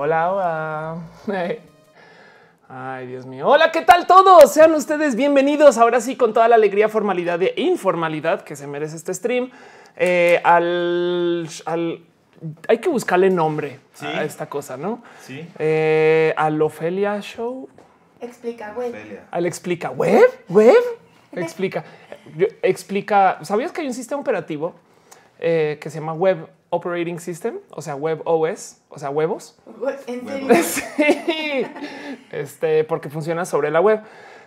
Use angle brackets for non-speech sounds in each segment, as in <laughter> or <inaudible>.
Hola, hola. Ay, Dios mío. Hola, ¿qué tal todos? Sean ustedes bienvenidos ahora sí con toda la alegría, formalidad e informalidad que se merece este stream. Eh, al, al- hay que buscarle nombre Sí. a esta cosa, ¿no? Sí. Eh, al Ofelia Show, Explica, güey. Ophelia. al explica web, web, <laughs> explica, Yo- explica. ¿Sabías que hay un sistema operativo eh, que se llama Web Operating System? O sea, Web OS, o sea, huevos. ¿En serio? <laughs> Sí, este, porque funciona sobre la web.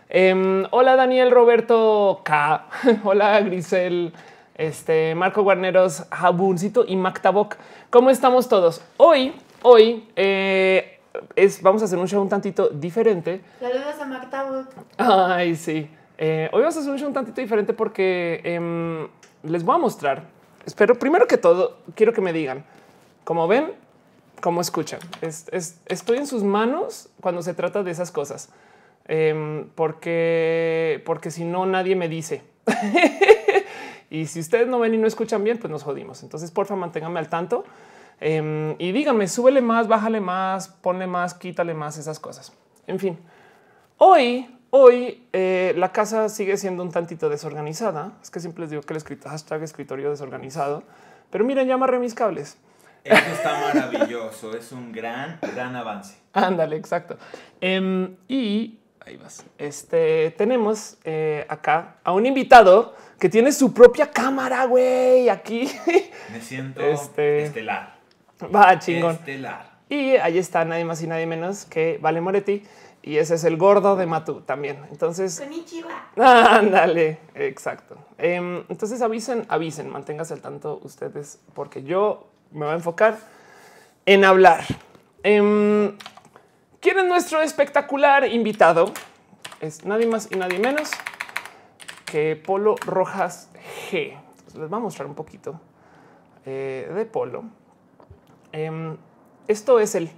Em, hola Daniel Roberto K. <laughs> hola Grisel, este, Marco Guarneros, Jabuncito y Mactabok. ¿Cómo estamos todos? Hoy, hoy eh, es, vamos a hacer un show un tantito diferente. Saludos a Mactabot. Ay, sí. Eh, hoy vamos a hacer un show un tantito diferente porque em, les voy a mostrar. Espero, primero que todo, quiero que me digan, como ven, cómo escuchan. Es- es- estoy en sus manos cuando se trata de esas cosas. Em, porque, porque si no, nadie me dice. <laughs> y si ustedes no ven y no escuchan bien, pues nos jodimos. Entonces, porfa, manténganme al tanto. Em, y díganme, súbele más, bájale más, ponle más, quítale más, esas cosas. En fin. Hoy, hoy eh, la casa sigue siendo un tantito desorganizada. Es que siempre les digo que el escrito, hashtag escritorio desorganizado. Pero miren, ya amarré mis cables. Esto está maravilloso. Es un gran, gran avance. Ándale, exacto. Em, y ahí vas. Este tenemos eh, acá a un invitado que tiene su propia cámara, güey. Aquí Me siento Este- estelar. va chingón. Estelar. Y ahí está nadie más y nadie menos que Vale Moretti. Y ese es el gordo de Matu también. Entonces. <laughs> Ándale, exacto. Em, entonces avisen, avisen, manténgase al tanto ustedes, porque yo me voy a enfocar en hablar. Em, ¿Quién es nuestro espectacular invitado? Es nadie más y nadie menos que Polo Rojas G. Entonces, les voy a mostrar un poquito eh, de Polo. Em, esto es el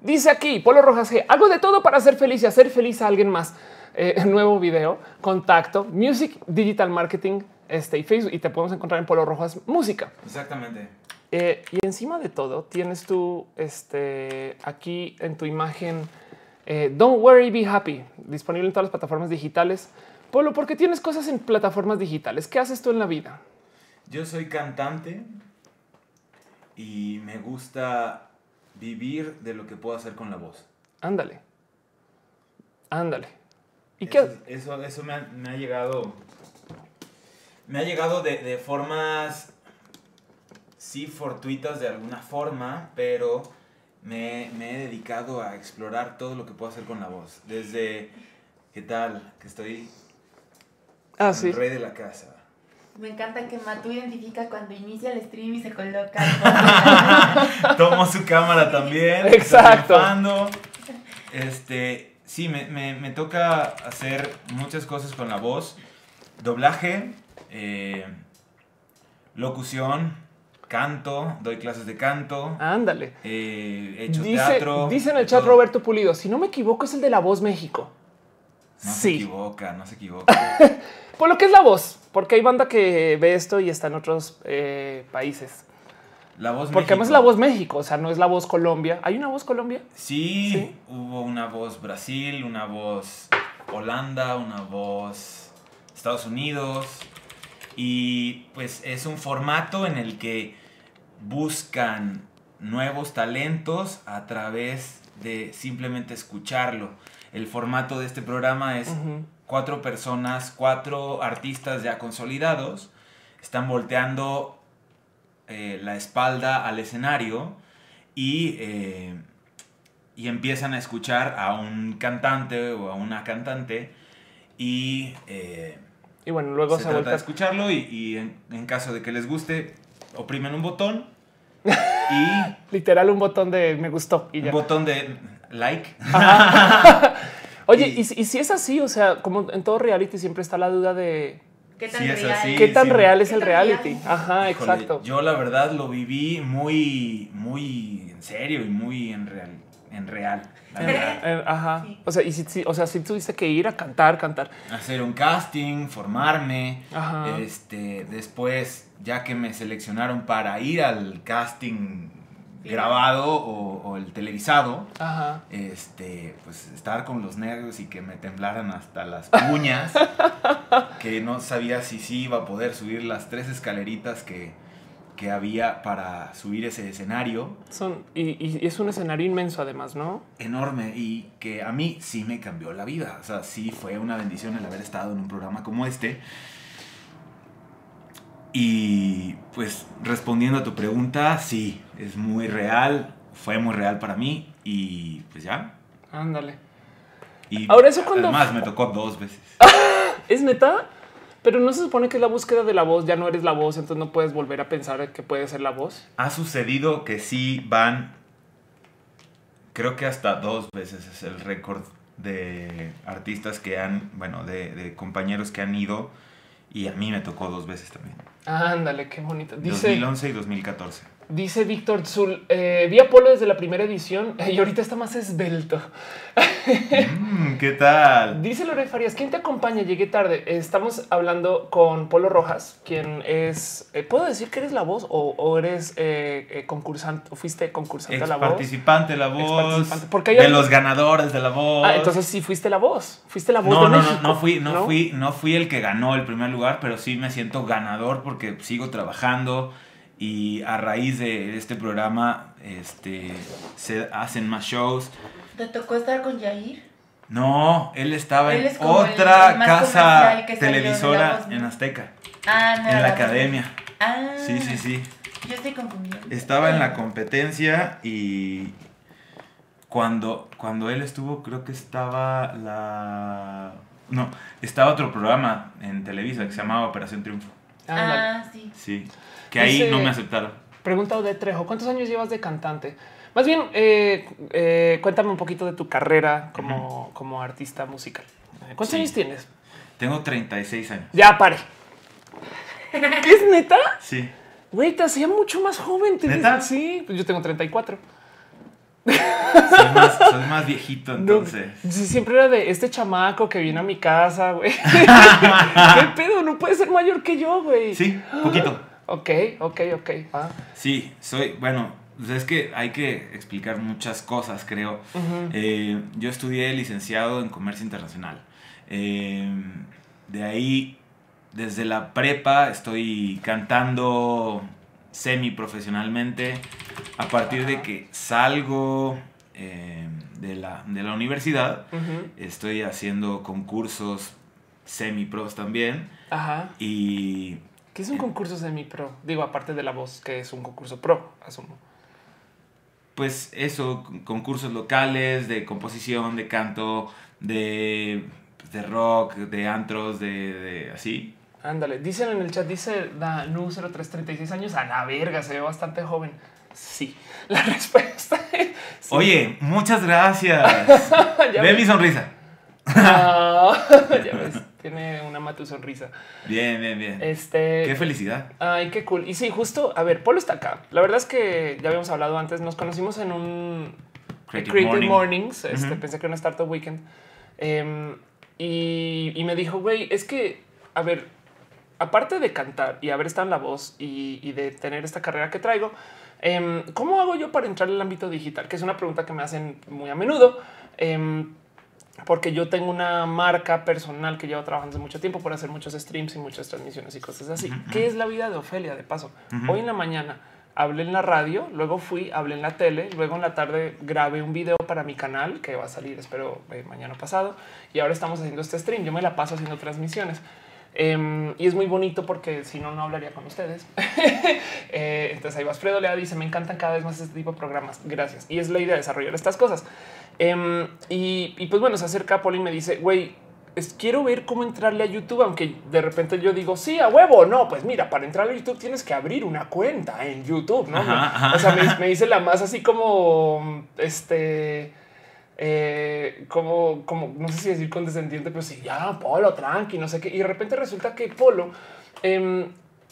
Dice aquí Polo Rojas G, hago de todo para ser feliz y hacer feliz a alguien más. Eh, <laughs> nuevo video, contacto, music, digital marketing, este y Facebook y te podemos encontrar en Polo Rojas Música. Exactamente. Eh, y encima de todo tienes tú este aquí en tu imagen eh, Don't worry, be happy, disponible en todas las plataformas digitales. Polo, ¿por qué tienes cosas en plataformas digitales? ¿Qué haces tú en la vida? Yo soy cantante y me gusta vivir de lo que puedo hacer con la voz. Ándale. Ándale. ¿Y eso, qué? Eso, eso me, ha, me ha llegado. Me ha llegado de, de formas. Sí, fortuitas de alguna forma, pero me, me he dedicado a explorar todo lo que puedo hacer con la voz. Desde. ¿Qué tal? Que estoy Ah, el sí. rey de la casa. Me encanta que Matu identifica cuando inicia el stream y se coloca. <laughs> Tomo su cámara también. Exacto. Este, sí, me, me- me toca hacer muchas cosas con la voz. Doblaje, eh, locución, canto, doy clases de canto, Ándale. eh, he hecho Dice, teatro. dice en el chat todo. Roberto Pulido, si no me equivoco es el de La Voz México. No se sí, equivoca, no se equivoca. <laughs> por lo que es La Voz, porque hay banda que ve esto y está en otros eh, países. La voz Porque además es México. La Voz México, o sea, no es La Voz Colombia. ¿Hay una Voz Colombia? Sí, Sí. hubo una voz Brasil, una voz Holanda, una voz Estados Unidos. Y pues es un formato en el que buscan nuevos talentos a través de simplemente escucharlo. El formato de este programa es. Cuatro personas, cuatro artistas ya consolidados, están volteando eh, la espalda al escenario y, eh, y empiezan a escuchar a un cantante o a una cantante y eh, Y bueno, luego se se, trata de a escucharlo y, y en, en caso de que les guste, oprimen un botón <laughs> y literal un botón de me gustó y un ya. botón de like. <laughs> Oye, y- y, si- y si es así, o sea, como en todo reality siempre está la duda de ¿Qué tan Sí, real? así. qué tan sí. real es ¿Qué el reality. real? Ajá, Híjole, exacto. Yo la verdad lo viví muy, muy en serio y muy en real, en real. ajá. Sí. O sea, y si, si- o sea, si tuviste que ir a cantar, cantar. Hacer un casting, formarme. Ajá. Este, después, ya que me seleccionaron para ir al casting grabado o, o el televisado, Ajá. este, pues estar con los nervios y que me temblaran hasta las uñas, <laughs> que no sabía si sí iba a poder subir las tres escaleritas que, que había para subir ese escenario, Son, y, y es un escenario inmenso, además, ¿no? enorme y que a mí sí me cambió la vida, o sea, sí fue una bendición el haber estado en un programa como este. Y pues respondiendo a tu pregunta, sí, es muy real, fue muy real para mí y pues ya. Ándale. Y Ahora, ¿eso cuándo Además, me tocó dos veces. <laughs> ¿Es neta? Pero no se supone que es la búsqueda de la voz, ya no eres la voz, entonces no puedes volver a pensar que puede ser la voz. Ha sucedido que sí van, creo que hasta dos veces es el récord de artistas que han, bueno, de, de compañeros que han ido y a mí me tocó dos veces también. Ándale, qué bonito. Dice, 2011 y 2014. Dice Víctor Zul, eh, vi a Polo desde la primera edición <laughs> y ahorita está más esbelto. Mm, ¿Qué tal? Dice Lore Farías, ¿quién te acompaña? Llegué tarde. Estamos hablando con Polo Rojas, quien es, eh, ¿puedo decir que eres la voz o, o eres eh, eh, concursante o fuiste concursante a la voz? participante de la voz, porque hay de algo- los ganadores de la voz. Ah, entonces sí fuiste la voz, fuiste la voz no, de no, no, México. no fui, no, fui, no fui el que ganó el primer lugar, pero sí me siento ganador porque sigo trabajando y a raíz de este programa, este, se hacen más shows. ¿Te tocó estar con Yair? No, él estaba Él en es otra el casa televisora en Azteca, Ah, no. en la academia. Ah. Sí, sí, sí. Yo estoy confundiendo. Estaba en la competencia y cuando, cuando él estuvo, creo que estaba la... No, estaba otro programa en Televisa que se llamaba Operación Triunfo. Ah, sí. Sí. Que ahí Dice- no me aceptaron. Pregunta de Trejo, ¿cuántos años llevas de cantante? Más bien, eh, eh, cuéntame un poquito de tu carrera como, como artista musical. Eh, ¿Cuántos Sí. años tienes? Tengo 36 años. Ya pare. <laughs> ¿Es neta? Sí. Güey, te hacía mucho más joven. te ¿Neta? ves- Sí, pues yo tengo 34. Soy más, soy más viejito No, entonces. sí, siempre era de este chamaco que viene a mi casa, güey. <laughs> ¿Qué pedo? No puede ser mayor que yo, güey. Sí, poquito. Ok, ok, ok. Ah, Sí, soy, bueno, pues es que hay que explicar muchas cosas, creo. Eh, yo estudié licenciado en comercio internacional. Eh, de ahí, desde la prepa, estoy cantando semi profesionalmente. A partir de que salgo eh, de, la, de la universidad, estoy haciendo concursos semi pros también. Ajá. Y ¿Qué es un concurso semi pro? Digo, aparte de la voz, que es un concurso pro, asumo. pues eso, con- concursos locales de composición, de canto, de, pues, de rock, de antros, de, de así. Ándale, dicen en el chat, dice Danu 0336 años, a la verga, se ve bastante joven. Sí, <laughs> la respuesta es sí. Oye, muchas gracias. <laughs> Ve ves. mi sonrisa. Ah, <laughs> ya ves, tiene una matu sonrisa. Bien, bien, bien. Este. Qué felicidad. Ay, qué cool. Y sí, justo, a ver, Polo está acá. La verdad es que ya habíamos hablado antes, nos conocimos en un Creative Creative, Morning. Mornings, este, pensé que era una Startup Weekend. Em, y, y me dijo, güey, es que, a ver, aparte de cantar y haber estado en la voz y, y de tener esta carrera que traigo, em, ¿cómo hago yo para entrar al ámbito digital? Que es una pregunta que me hacen muy a menudo. Em, porque yo tengo una marca personal que llevo trabajando hace mucho tiempo por hacer muchos streams y muchas transmisiones y cosas así. ¿Qué es la vida de Ofelia? De paso, Ujú. hoy en la mañana hablé en la radio, luego fui, hablé en la tele, luego en la tarde grabé un video para mi canal que va a salir, espero, eh, mañana pasado. Y ahora estamos haciendo este stream. Yo me la paso haciendo transmisiones. Em, y es muy bonito porque si no, no hablaría con ustedes. <laughs> Eh, entonces ahí vas. Fredo Lea dice: Me encantan cada vez más este tipo de programas. Gracias. Y es la idea de desarrollar estas cosas. Em, y, y pues bueno, se acerca Poli y me dice: Güey, quiero ver cómo entrarle a YouTube, aunque de repente yo digo, sí, a huevo, no, pues mira, para entrar a YouTube tienes que abrir una cuenta en YouTube, ¿no? Ajá, ajá. O sea, me, me dice la más así como, este, eh, como, como, no sé si decir condescendiente, pero sí, ya, Polo, tranqui, no sé qué. Y de repente resulta que Polo em,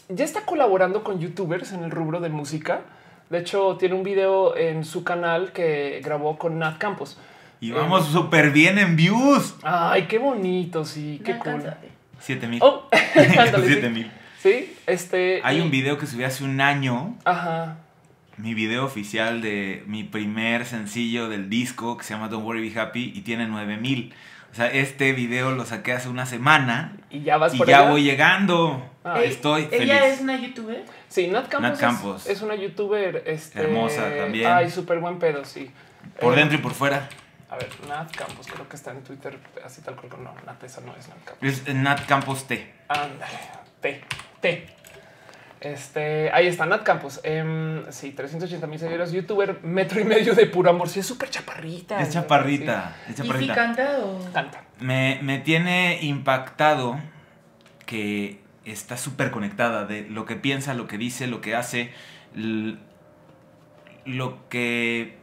ya está colaborando con YouTubers en el rubro de música De hecho, tiene un video en su canal que grabó con Nat Campos. Y vamos súper bien en views. Ay, qué bonito, sí, qué No cool. alcánzate. 7000. Oh, <laughs> ándale, sí. 7000. Sí, este. Hay y- un video que subí hace un año. Ajá. Mi video oficial de mi primer sencillo del disco que se llama Don't Worry Be Happy y tiene 9000. O sea, este video lo saqué hace una semana Y ya vas y por ya allá? voy llegando. Ah, Estoy ¿Ella feliz. es una youtuber? Sí, Nat Campos, Nat es- Campos. Es, una youtuber este, Hermosa también. Ay, súper buen pedo, sí. Por Eh, dentro y por fuera. A ver, Nat Campos, creo que está en Twitter, así tal cual. No, Nat, esa no es Nat Campos. Es Nat Campos T. Ándale, T, T. Este, ahí está Nat Campos. Em, sí, 380 mil seguidores, youtuber, metro y medio de puro amor. Sí, es súper chaparrita. Es chaparrita. Es ¿Y si chaparrita. canta o...? Sí, canta. Me, me tiene impactado que está súper conectada de lo que piensa, lo que dice, lo que hace, lo que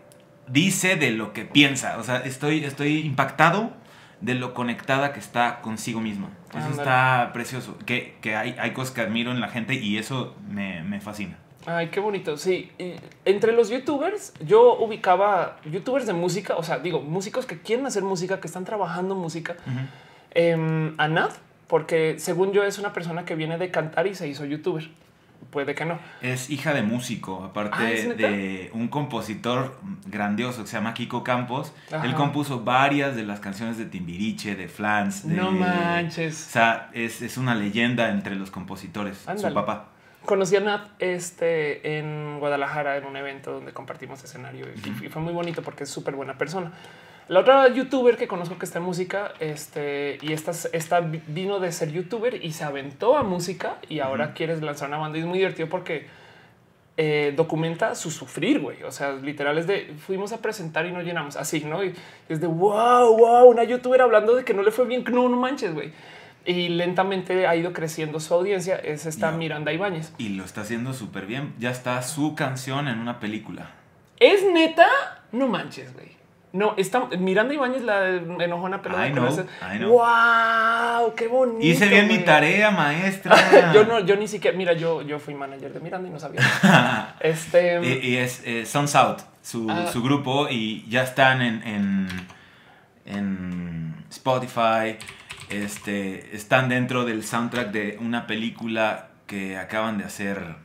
dice de lo que piensa. O sea, estoy, estoy impactado de lo conectada que está consigo misma. Eso está precioso. Que, que hay, hay cosas que admiro en la gente y eso me, me fascina. Ay, qué bonito. Sí, y entre los youtubers, yo ubicaba youtubers de música, o sea, digo, músicos que quieren hacer música, que están trabajando música. Em, a Nat, porque según yo es una persona que viene de cantar y se hizo youtuber. Puede que no. Es hija de músico, aparte Ah, de un compositor grandioso que se llama Kiko Campos. Ajá. Él compuso varias de las canciones de Timbiriche, de Flans. De, No O manches. sea, es, es una leyenda entre los compositores. Ándale. Su papá. Conocí a Nat este, en Guadalajara en un evento donde compartimos escenario y, y fue muy bonito porque es súper buena persona. La otra youtuber que conozco que está en música este, y esta, esta vi- vino de ser youtuber y se aventó a música y ahora Ujú. quieres lanzar una banda y es muy divertido porque eh, documenta su sufrir, güey. O sea, literal es de fuimos a presentar y no llenamos así, no? Y es de wow, wow, una youtuber hablando de que no le fue bien. No, no manches, güey. Y lentamente ha ido creciendo su audiencia. Es esta. Miranda Ibáñez. Y lo está haciendo súper bien. Ya está su canción en una película. ¿Es neta? No manches, güey. No, está Miranda Ibáñez, la enojona pelada. I know, I know. Wow, qué bonito. Hice bien mi tarea, maestra. <laughs> yo no, yo ni siquiera, mira, yo, yo fui manager de Miranda y no sabía. <laughs> este y, y es eh, Sons Out, su, Ah. su grupo, y ya están en, en, en Spotify. Este, están dentro del soundtrack de una película que acaban de hacer.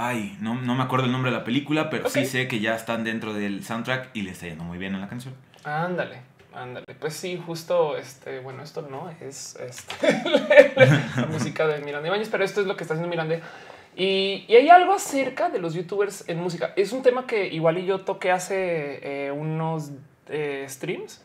Ay, no, no me acuerdo el nombre de la película, pero sí sé que ya están dentro del soundtrack y le está yendo muy bien en la canción. ándale, ándale. Pues sí, justo este, bueno, esto no es este, <laughs> la música de Miranda Ibáñez, pero esto es lo que está haciendo Miranda. Y, y hay algo acerca de los youtubers en música. Es un tema que igual y yo toqué hace eh, unos eh, streams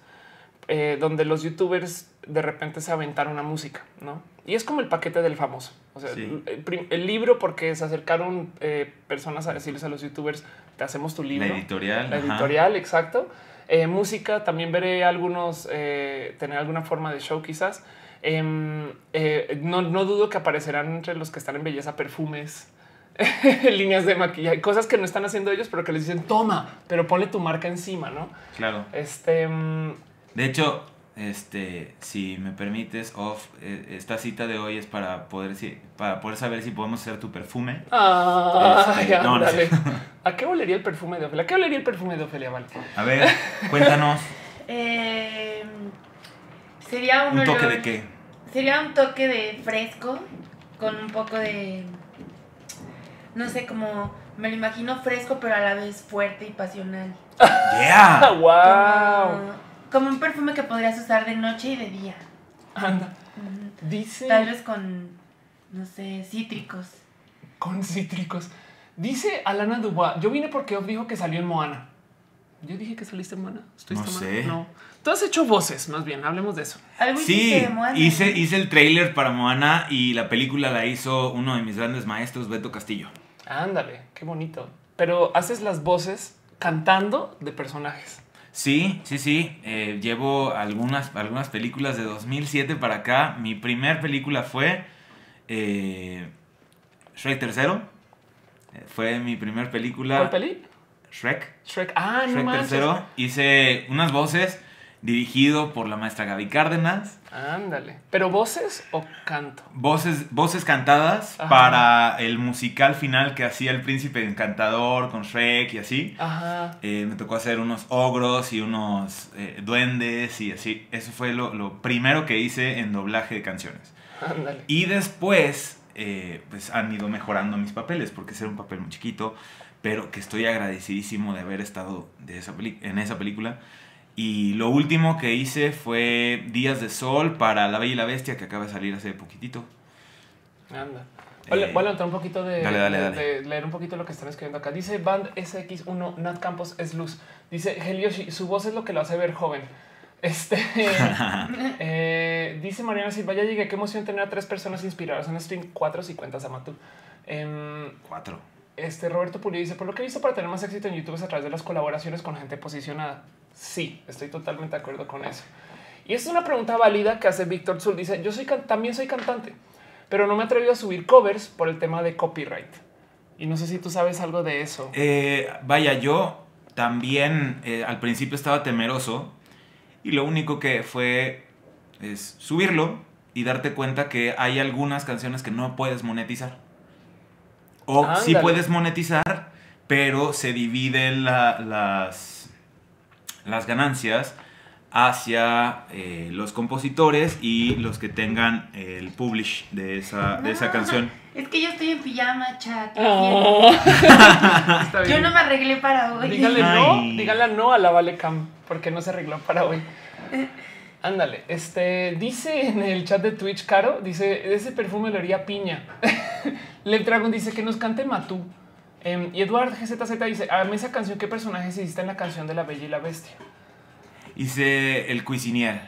eh, donde los youtubers de repente se aventaron a música, ¿no? Y es como el paquete del famoso. O sea, Sí. el, libro porque se acercaron eh, personas a decirles a los youtubers, te hacemos tu libro. La editorial. La ajá. editorial, exacto. Eh, música, también veré algunos, eh, tener alguna forma de show quizás. Em, eh, no, no dudo que aparecerán entre los que están en belleza perfumes, <laughs> líneas de maquillaje, cosas que no están haciendo ellos, pero que les dicen, toma, pero ponle tu marca encima, ¿no? Claro. Este... mm, De hecho, este, si me permites, off, eh, esta cita de hoy es para poder, si- para poder saber si podemos hacer tu perfume. Ay, Este, no, no sé. <laughs> ¿A qué olería el perfume de Ofelia? ¿A qué olería el perfume de Ofelia? Vale. A ver, cuéntanos Eh, sería un, un toque de qué. Sería un toque de fresco con un poco de. No sé, como. Me lo imagino fresco, pero a la vez fuerte y pasional. <laughs> Yeah. <laughs> wow. Como, como un perfume que podrías usar de noche y de día. Anda. Dice Tal vez con. No sé, cítricos. con cítricos. Dice Alana Dubois. Yo vine porque os dijo que salió en Moana. Yo dije que saliste en Moana. ¿Estuviste No sé. No. Tú has hecho voces, más bien. Hablemos de eso. Algo Sí, de Moana, hice, hice el trailer para Moana y la película la hizo uno de mis grandes maestros, Beto Castillo. Ándale, qué bonito. Pero haces las voces cantando de personajes. Sí, sí, sí. eh, llevo algunas, algunas películas de 2007 para acá. Mi primer película fue eh, Shrek tercero. Eh, Fue mi primer película. ¿Cuál peli? Shrek. Shrek. Ah, no Shrek manches. tercero. Hice unas voces dirigido por la maestra Gaby Cárdenas. Ándale. ¿Pero voces o canto? Voces, voces cantadas Ajá. para el musical final que hacía el príncipe encantador con Shrek y así. Ajá. Eh, me tocó hacer unos ogros y unos eh, duendes y así. Eso fue lo, lo primero que hice en doblaje de canciones. Ándale. Y después, eh, pues han ido mejorando mis papeles, porque era un papel muy chiquito, pero que estoy agradecidísimo de haber estado de esa en esa película. Y lo último que hice fue Días de Sol para La Bella y la Bestia, que acaba de salir hace poquitito. Anda. Voy a- Eh, voy a levantar un poquito de, dale, dale, dale. de leer un poquito lo que están escribiendo acá. Dice Band SX1, Nat Campos es luz. Dice Helioshi, su voz es lo que lo hace ver joven. Este <laughs> eh, dice Mariana Silva, ya llegué, qué emoción tener a tres personas inspiradas en stream, cuatro si cuentas a Matú. Em, Cuatro. este Roberto Pulido dice, por lo que he visto para tener más éxito en YouTube es a través de las colaboraciones con gente posicionada. Sí, estoy totalmente de acuerdo con eso. Y esta es una pregunta válida que hace Víctor Zul. Dice, yo soy también soy cantante, pero no me he atrevido a subir covers por el tema de copyright. Y no sé si tú sabes algo de eso. Eh, vaya, yo también eh, al principio estaba temeroso y lo único que fue es subirlo y darte cuenta que hay algunas canciones que no puedes monetizar. O sí puedes monetizar, pero se dividen la- las, las ganancias hacia eh, los compositores y los que tengan el publish de esa, de esa Ah, canción. Es que yo estoy en pijama, chat. Está Yo bien. no me arreglé para hoy. Dígale no, dígale no a la Vale Cam, porque no se arregló para hoy. <laughs> Ándale, este dice en el chat de Twitch, Caro, dice ese perfume le haría piña. <laughs> Lev Dragon dice que nos cante Matú. Em, y Eduard GZZ dice: A mí esa canción, ¿qué personajes hiciste en la canción de la Bella y la Bestia? Hice el cuisinier.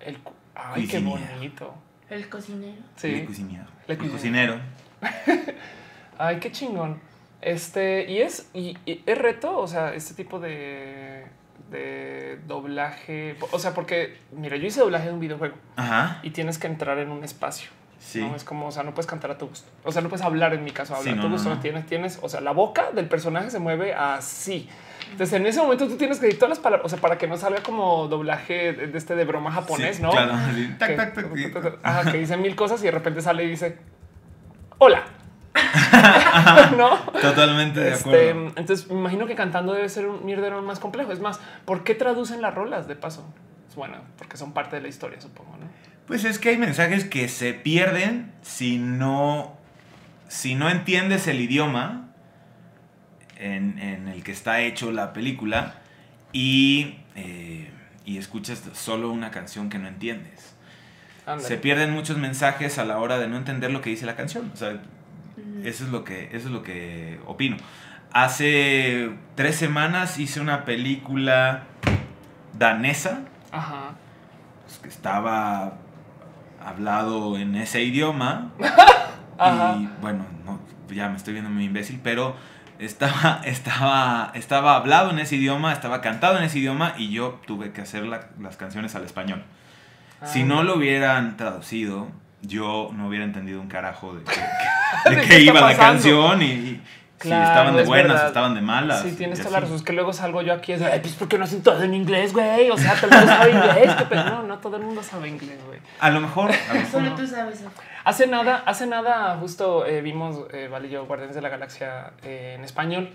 El, cu- ay, qué bonito. El cocinero. El Sí. cuisinier. El cuisinier. cocinero. <laughs> Ay, qué chingón. Este, y es, y, y es reto, o sea, este tipo de, de doblaje. O sea, porque, mira, yo hice doblaje de un videojuego Ajá. y tienes que entrar en un espacio. Sí. No es como, o sea, no puedes cantar a tu gusto. O sea, no puedes hablar en mi caso, hablar Sí, a no, tu no, gusto. no. Tienes, tienes, o sea, la boca del personaje se mueve así. Entonces, en ese momento tú tienes que decir todas las palabras, o sea, para que no salga como doblaje de, este de broma japonés, Sí, ¿no? Claro. tac, que, tac, tac, y- <laughs> ajá, que dice mil cosas y de repente sale y dice hola. <laughs> no, Totalmente de Este, acuerdo. entonces me imagino que cantando debe ser un mierdero más complejo. Es más, ¿por qué traducen las rolas de paso? Es bueno, porque son parte de la historia, supongo, ¿no? Pues es que hay mensajes que se pierden si no, si no entiendes el idioma en, en el que está hecho la película y, eh, y escuchas solo una canción que no entiendes. Se pierden muchos mensajes a la hora de no entender lo que dice la canción. O sea. Eso es lo que, eso es lo que opino. Hace tres semanas hice una película danesa Ajá. pues, que estaba hablado en ese idioma. <laughs> Ajá. Y bueno, no, ya me estoy viendo muy imbécil, pero estaba, <laughs> estaba, estaba hablado en ese idioma, estaba cantado en ese idioma y yo tuve que hacer la- las canciones al español. Si Ah. no lo hubieran traducido, yo no hubiera entendido un carajo de qué, <laughs> ¿De de qué qué está iba la canción y, y si estaban de es buenas verdad. o estaban de malas. Sí, tienes toda la razón. Es que luego salgo yo aquí y es de, "Ay, pues porque no hacen todo en inglés, güey. O sea, todo el mundo sabe inglés. qué pe-". No, no todo el mundo sabe inglés, güey. A lo mejor, a lo <laughs> mejor Solo no. tú sabes. Hace nada, hace nada, justo eh, vimos, eh, Vale y yo, Guardianes de la Galaxia eh, en español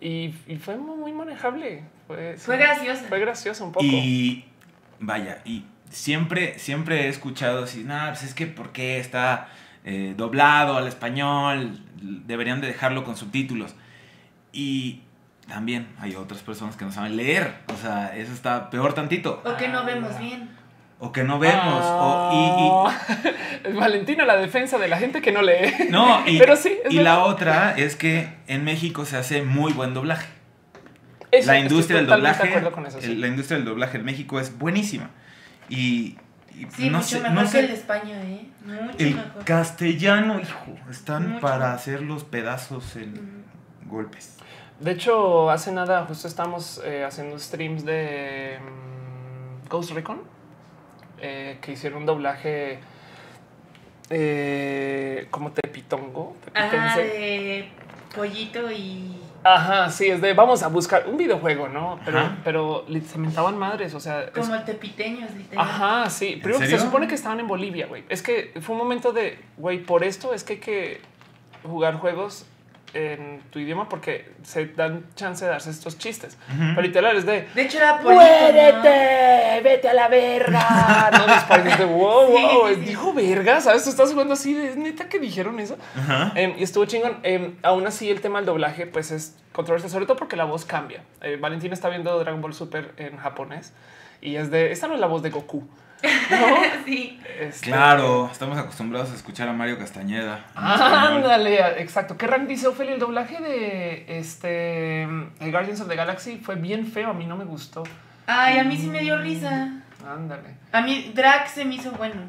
y, y fue muy, manejable. Fue, Fue gracioso. Fue gracioso un poco. Y vaya, y siempre, siempre he escuchado así, no, pues es que ¿por qué está eh, doblado al español? Deberían de dejarlo con subtítulos. Y también hay otras personas que no saben leer. O sea, eso está peor tantito. O que no Ah, vemos bien. O que no vemos. o- Ah. <laughs> Es Valentina la defensa de la gente que no lee. y, y- no, y, <laughs> Pero sí, y la otra es que en México se hace muy buen doblaje. Eso, la industria del doblaje, de acuerdo con eso, sí. el- la industria del doblaje en México es buenísima. Y, y Sí, no mucho sé, mejor no que sé, el de España, ¿eh? Mucho el mejor. castellano, hijo, están Mucho. para hacer los pedazos en golpes. De hecho, hace nada justo estamos eh, haciendo streams de mm, Ghost Recon, eh, que hicieron un doblaje eh, como tepitongo, Ajá, de pollito y. Ajá, sí, es de vamos a buscar un videojuego, ¿no? Pero, Ajá. pero se mentaban madres, o sea. es- Como el tepiteños, literal. Ajá, sí. Primero que se supone que estaban en Bolivia, güey. Es que fue un momento de, güey, por esto es que hay que jugar juegos en tu idioma porque se dan chance de darse estos chistes. Pero literal es de De hecho era polito, ¿no? ¡Muérete! ¡Vete a la verga! <laughs> No nos parece de wow, Sí, wow. sí, sí. Dijo verga, ¿sabes? Tú estás jugando así de ¿es neta que dijeron eso. Em, y estuvo chingón. Em, aún así, el tema del doblaje, pues es controversial, sobre todo porque la voz cambia. Eh, Valentín está viendo Dragon Ball Super en japonés y es de esta no es la voz de Goku. ¿No? <laughs> Sí. Este, Claro, estamos acostumbrados a escuchar a Mario Castañeda. Ah. Ándale, exacto. ¿Qué rank dice Ophelia? El doblaje de este el Guardians of the Galaxy fue bien feo. A mí no me gustó. Ay, a mí sí me dio risa. Ándale. A mí Drax se me hizo bueno.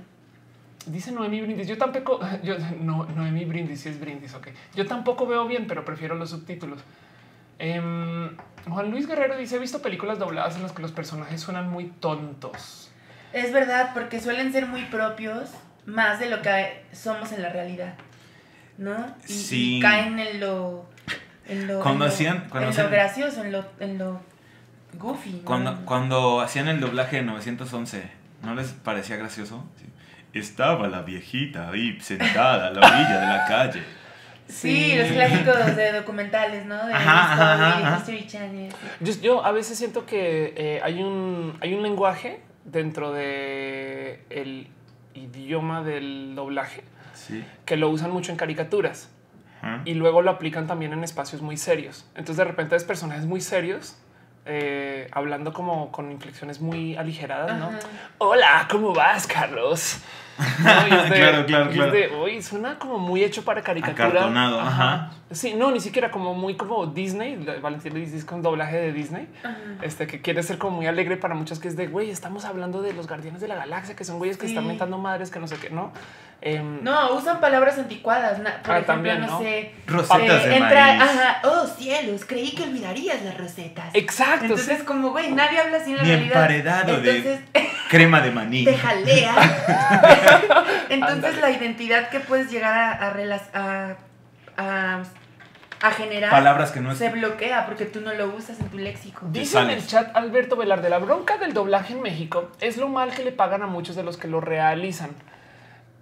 Dice Noemi Brindis. Yo tampoco, <laughs> yo no, Noemi Brindis, sí es Brindis, ok. Yo tampoco veo bien, pero prefiero los subtítulos. Em, Juan Luis Guerrero dice: He visto películas dobladas en las que los personajes suenan muy tontos. Es verdad, porque suelen ser muy propios, más de lo que somos en la realidad. ¿No? Y, Sí. y caen en lo. En lo Cuando en lo- hacían- cuando en hacían- lo gracioso, en lo, en lo goofy. ¿no? Cuando, cuando hacían el doblaje de 911, ¿no les parecía gracioso? Sí. Estaba la viejita ahí sentada a la orilla de la calle. Sí, los clásicos de documentales, ¿no? De Ajá, ajá, Discovery, ajá. History Channel. yo a veces siento que eh, hay, un, hay un lenguaje dentro de el idioma del doblaje Sí. que lo usan mucho en caricaturas. Y luego lo aplican también en espacios muy serios. Entonces de repente ves personajes muy serios eh, hablando como con inflexiones muy aligeradas, ¿no? Ajá. Hola, ¿cómo vas, Carlos? ¿No? Y es <laughs> de- Claro, claro, y es claro. de, "Uy, suena como muy hecho para caricatura. Acartonado, ajá. Sí, no, ni siquiera como muy como Disney. Valentín le dice con doblaje de Disney. Ajá. Este que quiere ser como muy alegre para muchos, que es de güey, estamos hablando de los guardianes de la galaxia, que son güeyes que Sí. están mentando madres, que no sé qué, no? Em, No, usan palabras anticuadas. na- Por Ah, ejemplo, también, no, ¿no? sé. Rosetas eh, de entra- maíz. Ajá, oh cielos, creí que olvidarías las rosetas. Exacto, Entonces, sí. como, güey, nadie habla así en la Ni realidad. emparedado de- Entonces, <laughs> Crema de maní. te jalea. <laughs> Entonces, la identidad que puedes llegar a, a, rela- a, a, a generar Palabras que no es. se bloquea porque tú no lo usas en tu léxico. Dice en el chat Alberto Velarde, la bronca del doblaje en México es lo mal que le pagan a muchos de los que lo realizan.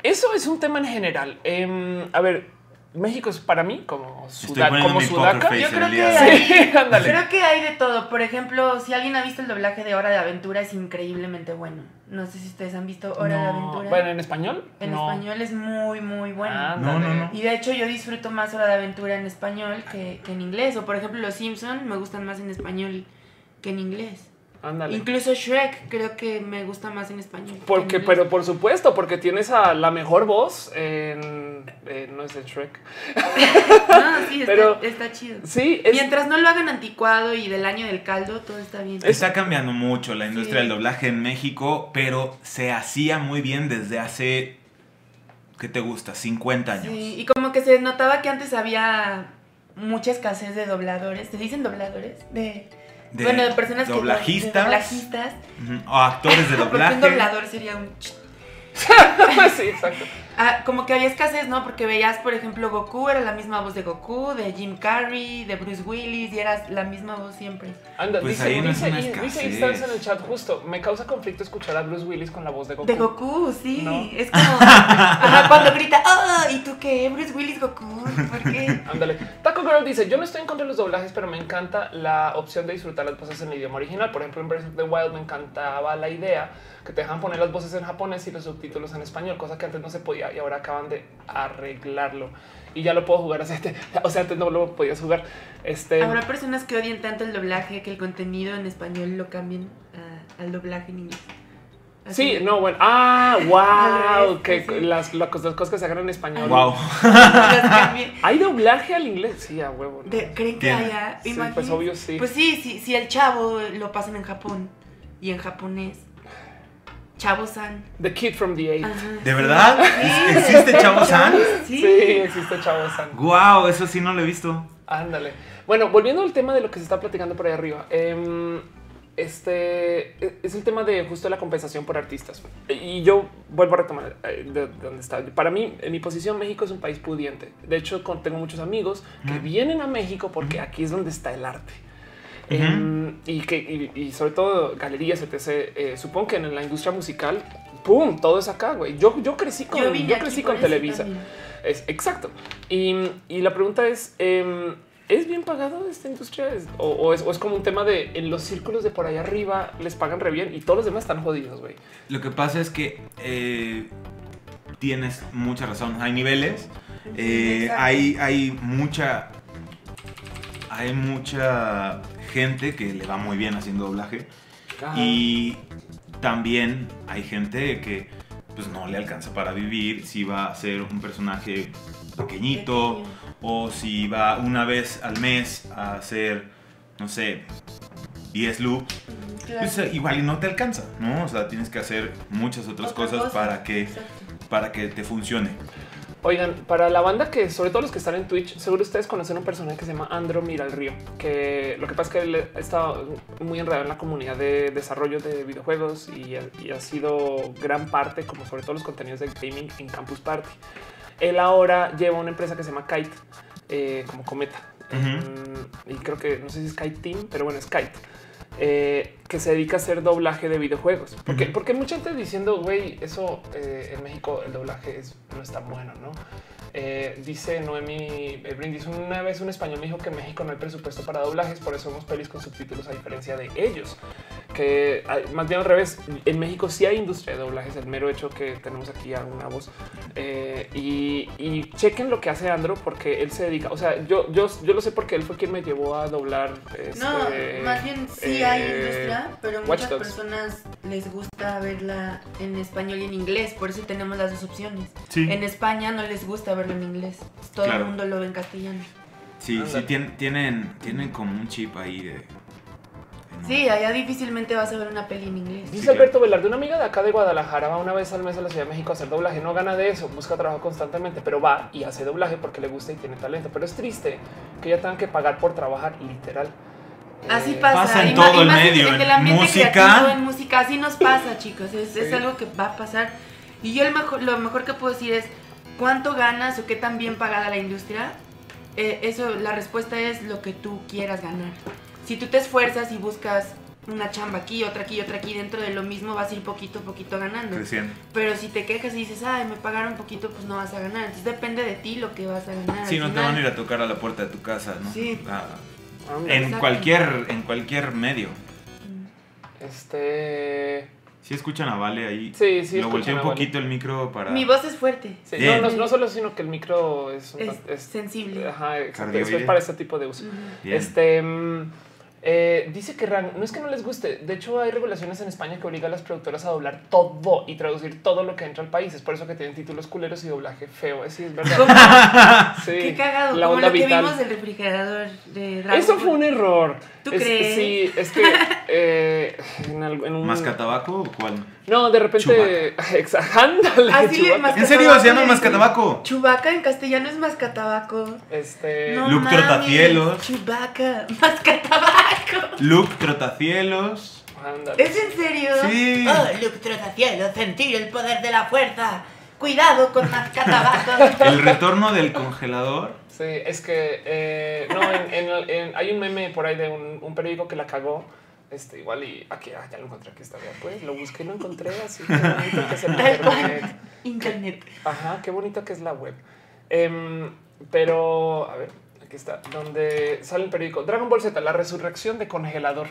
Eso es un tema en general. Em, a ver, México es para mí como, suda- como sudaca. Yo creo que hay- hoy. Sí, <laughs> ándale. Creo que hay de todo. Por ejemplo, si alguien ha visto el doblaje de Hora de Aventura, es increíblemente bueno. No sé si ustedes han visto Hora de Aventura. Bueno, en español. en no. español es muy, muy bueno. Ándale. No, no, no. Y de hecho yo disfruto más Hora de Aventura en español que, que en inglés. O por ejemplo Los Simpson me gustan más en español que en inglés. Ándale. Incluso Shrek creo que me gusta más en español. que Porque, en pero por supuesto, porque tienes a la mejor voz en, no es de Shrek. <laughs> Ah, sí, está, pero- está chido. Sí, es, Mientras no lo hagan anticuado y del año del caldo, todo está bien. Está cambiando mucho la industria Sí. del doblaje en México, pero se hacía muy bien desde hace. ¿Qué te gusta? 50 años. Sí, y como que se notaba que antes había mucha escasez de dobladores. ¿Se dicen dobladores? De, De bueno, de personas doblajistas. que... de doblajistas. O actores de <laughs> doblaje. un doblador sería un... <laughs> sí, exacto. Ah, como que había escasez, ¿no? Porque veías, por ejemplo, Goku, era la misma voz de Goku, de Jim Carrey, de Bruce Willis, y era la misma voz siempre. Anda, Pues dice, ahí no es dice, una dice. Instancia en el chat justo. Me causa conflicto escuchar a Bruce Willis con la voz de Goku. De Goku, sí. ¿No? Es como... <laughs> Ajá, cuando grita, ¡Oh! ¿Y tú qué? Bruce Willis, Goku. ¿Por qué? Ándale. Taco Girl dice: Yo no estoy en contra de los doblajes, pero me encanta la opción de disfrutar las voces en el idioma original. Por ejemplo, en Breath of the Wild me encantaba la idea que te dejan poner las voces en japonés y los subtítulos en español, cosa que antes no se podía y ahora acaban de arreglarlo. Y ya lo puedo jugar así. O sea, antes no lo podías jugar. Este. Habrá personas que odien tanto el doblaje que el contenido en español lo cambien al doblaje en inglés. Así. Sí, no, bueno. Ah, <laughs> wow. Que las, las cosas las cosas que se hagan en español. Wow. <laughs> Hay doblaje al inglés. Sí, a huevo. ¿no? De- ¿Creen que haya? Sí, pues obvio sí. Pues sí, sí, si el chavo lo pasan en Japón y en japonés. Chavo-san. The Kid from the Eight. Ajá, ¿De verdad? Sí, ¿Existe Chavo-san? Sí. Sí, existe Chavo San. Wow, eso sí no lo he visto. Ándale. Bueno, volviendo al tema de lo que se está platicando por ahí arriba. em, este e- es el tema de justo la compensación por artistas. Y yo vuelvo a retomar eh, de, de donde está. Para mí, en mi posición, México es un país pudiente. De hecho, tengo muchos amigos que vienen a México porque aquí es donde está el arte. Em, y que y, y sobre todo galerías, etc. eh, supongo que en la industria musical, pum, todo es acá, güey. Yo, yo crecí con, Yo crecí con Televisa. Es exacto. Y, y la pregunta es: em, ¿es bien pagado esta industria? ¿Es- o, o es, o es como un tema de en los círculos de por allá arriba les pagan re bien y todos los demás están jodidos, güey? Lo que pasa es que eh, tienes mucha razón. Hay niveles, eh, hay, hay mucha. Hay mucha gente que le va muy bien haciendo doblaje. Y también hay gente que pues no le alcanza para vivir si va a ser un personaje pequeñito Pequeño. o si va una vez al mes a hacer, no sé, 10 loops, claro. pues igual y no te alcanza, ¿no? O sea, tienes que hacer muchas otras Otra cosas cosa, para que, exacto. para que te funcione. Oigan, para la banda que, sobre todo los que están en Twitch, seguro ustedes conocen un personaje que se llama Andro Mira el Río, que lo que pasa es que él está muy enredado en la comunidad de desarrollo de videojuegos y, y ha sido gran parte, como sobre todo los contenidos de gaming en Campus Party. Él ahora lleva una empresa que se llama Kite, eh, como cometa. Y creo que no sé si es Kite Team, pero bueno, es Kite. Eh, que se dedica a hacer doblaje de videojuegos. Porque, Ujú. porque mucha gente diciendo, güey, eso eh, en México el doblaje es, no es tan bueno, ¿no? Eh, dice Noemi eh, Brindis, una vez un español me dijo que en México no hay presupuesto para doblajes, por eso vemos pelis con subtítulos a diferencia de ellos. Que más bien al revés, en México sí hay industria de doblajes, el mero hecho que tenemos aquí a una voz. Eh, y, y chequen lo que hace Andro porque él se dedica, o sea, yo, yo, yo lo sé porque él fue quien me llevó a doblar. No, este, más bien sí eh, hay industria, pero muchas Dogs. personas les gusta verla en español y en inglés, por eso tenemos las dos opciones. Sí. En España no les gusta verlo en inglés, todo Claro. el mundo lo ve en castellano. Sí, sí, Ándale. tien- tienen, tienen como un chip ahí de... de no- Sí, allá difícilmente vas a ver una peli en inglés. Dice Sí, Alberto Velarde, una amiga de acá de Guadalajara va una vez al mes a la Ciudad de México a hacer doblaje. No gana de eso, busca trabajo constantemente, pero va y hace doblaje porque le gusta y tiene talento. Pero es triste que ya tengan que pagar por trabajar literal. Así Eh, pasa. pasa en y todo y el medio, En en el ambiente música. creativo, en música, así nos pasa, chicos. Es, es Sí. algo que va a pasar. Y yo el mejor, lo mejor que puedo decir es cuánto ganas o qué tan bien pagada la industria. Eh, eso, la respuesta es lo que tú quieras ganar. Si tú te esfuerzas y buscas una chamba aquí, otra aquí, otra aquí, dentro de lo mismo vas a ir poquito a poquito ganando. Creciendo. Pero si te quejas y dices, ay, me pagaron poquito, pues no vas a ganar. Entonces depende de ti lo que vas a ganar. Sí, no te van a ir a tocar a la puerta de tu casa, ¿no? Sí. Ah, ándale. en cualquier, en cualquier medio. Este. Si escuchan a Vale ahí. Sí, sí, Lo volteé un Vale. poquito el micro para. Mi voz es fuerte. Sí, no, no, no solo sino que el micro es, un- Es es- sensible. Ajá, exacto, Cardioide. es para este tipo de uso. Bien. Este mm, eh, dice que Ran, no es que no les guste. De hecho, hay regulaciones en España que obligan a las productoras a doblar todo y traducir todo lo que entra al país. Es por eso que tienen títulos culeros y doblaje feo. Sí, es verdad. <laughs> Sí, Qué cagado, la como lo que vital. vimos del refrigerador de Dragon Eso fue un error. ¿Tú Es- crees? Sí, es que eh, en, al- en un ¿Mascatabaco o cuál? No, de repente, <laughs> ándale, ¿En serio se llama. Mascatabaco? Chubaca en castellano es mascatabaco. Este, No Luke mames, Trotacielos. Chubaca, mascatabaco. Luke Trotacielos. ándale. ¿Es en serio? Sí. Oh, Luke Trotacielos, sentir el poder de la fuerza. Cuidado con mascatabaco. <laughs> El retorno del congelador. Sí, es que eh, no, en- en- en- hay un meme por ahí de un, un periódico que la cagó. Este, igual y aquí ah, ya lo encontré aquí está bien, pues lo busqué y lo encontré así <laughs> qué bonito que es el internet. Internet. Ajá, qué bonito que es la web. Em, pero a ver, aquí está, donde sale el periódico Dragon Ball Z, la resurrección de congelador.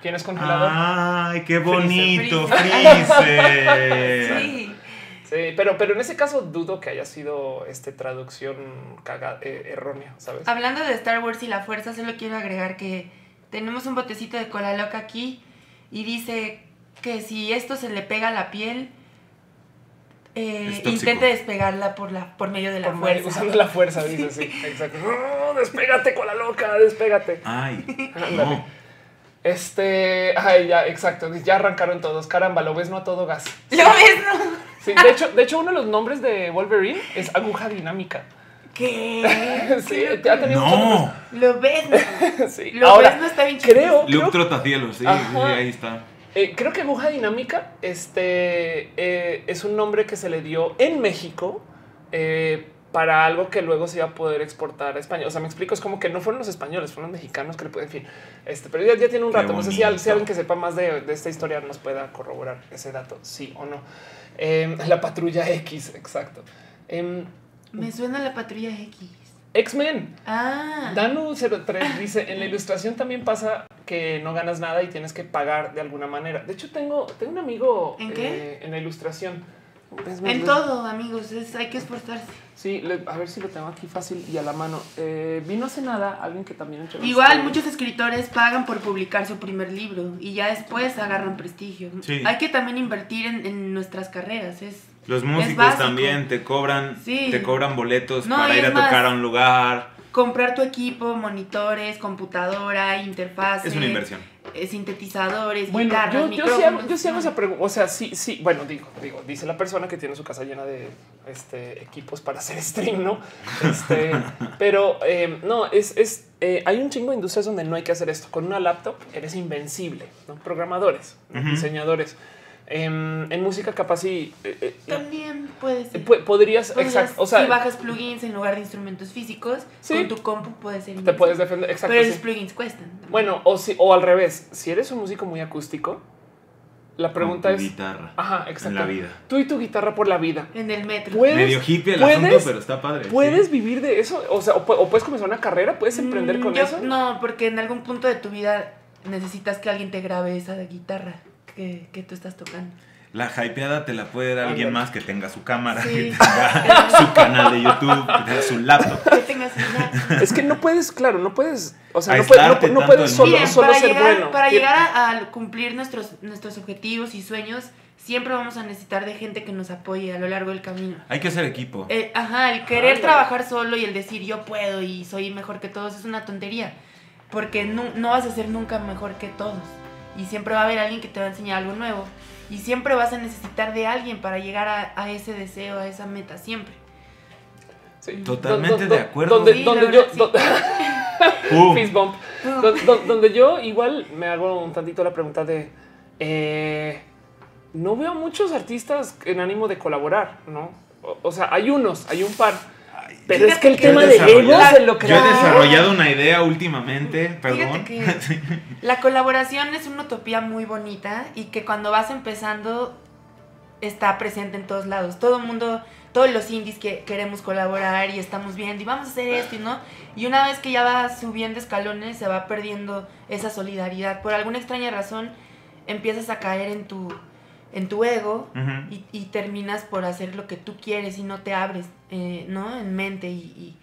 ¿Quién es congelador? Ay, qué bonito, Freezer. Freezer. Sí. Sí, pero, pero en ese caso dudo que haya sido este traducción caga, eh, errónea, ¿sabes? Hablando de Star Wars y la fuerza, solo quiero agregar que tenemos un botecito de cola loca aquí y dice que si esto se le pega a la piel, eh, intente despegarla por, la, por medio de la Por medio- fuerza. usando la fuerza, <laughs> dice, sí, exacto. ¡No, despégate con la loca, despégate. Ay, Ándale. no. Este, ay, ya, exacto. Ya arrancaron todos. Caramba, lo ves, no a todo gas. ¿Lo ves, no? Sí, de hecho, de hecho, uno de los nombres de Wolverine es aguja dinámica. <laughs> ¿Qué? Sí, ¿Qué ha tenido No. Lo ves, <laughs> sí. Lo Ahora, ves, no está bien creo, Luke creo, Trotacielos, sí, sí, ahí está. eh, creo que aguja dinámica este, eh, es un nombre que se le dio en México eh, para algo que luego se iba a poder exportar a España. O sea, me explico, es como que no fueron los españoles, fueron los mexicanos que le pueden, en fin, este, pero ya, ya tiene un Qué rato. No sé si, al- bonito. si alguien que sepa más de, de esta historia nos pueda corroborar ese dato, sí o no. Eh, la patrulla X, exacto. Me suena la patrulla X. X-Men. Ah. Danu03 dice, en la ilustración también pasa que no ganas nada y tienes que pagar de alguna manera. De hecho, tengo, tengo un amigo ¿En qué? eh, en la ilustración. En todo, amigos, es, hay que esforzarse. Sí, le- a ver si lo tengo aquí fácil y a la mano. Eh, vino hace nada alguien que también. Igual muchos escritores pagan por publicar su primer libro y ya después agarran prestigio. Sí. Hay que también invertir en, en nuestras carreras. Es, Los músicos también te cobran, Sí. te cobran boletos No, para ir a tocar a un lugar. Comprar tu equipo, monitores, computadora, interfaz, Es una inversión. sintetizadores, Bueno, guitarras, yo, yo sí micrófonos. hago, yo sí hago esa pregunta. O sea, sí, sí. Bueno, digo, digo, dice la persona que tiene su casa llena de este, equipos para hacer <laughs> stream, ¿no? Este, pero eh, no, es, es eh, hay un chingo de industrias donde no hay que hacer esto. Con una laptop eres invencible, ¿no? Programadores, diseñadores. Em, en música capaz sí eh, eh, También puede ser. pu- podrías, Podrías, exacto. O sea, si bajas plugins en lugar de instrumentos físicos, Sí. con tu compu puede ser te puedes defender. Exacto. Pero sí. esos plugins cuestan. Bueno, o, si, o al revés, si eres un músico muy acústico, la pregunta Con tu es. guitarra. Ajá, exacto. En la vida. Tú y tu guitarra por la vida. En el metro. ¿Puedes- Medio hippie el ¿puedes- asunto, pero está padre. ¿Puedes sí. vivir de eso? O sea, o, pu- o puedes comenzar una carrera, puedes emprender Mm, con yo- eso. No, porque en algún punto de tu vida necesitas que alguien te grabe esa guitarra que, que tú estás tocando. La hypeada te la puede dar alguien más que tenga su cámara, Sí. <laughs> que tenga su canal de YouTube, que tenga su laptop. Que Es que no puedes, claro, no puedes, o sea, no, puedes, no, no solo, solo para ser llegar, bueno. Para llegar a, a cumplir nuestros, nuestros objetivos y sueños, siempre vamos a necesitar de gente que nos apoye a lo largo del camino. Hay que hacer equipo. Eh, ajá, el querer trabajar solo y el decir yo puedo y soy mejor que todos es una tontería. Porque no, no vas a ser nunca mejor que todos. Y siempre va a haber alguien que te va a enseñar algo nuevo. Y siempre vas a necesitar de alguien para llegar a, a ese deseo, a esa meta, siempre. sí. Totalmente de acuerdo. Donde, Sí, donde yo, verdad, sí. <laughs> fist bump. Don- don- donde yo igual me hago un tantito la pregunta de, eh, no veo muchos artistas en ánimo de colaborar, ¿no? O, o sea, hay unos, hay un par. Pero es que el tema Yo he de desarrollado- ego se lo Yo he desarrollado una idea últimamente, perdón. <laughs> La colaboración es una utopía muy bonita y que cuando vas empezando está presente en todos lados. Todo el mundo, todos los indies que queremos colaborar y estamos viendo y vamos a hacer esto y no. Y una vez que ya vas subiendo escalones se va perdiendo esa solidaridad. Por alguna extraña razón empiezas a caer en tu, en tu ego y, y terminas por hacer lo que tú quieres y no te abres, eh, ¿no? En mente y, y-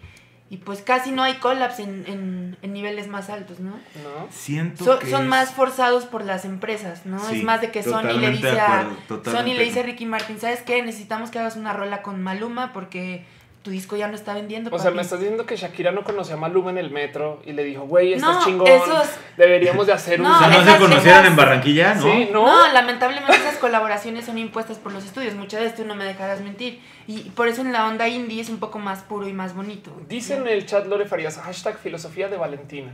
y pues casi no hay collabs en, en- en niveles más altos, ¿no? ¿No? Siento So- que son es- más forzados por las empresas, ¿no? Sí, es más de que Sony le dice a acuerdo. Sony le dice a Ricky Martin, ¿sabes qué? Necesitamos que hagas una rola con Maluma porque tu disco ya no está vendiendo. O sea, papi". me estás diciendo que Shakira no conoció a Maluma en el metro y le dijo, güey, estás No, chingón. esos- Deberíamos de hacer un. No, O sea, no se conocieron esas- en Barranquilla, ¿no? Sí, no. No, lamentablemente esas colaboraciones son impuestas por los estudios. Muchas veces tú no me dejarás mentir. Y por eso en la onda indie es un poco más puro y más bonito. Dice en el chat Lore Farías, hashtag filosofía de Valentina.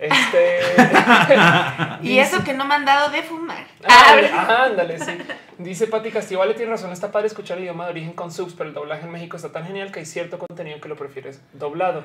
Este. <laughs> Y dice- eso que no me han dado de fumar. Ah, <laughs> ándale, sí. Dice Pati Castillo, vale, tiene razón, está padre escuchar el idioma de origen con subs, pero el doblaje en México está tan genial que hay cierto contenido que lo prefieres doblado.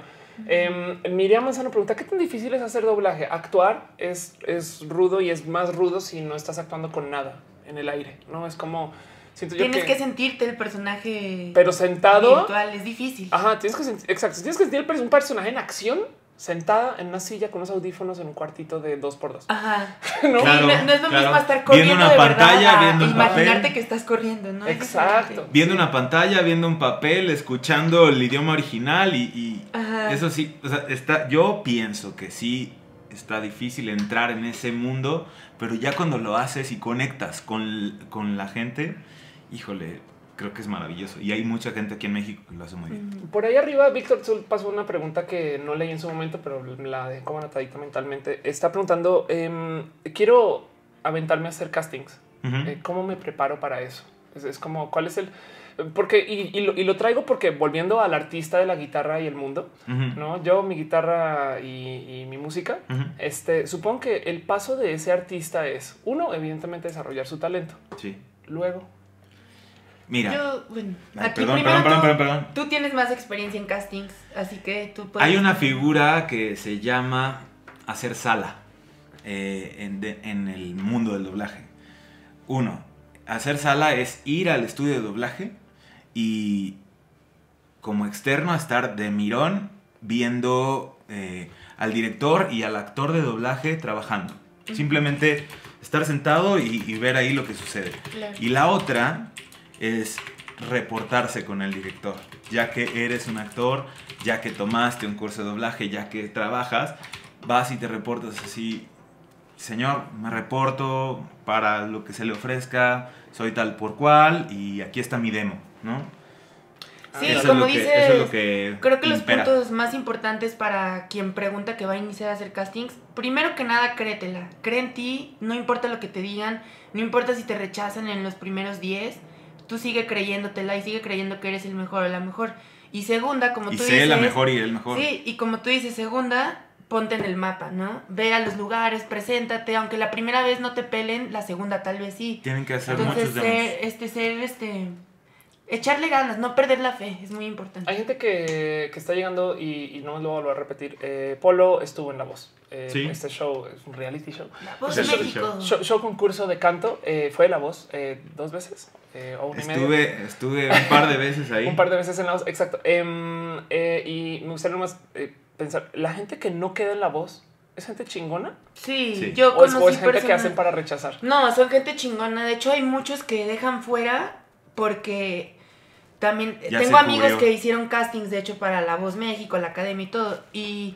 Em, Miriam Manzano pregunta, ¿qué tan difícil es hacer doblaje? Actuar es, es rudo y es más rudo si no estás actuando con nada en el aire, ¿no? Es como, siento yo Tienes que... que sentirte el personaje pero sentado... virtual, es difícil. Ajá, tienes que sentir, exacto, tienes que sentir un personaje en acción, sentada en una silla con unos audífonos en un cuartito de dos por dos. Ajá. <laughs> ¿no? Claro. No, no es lo claro. mismo estar Viendo corriendo una de pantalla, verdad viendo un imaginarte papel. que estás corriendo, ¿no? Exacto. Viendo una pantalla, viendo un papel, escuchando el idioma original y, y Ajá. eso sí, o sea, está, yo pienso que sí está difícil entrar en ese mundo, pero ya cuando lo haces y conectas con, con la gente, híjole, creo que es maravilloso. Y hay mucha gente aquí en México que lo hace muy bien. Por ahí arriba, Víctor Zul pasó una pregunta que no leí en su momento, pero la dejé como anotadita mentalmente. Está preguntando, em, quiero aventarme a hacer castings. Eh, ¿Cómo me preparo para eso? Es, es como, ¿cuál es el...? porque y, y lo, y lo traigo porque volviendo al artista de la guitarra y el mundo, no yo, mi guitarra y, y mi música, este supongo que el paso de ese artista es uno, evidentemente, desarrollar su talento. Sí. Luego, Mira. Yo, bueno, Ay, aquí perdón, primero perdón, perdón, perdón, perdón. tú tienes más experiencia en castings, así que tú puedes... Hay una figura que se llama hacer sala eh, en, de- en el mundo del doblaje. Uno, hacer sala es ir al estudio de doblaje y como externo estar de mirón viendo eh, al director y al actor de doblaje trabajando. Simplemente estar sentado y, y ver ahí lo que sucede. Claro. Y la otra es reportarse con el director. Ya que eres un actor, ya que tomaste un curso de doblaje, ya que trabajas, vas y te reportas así. Señor, me reporto para lo que se le ofrezca, soy tal por cual y aquí está mi demo, ¿no? Sí, Eso es como que- dices, eso es lo que creo que los puntos más importantes para quien pregunta que va a iniciar a hacer castings, primero que nada, créetela. Cree en ti, no importa lo que te digan, no importa si te rechazan en los primeros 10, tú sigue creyéndotela y sigue creyendo que eres el mejor o la mejor. Y segunda, como Y tú sé dices... la mejor y el mejor. Sí, y como tú dices, segunda, ponte en el mapa, ¿no? Ve a los lugares, preséntate, aunque la primera vez no te pelen, la segunda tal vez sí. Tienen que hacer Entonces, muchos ser, este, ser, este, echarle ganas, no perder la fe, es muy importante. hay gente que, que está llegando y, y no lo voy a repetir. Eh, Polo estuvo en La Voz. Eh, Sí. Este show es un reality show. La voz de sí, México. Show, show concurso de canto. eh, fue La Voz eh, dos veces eh, o una y media. Estuve, estuve un par de veces ahí. <laughs> Un par de veces en la voz, exacto. Em, eh, y me gustaría más eh, pensar, la gente que no queda en la voz, ¿es gente chingona? Sí, Sí. yo ¿O es, conocí o es gente que hacen para rechazar? No, son gente chingona. De hecho, hay muchos que dejan fuera porque también Ya tengo amigos cubrió. que hicieron castings, de hecho, para La Voz México, la Academia y todo. Y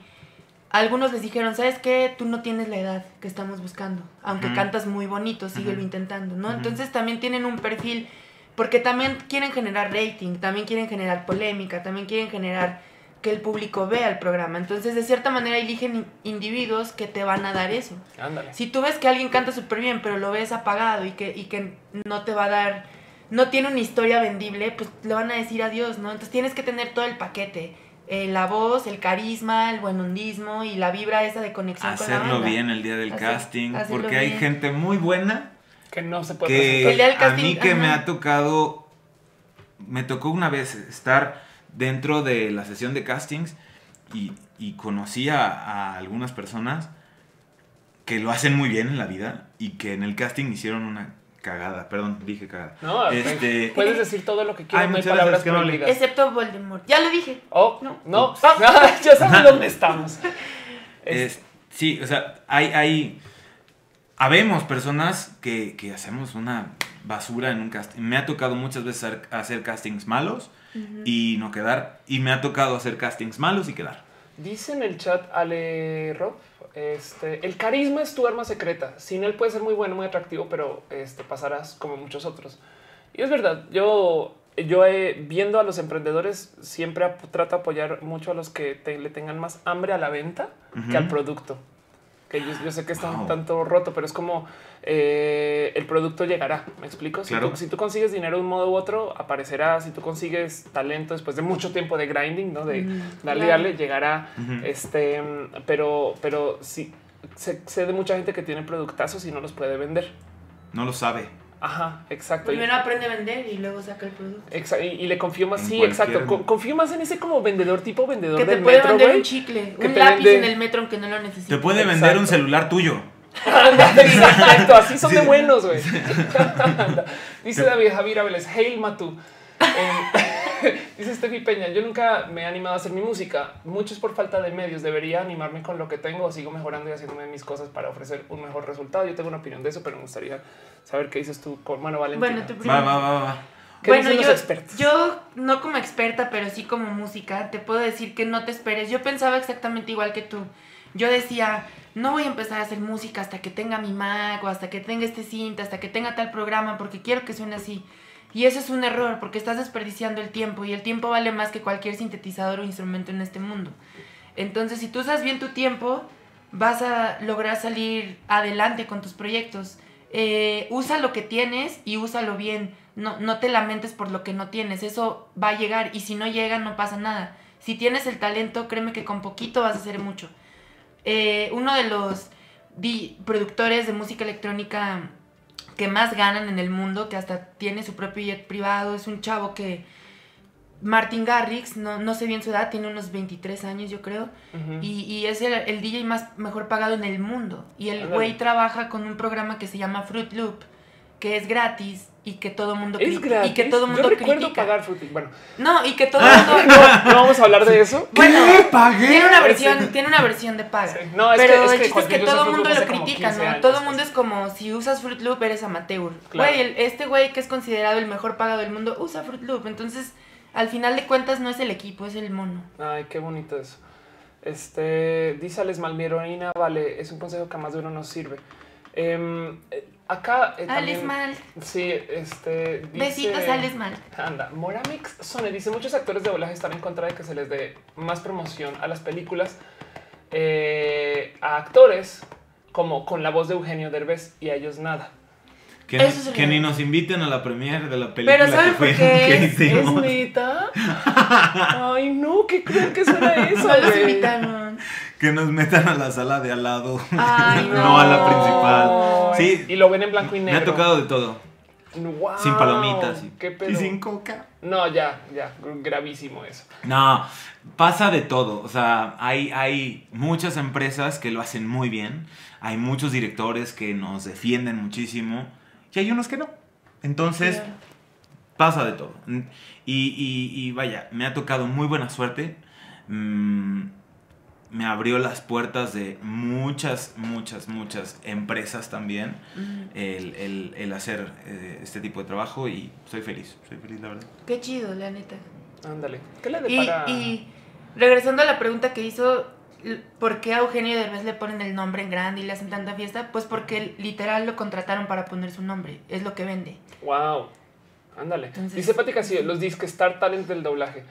algunos les dijeron, ¿sabes qué? Tú no tienes la edad que estamos buscando. Aunque Ujú. cantas muy bonito, síguelo Ujú. intentando, ¿no? Ujú. Entonces también tienen un perfil, porque también quieren generar rating, también quieren generar polémica, también quieren generar que el público vea el programa. Entonces, de cierta manera, eligen in- individuos que te van a dar eso. Ándale. Si tú ves que alguien canta súper bien, pero lo ves apagado y que, y que no te va a dar, no tiene una historia vendible, pues le van a decir adiós, ¿no? Entonces tienes que tener todo el paquete. Eh, la voz, el carisma, el buenondismo y la vibra esa de conexión con la Hacerlo banda. bien el día del Hacer- casting, hacerlo porque hay gente muy buena Que no se puede que. El día del a casting, mí que me ha tocado, me tocó una vez estar dentro de la sesión de castings y, y conocí a, a algunas personas que lo hacen muy bien en la vida y que en el casting hicieron una cagada, perdón, dije cagada. No, Este, puedes decir todo lo que quieras, no hay palabras amable. prohibidas. Excepto Voldemort. Ya lo dije. Oh, No. no, <laughs> ya sabes dónde estamos. Es- Es- sí, o sea, hay, hay, habemos personas que, que hacemos una basura en un casting. Me ha tocado muchas veces hacer, hacer castings malos y no quedar. Y me ha tocado hacer castings malos y quedar. Dice en el chat Ale Rob, este, el carisma es tu arma secreta. Sin él puede ser muy bueno, muy atractivo, pero este, pasarás como muchos otros. Y es verdad, yo, yo he, viendo a los emprendedores, siempre ap- trato de apoyar mucho a los que te- le tengan más hambre a la venta que al producto. Que yo, yo sé que está un tanto roto, pero es como eh, el producto llegará. Me explico. Si, Claro. tú, si tú consigues dinero de un modo u otro, aparecerá. Si tú consigues talento después de mucho tiempo de grinding, no de Mm, darle, claro. darle, llegará. Este, pero, pero sí, sé, sé de mucha gente que tiene productazos y no los puede vender. No lo sabe. Ajá, exacto. Y, Primero aprende a vender y luego saca el producto. exa- y- y le confío más. En Sí, cualquier- exacto. Co- confío más en ese como vendedor tipo vendedor Que te del puede metro, vender güey. un chicle, Que un lápiz vende- en el metro aunque no lo necesites. Te puede Exacto. vender un celular tuyo. Exacto, <laughs> así son de buenos, güey. <laughs> Dice David Javier Áviles, Hail Matu. Em, <laughs> dice Steffi Peña, yo nunca me he animado a hacer mi música, mucho es por falta de medios, debería animarme con lo que tengo, o sigo mejorando y haciéndome mis cosas para ofrecer un mejor resultado. Yo tengo una opinión de eso, pero me gustaría saber qué dices tú con mano Valentina. Bueno, tú Va, va, va, va. ¿Qué bueno, dicen yo, los expertos? yo no como experta, pero sí como música, te puedo decir que no te esperes. Yo pensaba exactamente igual que tú. Yo decía, no voy a empezar a hacer música hasta que tenga mi Mac o hasta que tenga este cinta, hasta que tenga tal programa, porque quiero que suene así. Y eso es un error, porque estás desperdiciando el tiempo y el tiempo vale más que cualquier sintetizador o instrumento en este mundo. Entonces, si tú usas bien tu tiempo, vas a lograr salir adelante con tus proyectos. Eh, usa lo que tienes y úsalo bien. no, no te lamentes por lo que no tienes, eso va a llegar y si no llega no pasa nada. Si tienes el talento, créeme que con poquito vas a hacer mucho. Eh, uno de los productores de música electrónica que más ganan en el mundo, que hasta tiene su propio jet privado, es un chavo que... Martin Garrix, no, no sé bien su edad, tiene unos 23 años yo creo, y, y es el, el DJ más mejor pagado en el mundo. Y el güey trabaja con un programa que se llama Fruit Loop, que es gratis y que todo mundo Es gratis. y que todo mundo Yo recuerdo critica. pagar Fruity. Bueno, No, y que todo Ah. mundo <laughs> no vamos a hablar de eso. bueno, ¿Pagué? tiene una Sí. versión, tiene una versión de paga. Sí. No, es pero que- el chiste es que todo Fruit el mundo lo critica, 15 ¿no? años, todo el pues. mundo es como si usas Fruit Loop eres amateur. Claro. Güey, el- este güey que es considerado el mejor pagado del mundo usa Fruit Loop, entonces al final de cuentas no es el equipo, es el mono. Ay, qué bonito eso. Este, dice Alex Malmirona, vale, es un consejo que a más de uno nos sirve. Em, eh, acá eh, Alex Mal, Sí, este. Dice, besitos Alex Mal. Anda, Moramix Sone dice: Muchos actores de doblaje están en contra de que se les dé más promoción a las películas eh, a actores como con la voz de Eugenio Derbez y a ellos nada. Que, es ni nos inviten a la premiere de la película Pero ¿saben por fue- qué? Es- ¿Es hicimos. neta? Ay, no, ¿qué creen que suena <laughs> eso? No los invitaron. Que nos metan a la sala de al lado. Ay, no. <laughs> No a la principal. Sí. Y lo ven en blanco y Me negro. ha tocado de todo. Wow, Sin palomitas. Y, ¿Qué pedo? y sin coca. No, ya, ya, gravísimo eso. No, pasa de todo. O sea, hay, hay muchas empresas que lo hacen muy bien. Hay muchos directores que nos defienden muchísimo. Y hay unos que no. Entonces, pasa de todo. Y, y- y vaya, me ha tocado muy buena suerte. Mm, me abrió las puertas de muchas, muchas, muchas empresas también el, el- el hacer eh, este tipo de trabajo y soy feliz, soy feliz la verdad. Qué chido, la neta. Ándale. ¿Qué le Y, depara? y regresando a la pregunta que hizo, ¿por qué a Eugenio Derbez le ponen el nombre en grande y le hacen tanta fiesta? Pues porque literal lo contrataron para poner su nombre, es lo que vende. Wow. Ándale. Entonces- dice Pati Castillo, los disque Star Talent del doblaje.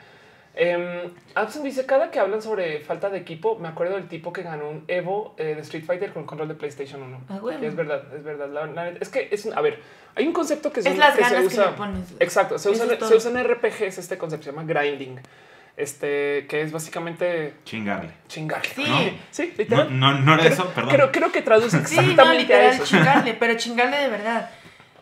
Eh, Abson dice, cada que hablan sobre falta de equipo, me acuerdo del tipo que ganó un Evo eh, de Street Fighter con control de PlayStation 1. Ah, es verdad, es verdad. La- la neta- es que es, un- a ver, hay un concepto que, Es se- las que se ganas que usa. le pones. Exacto, se usa, es se usa en RPGs este concepto, se llama grinding. Este, que es básicamente Chingarle. chingarle. Sí. ¿no? Sí, No, literal. no, no era creo, eso, perdón. Creo, creo que traduce Sí, no, exactamente a literal, eso. <laughs> chingarle, pero chingarle de verdad.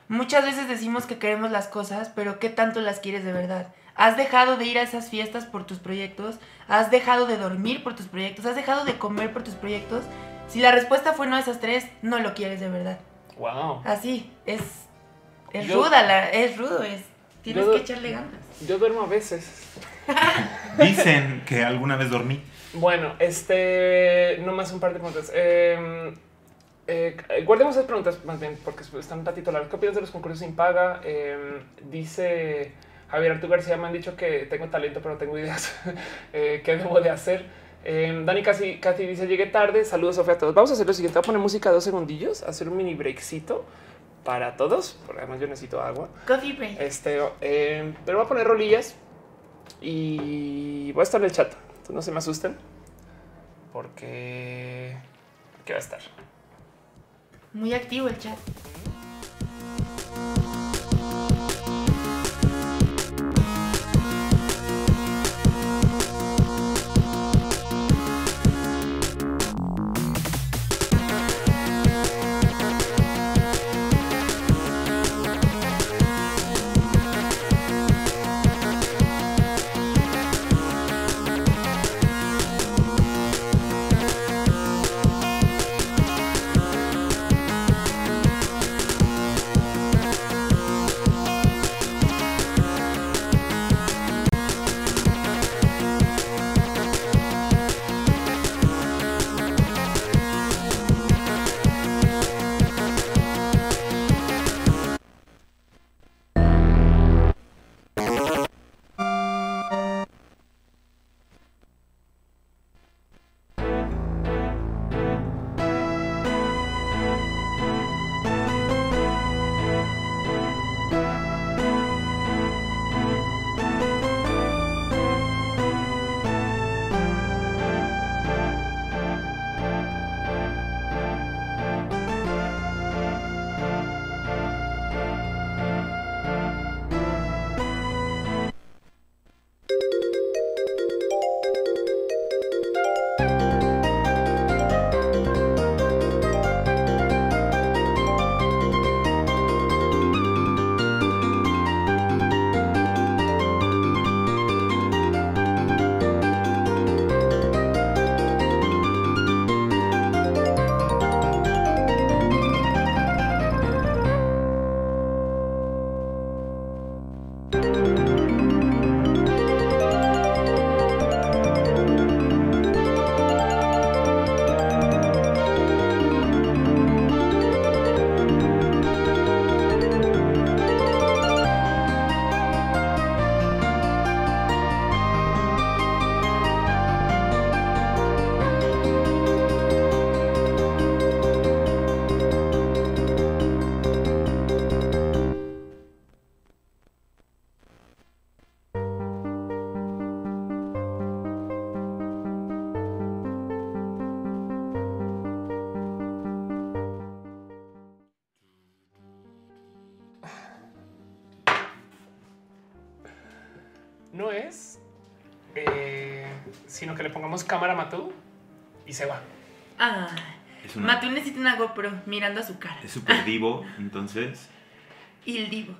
Muchas veces decimos que queremos las cosas, pero ¿qué tanto las quieres de verdad? ¿Has dejado de ir a esas fiestas por tus proyectos? ¿Has dejado de dormir por tus proyectos? ¿Has dejado de comer por tus proyectos? Si la respuesta fue no a esas tres, no lo quieres de verdad. Wow. Así, es, es Yo- ruda, la, es rudo, es, tienes Yo- que echarle ganas. Yo duermo a veces. <laughs> Dicen que alguna vez dormí. Bueno, este, no más un par de preguntas. Eh, eh, guardemos esas preguntas más bien porque están un ratito largas. ¿Qué opinas de los concursos sin paga? Eh, dice Javier Arturo García, me han dicho que tengo talento, pero no tengo ideas. <laughs> Eh, ¿Qué debo de hacer? Eh, Dani Casi, Cati dice, llegué tarde. Saludos, Sofía, a todos. Vamos a hacer lo siguiente. Voy a poner música dos segundillos, hacer un mini breakcito para todos, porque además yo necesito agua. Coffee break. Este, eh, pero voy a poner rolillas y voy a estar en el chat. Entonces no se me asusten porque ¿qué va a estar? Muy activo el chat. Que le pongamos cámara Matú y se va. Ah, Es una- Matú necesita una GoPro mirando a su cara. Es súper <laughs> divo, entonces. Y el divo.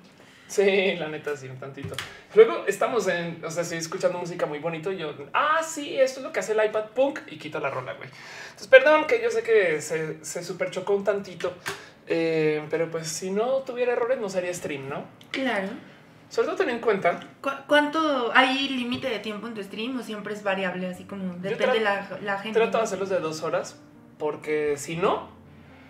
Sí, la neta, sí, un tantito. Luego estamos en, o sea, estoy escuchando música muy bonito y yo, ah, sí, esto es lo que hace el iPad punk y quito la rola, güey. Entonces, perdón que yo sé que se, se super chocó un tantito, eh, pero pues si no tuviera errores no sería stream, ¿no? Claro. Sobre todo ten en cuenta, ¿Cu- ¿Cuánto hay límite de tiempo en tu stream o siempre es variable? Así como depende tra- la, la gente. trato de hacerlos de dos horas, porque si no,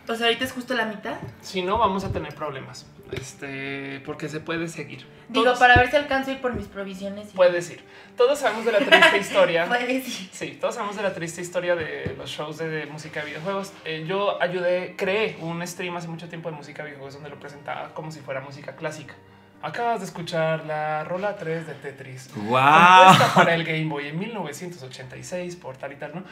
O sea, ahorita es justo la mitad. si no vamos a tener problemas, este, porque se puede seguir. Digo, Todos- para ver si alcanzo a ir por mis provisiones. y- Puedes ir. Todos sabemos de la triste <laughs> historia. Puedes ir. Sí, todos sabemos de la triste historia de los shows de, de música de videojuegos. Eh, yo ayudé, creé un stream hace mucho tiempo de música de videojuegos donde lo presentaba como si fuera música clásica. Acabas de escuchar la rola 3 de Tetris. ¡Wow! Compuesta para el Game Boy en 1986 por tal y tal, ¿no?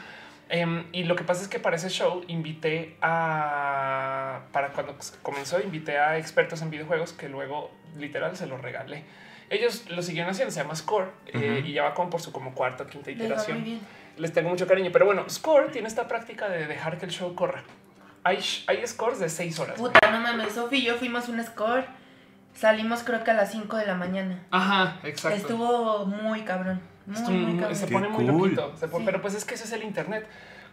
Em, y lo que pasa es que para ese show invité a. Para cuando comenzó, invité a expertos en videojuegos que luego literal se los regalé. Ellos lo siguieron haciendo, se llama Score eh, Ujú. y ya va como por su como cuarta o quinta Les iteración bien. les tengo mucho cariño. Pero bueno, Score tiene esta práctica de dejar que el show corra. Hay, hay scores de seis horas. Puta, no mames. Sofi y yo fuimos un score. Salimos creo que a las 5 de la mañana. Ajá, exacto. Estuvo muy cabrón. Muy, Esto muy cabrón. se Qué pone muy cool. loquito. se pone- Sí. Pero pues es que ese es el internet.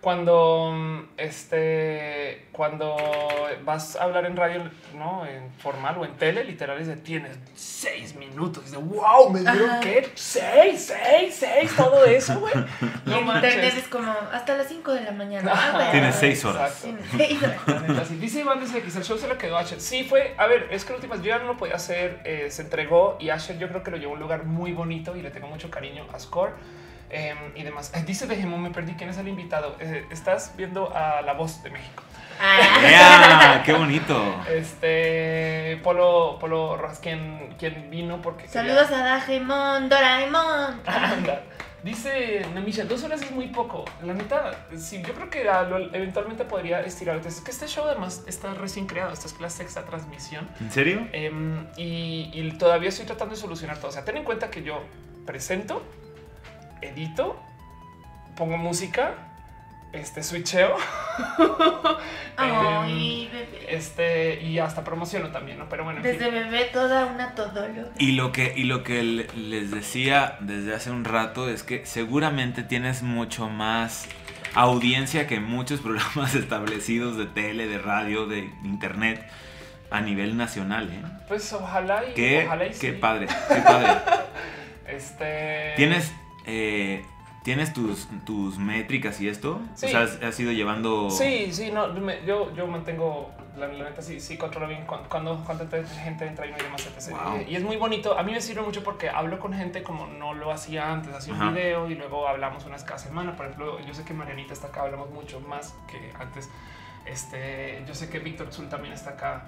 Cuando mm, este cuando vas a hablar en radio, no en formal o en tele, literal es de tienes seis minutos. Y de wow, me dieron Ajá. qué seis, seis, seis, todo eso, güey. <laughs> No internet es como hasta las 5 de la mañana. Ah, bueno. Tienes seis horas. Exacto. Tienes seis horas. Dice Iván desde X, el show se lo quedó a Asher. Sí, fue, a ver, es que últimas yo ya no lo podía hacer, eh, se entregó y Asher yo creo que lo llevó a un lugar muy bonito y le tengo mucho cariño a Score eh, y demás. Eh, dice Dejemón, me perdí, ¿quién es el invitado? Eh, estás viendo a La Voz de México. Ah. ¡Ea! ¡Qué bonito! Este, Polo, Polo Rojas, quien, quien vino porque... quería- Saludos a Dajemon, Doraemon. <laughs> Anda. Dice Namisha, dos horas es muy poco. La neta, sí, yo creo que a lo- eventualmente podría estirar. Es que este show además está recién creado. Esta es la sexta transmisión. ¿En serio? Em, y, y todavía estoy tratando de solucionar todo. O sea, ten en cuenta que yo presento, edito, pongo música, este switcheo. <laughs> Em, Ay, bebé. este y hasta promociono también, ¿no? Pero bueno, en fin. Desde bebé toda una todóloga. Y lo que, y lo que le- les decía desde hace un rato es que seguramente tienes mucho más audiencia que muchos <laughs> programas establecidos de tele, de radio, de internet a nivel nacional. ¿eh? pues ojalá y Qué, ojalá y qué sí. padre, qué padre. <laughs> Este ¿Tienes, eh, ¿tienes tus, tus métricas y esto? Sí. O sea, has, has ido llevando... Sí, sí, no, me- yo, yo mantengo, la, la neta sí, sí controlo bien cu- cuando, cuando gente entra y hay demás, etc. Wow. Y es muy bonito, a mí me sirve mucho porque hablo con gente como no lo hacía antes, hacía Ajá. un video y luego hablamos unas cada semana. Por ejemplo, yo sé que Marianita está acá, hablamos mucho más que antes. Este, yo sé que Víctor Zul también está acá.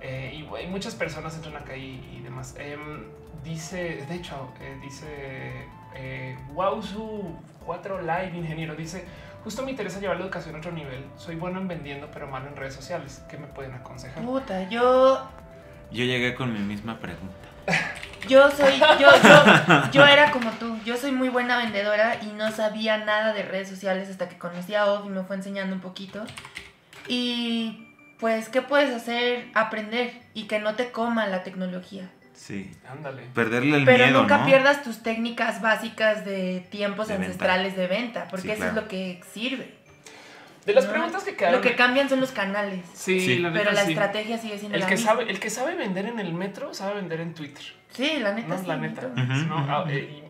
eh, y muchas personas entran acá y, y demás. Em, dice, de hecho, eh, dice eh, Wowzu 4 Live Ingeniero. Dice: Justo me interesa llevar la educación a otro nivel. Soy bueno en vendiendo, pero malo en redes sociales. ¿Qué me pueden aconsejar? Puta, yo Yo llegué con mi misma pregunta. <laughs> Yo soy, yo, yo, yo era como tú. Yo soy muy buena vendedora y no sabía nada de redes sociales hasta que conocí a Off y me fue enseñando un poquito. Y pues, ¿qué puedes hacer? Aprender y que no te coma la tecnología. Sí. Ándale. Perderle el Pero miedo, nunca ¿no? pierdas tus técnicas básicas de tiempos De venta. ancestrales de venta, porque Sí, eso claro. es lo que sirve. De las ¿no? preguntas que quedaron. Lo que cambian son los canales, sí, Sí. la neta, pero la sí. estrategia sigue siendo El la que, misma. sabe, el que sabe vender en el metro sabe vender en Twitter. Sí, la neta No, sí. la neta. No,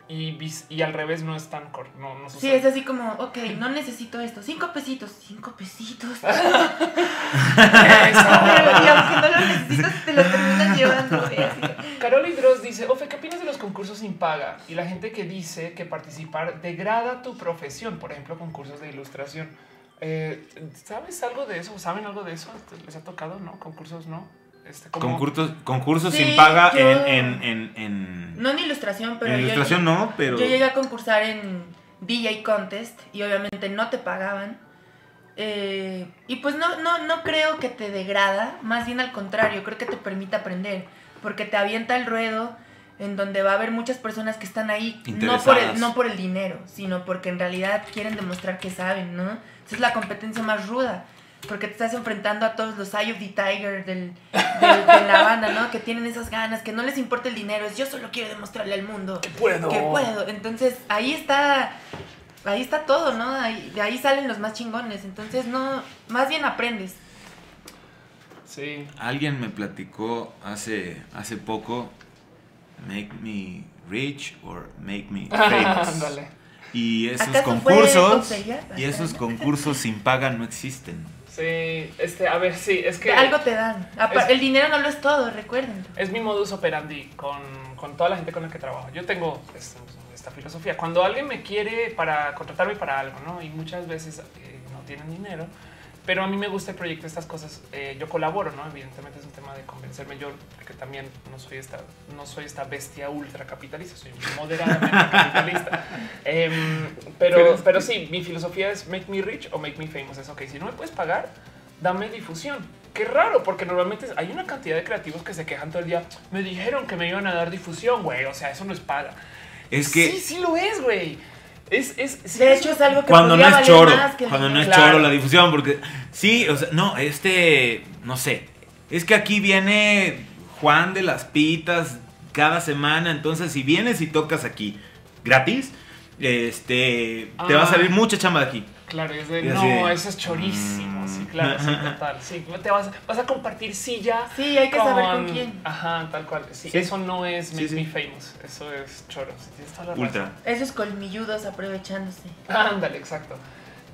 y, al revés no es tan cor. No, no Sí, es así como, ok, no necesito esto. Cinco pesitos. Cinco pesitos. <laughs> Eso. Pero, y aunque no lo necesitas, te lo terminas llevando. así. Carol Hidros dice, Ofe, ¿qué opinas de los concursos sin paga? Y la gente que dice que participar degrada tu profesión, por ejemplo, concursos de ilustración. Eh, ¿Sabes algo de eso? ¿Saben algo de eso? ¿Les ha tocado? ¿No? ¿Concursos no? Este, como- Concursos, concursos Sí, sin paga yo- en, en, en, en- No en ilustración, pero en yo, ilustración no, pero... yo llegué a concursar en DJ Contest y obviamente no te pagaban. Eh, y pues no, no, no creo que te degrada, más bien al contrario, creo que te permite aprender, porque te avienta el ruedo en donde va a haber muchas personas que están ahí no por, el, no por el dinero, sino porque en realidad quieren demostrar que saben, ¿no? Esa es la competencia más ruda, porque te estás enfrentando a todos los Eye of the Tiger del, del- de la banda, ¿no? Que tienen esas ganas, que no les importa el dinero, es yo solo quiero demostrarle al mundo Que puedo. que puedo. Entonces ahí está, ahí está todo, ¿no? Ahí- de ahí salen los más chingones, entonces no, más bien aprendes. Sí. Alguien me platicó hace, hace poco, make me rich or make me <laughs> famous. Y esos ¿Acaso fue concursos, y esos concursos sin paga no existen. Sí, este, a ver, sí, es que Algo te dan. Es- El dinero no lo es todo, recuerden. es mi modus operandi con, con toda la gente con la que trabajo. Yo tengo es- esta filosofía. Cuando alguien me quiere para contratarme para algo, ¿no? Y muchas veces eh, no tienen dinero, pero a mí me gusta el proyecto, estas cosas. eh, yo colaboro, ¿no? Evidentemente es un tema de convencerme yo, porque también no soy esta, no soy esta bestia ultra capitalista, soy moderadamente <laughs> capitalista. Em, pero, pero sí, mi filosofía es make me rich o make me famous. Es ok, si no me puedes pagar, dame difusión. Qué raro, porque normalmente hay una cantidad de creativos que se quejan todo el día. Me dijeron que me iban a dar difusión, güey. O sea, eso no es paga. Es que sí, sí lo es, güey. Es, es, sí De hecho, es algo que cuando no es valer choro, más que el cuando no es. Claro. choro la difusión, porque sí, o sea, no, este, no sé, es que aquí viene Juan de las Pitas cada semana, entonces si vienes y tocas aquí gratis, este, te va a Ah. salir mucha chamba de aquí. Claro, es de Y así no, eso es chorísimo. mm. Sí, claro, sí, <laughs> total. Sí, te vas, vas a compartir silla. Sí, hay que saber con quién. Ajá, tal cual. Sí, Sí. eso no es Sí, make sí. me famous. Eso es choro. Sí, tienes toda la Ultra. razón. Esos colmilludos aprovechándose. Ándale, exacto.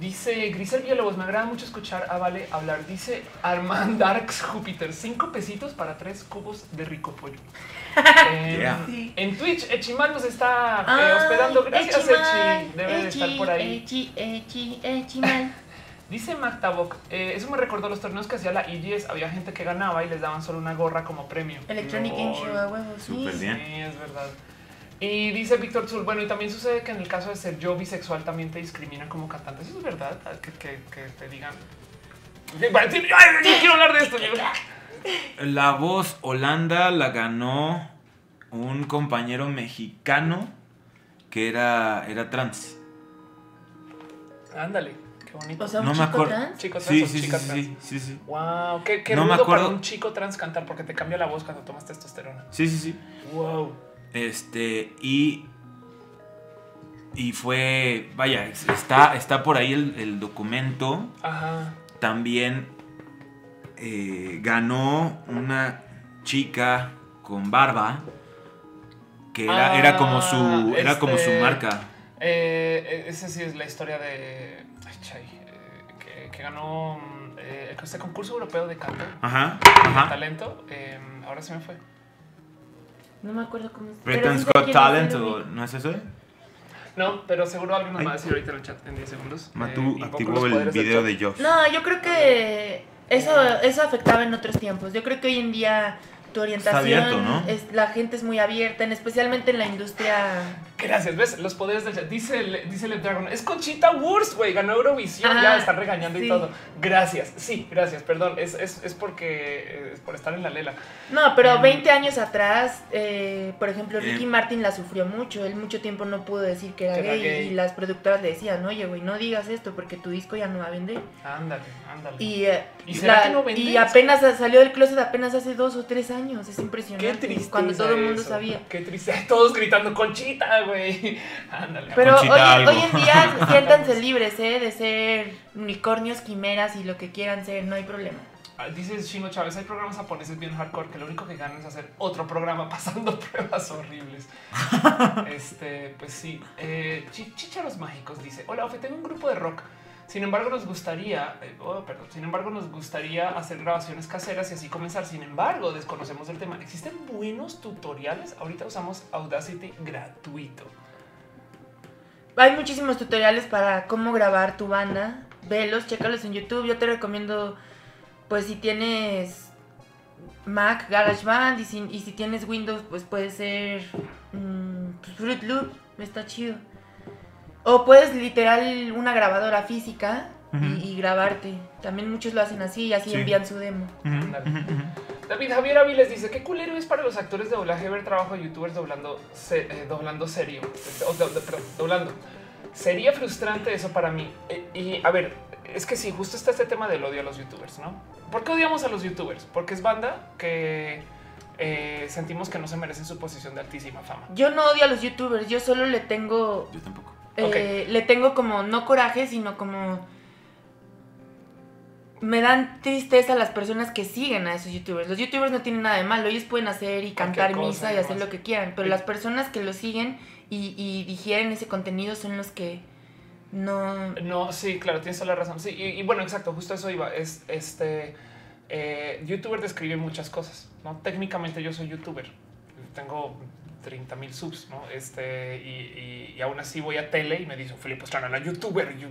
Dice Grisel Villalobos, me agrada mucho escuchar a Vale hablar. Dice Armand Darks Júpiter, cinco pesitos para tres cubos de rico pollo. <laughs> Eh, Yeah. Sí. En Twitch, Echimal nos está eh, Ay, hospedando. Gracias, Echimal, Echi. Debe de estar por ahí. Echi, Echi, Echimal. <laughs> Dice Mactabok, eh, eso me recordó los torneos que hacía la EGS. Había gente que ganaba y les daban solo una gorra como premio. Electronic Game Show a huevo, sí. Súper bien. Sí, es verdad. Y dice Víctor Zul, bueno, y también sucede que en el caso de ser yo bisexual también te discriminan como cantante. Eso es verdad, que, que- que te digan. Ay, yo quiero hablar de esto. La voz Holanda la ganó un compañero mexicano que era, era trans. Ándale, qué bonito. O sea, un No me chico acuerdo. trans. Chico trans Sí, o sí, sí, chica sí, trans. sí, sí, sí. Wow, qué, qué No me para un chico trans cantar porque te cambia la voz cuando tomas testosterona. Sí, sí, sí. Wow. Este, y. Y fue. Vaya, está, está por ahí el, el documento. Ajá. También eh, ganó una chica con barba. Que era, Ah, era como su. Era como su este- marca. Eh, esa sí es la historia de. Ay, chay, eh, que, que ganó eh, este concurso europeo de canto. Ajá, de ajá. talento. eh, ahora se me fue. No me acuerdo cómo es. Britain's Got Talent, ¿o. ¿no es eso? No, pero seguro alguien nos Ay. va a decir ahorita en el chat en 10 segundos. Eh, Matú poco activó el video de Josh. No, yo creo que eso, eso afectaba en otros tiempos. Yo creo que hoy en día tu orientación abierto, ¿no? es la gente es muy abierta, en, especialmente en la industria. Gracias, ¿ves? Los poderes del chat. Dice el, dice el Dragon. Es Conchita Wurst, güey. Ganó Eurovisión. Ya están regañando y todo. Gracias. Sí, gracias. Perdón. Es, es, es porque eh, es por estar en la lela. No, pero Mm. 20 años atrás, eh, por ejemplo, Eh. Ricky Martin la sufrió mucho. Él mucho tiempo no pudo decir que era, Que era gay, y las productoras le decían, oye, güey, no digas esto porque tu disco ya no va a vender. Ándale, ándale. Y, eh, ¿Y será la- que no y apenas salió del closet apenas hace dos o tres años. Es Qué impresionante. triste. Cuando todo el mundo sabía. Qué triste. <laughs> Todos gritando Conchita, güey. <laughs> Ándale. Pero Conchita hoy, en día <laughs> siéntanse libres, ¿eh? De ser unicornios, quimeras y lo que quieran ser, no hay problema. Ah, Dice Shino Chávez, hay programas japoneses bien hardcore que lo único que ganan es hacer otro programa pasando pruebas horribles. este, pues sí. Eh, Chi- Chícharos mágicos dice: Hola, Ofe, tengo un grupo de rock. Sin embargo, nos gustaría, eh, oh, sin embargo, nos gustaría hacer grabaciones caseras y así comenzar. Sin embargo, desconocemos el tema. ¿Existen buenos tutoriales? Ahorita usamos Audacity gratuito. Hay muchísimos tutoriales para cómo grabar tu banda. Velos, chécalos en YouTube. Yo te recomiendo, pues si tienes Mac, GarageBand y si, y si tienes Windows, pues puede ser mm, pues, Fruit Loop, está chido. O puedes literal una grabadora física y- grabarte. También muchos lo hacen así y así Sí. envían su demo. Ujú, ujú. David Javier Aviles dice qué culero es para los actores de doblaje ver trabajo de youtubers doblando, se- eh, doblando serio, o do- do- perdón, doblando. Sería frustrante eso para mí. Eh, y a ver, es que sí, justo está este tema del odio a los youtubers, ¿no? ¿Por qué odiamos a los youtubers? Porque es banda que eh, sentimos que no se merecen su posición de altísima fama. Yo no odio a los youtubers, yo solo le tengo, Yo tampoco. Eh, le tengo como no coraje, sino como me dan tristeza las personas que siguen a esos youtubers. Los youtubers no tienen nada de malo, ellos pueden hacer y cantar cosa misa y hacer lo que quieran, pero Sí. las personas que lo siguen y, y digieren ese contenido son los que no... No, sí, claro, tienes toda la razón. Sí, y, y bueno, exacto, justo eso iba. Es este eh, youtuber describe muchas cosas. No, técnicamente yo soy youtuber. Tengo 30 mil subs, no? Este y, y- y aún así voy a tele y me dice Felipe Estrana, la youtuber. Y yo,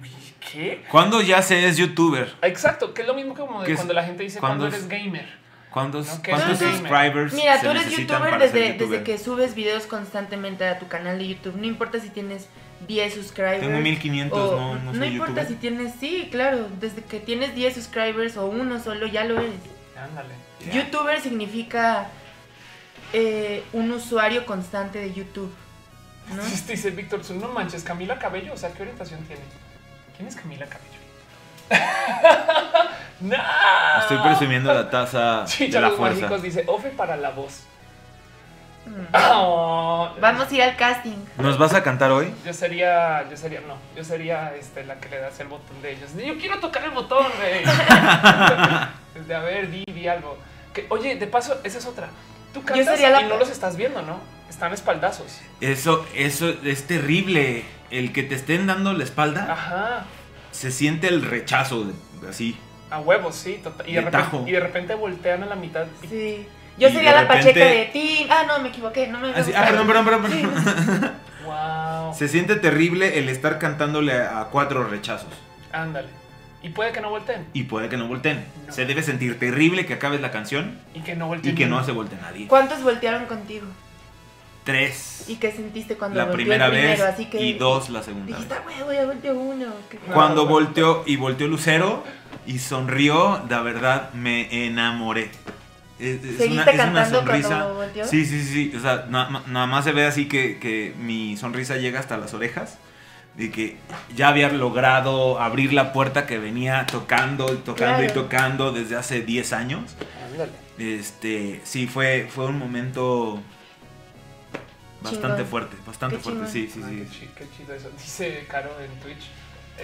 ¿qué? ¿Cuándo ya se es youtuber? Exacto, que es lo mismo que como de cuando la gente dice ¿Cuándo eres gamer. ¿Cuántos, No, cuántos subscribers Mira, se tú eres youtuber desde, youtuber? desde que subes videos constantemente a tu canal de YouTube. No importa si tienes 10 subscribers. Tengo 1500, o- no, no soy importa youtuber. si tienes, sí, claro, desde que tienes 10 subscribers o uno solo, ya lo eres. Ándale. YouTuber significa eh, un usuario constante de YouTube. ¿no? <laughs> Dice Víctor, no manches, Camila Cabello. O sea, ¿qué orientación tiene? ¿Quién es Camila Cabello? <laughs> no. Estoy presumiendo la taza <laughs> de la Chicharos fuerza. mágicos dice Ofe para la voz. Mm. Oh, Vamos a ir al casting. ¿Nos vas a cantar hoy? Yo sería, yo sería, no, yo sería este, la que le das el botón de ellos. Yo quiero tocar el botón, güey. de a ver, di, di algo. Que, oye, de paso, esa es otra. Tú cantas sería la- y no los estás viendo, ¿no? Están espaldazos. Eso, eso es terrible. El que te estén dando la espalda, Ajá. se siente el rechazo, de- así. A huevos, sí. tota- Y, de De repente, tajo. y de repente voltean a la mitad. y- Sí. Yo Y sería la pacheca repente- de ti. Ah, no, me equivoqué. No me Así, ah, perdón, perdón, perdón. Sí. perdón. Wow. <laughs> Se siente terrible el estar cantándole a cuatro rechazos. Ándale. Y puede que no volteen. Y puede que no volteen. No. Se debe sentir terrible que acabes la canción Y que no volteen. y que no se voltee nadie. ¿Cuántos voltearon contigo? Tres. ¿Y qué sentiste cuando La volteó primera el primero? vez Así que y dos la segunda Dijiste, vez. "Ah, huevo, ya volteó uno. ¿Qué- No, Cuando bueno. volteó y volteó Lucero y sonrió, de verdad me enamoré. Es, es ¿Seguiste una, es una cantando sonrisa. cuando volteó? Sí, sí, sí. O sea, na- ma- nada más se ve así que, que mi sonrisa llega hasta las orejas. De que ya había logrado abrir la puerta que venía tocando y tocando y tocando desde hace 10 años. Ándale. Este, sí, fue, fue un momento bastante Chingón. fuerte, bastante Qué fuerte, sí, chingón. sí, Ah, sí. Qué, chi- qué chido eso. Dice Caro en Twitch.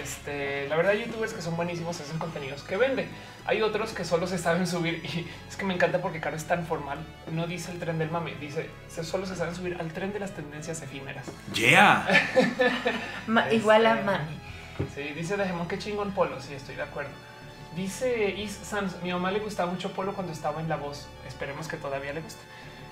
Este, la verdad, hay youtubers que son buenísimos, hacen contenidos que venden. Hay otros que solo se saben <laughs> subir y es que me encanta porque Caro es tan formal. No dice el tren del mame, dice se solo se saben subir al tren de las tendencias efímeras. Yeah. <laughs> Ma- Este- Igual a mami. Sí, dice Dejemón, qué chingón Polo. Sí, estoy de acuerdo. Dice Is Sans, mi mamá le gustaba mucho Polo cuando estaba en La Voz. Esperemos que todavía le guste.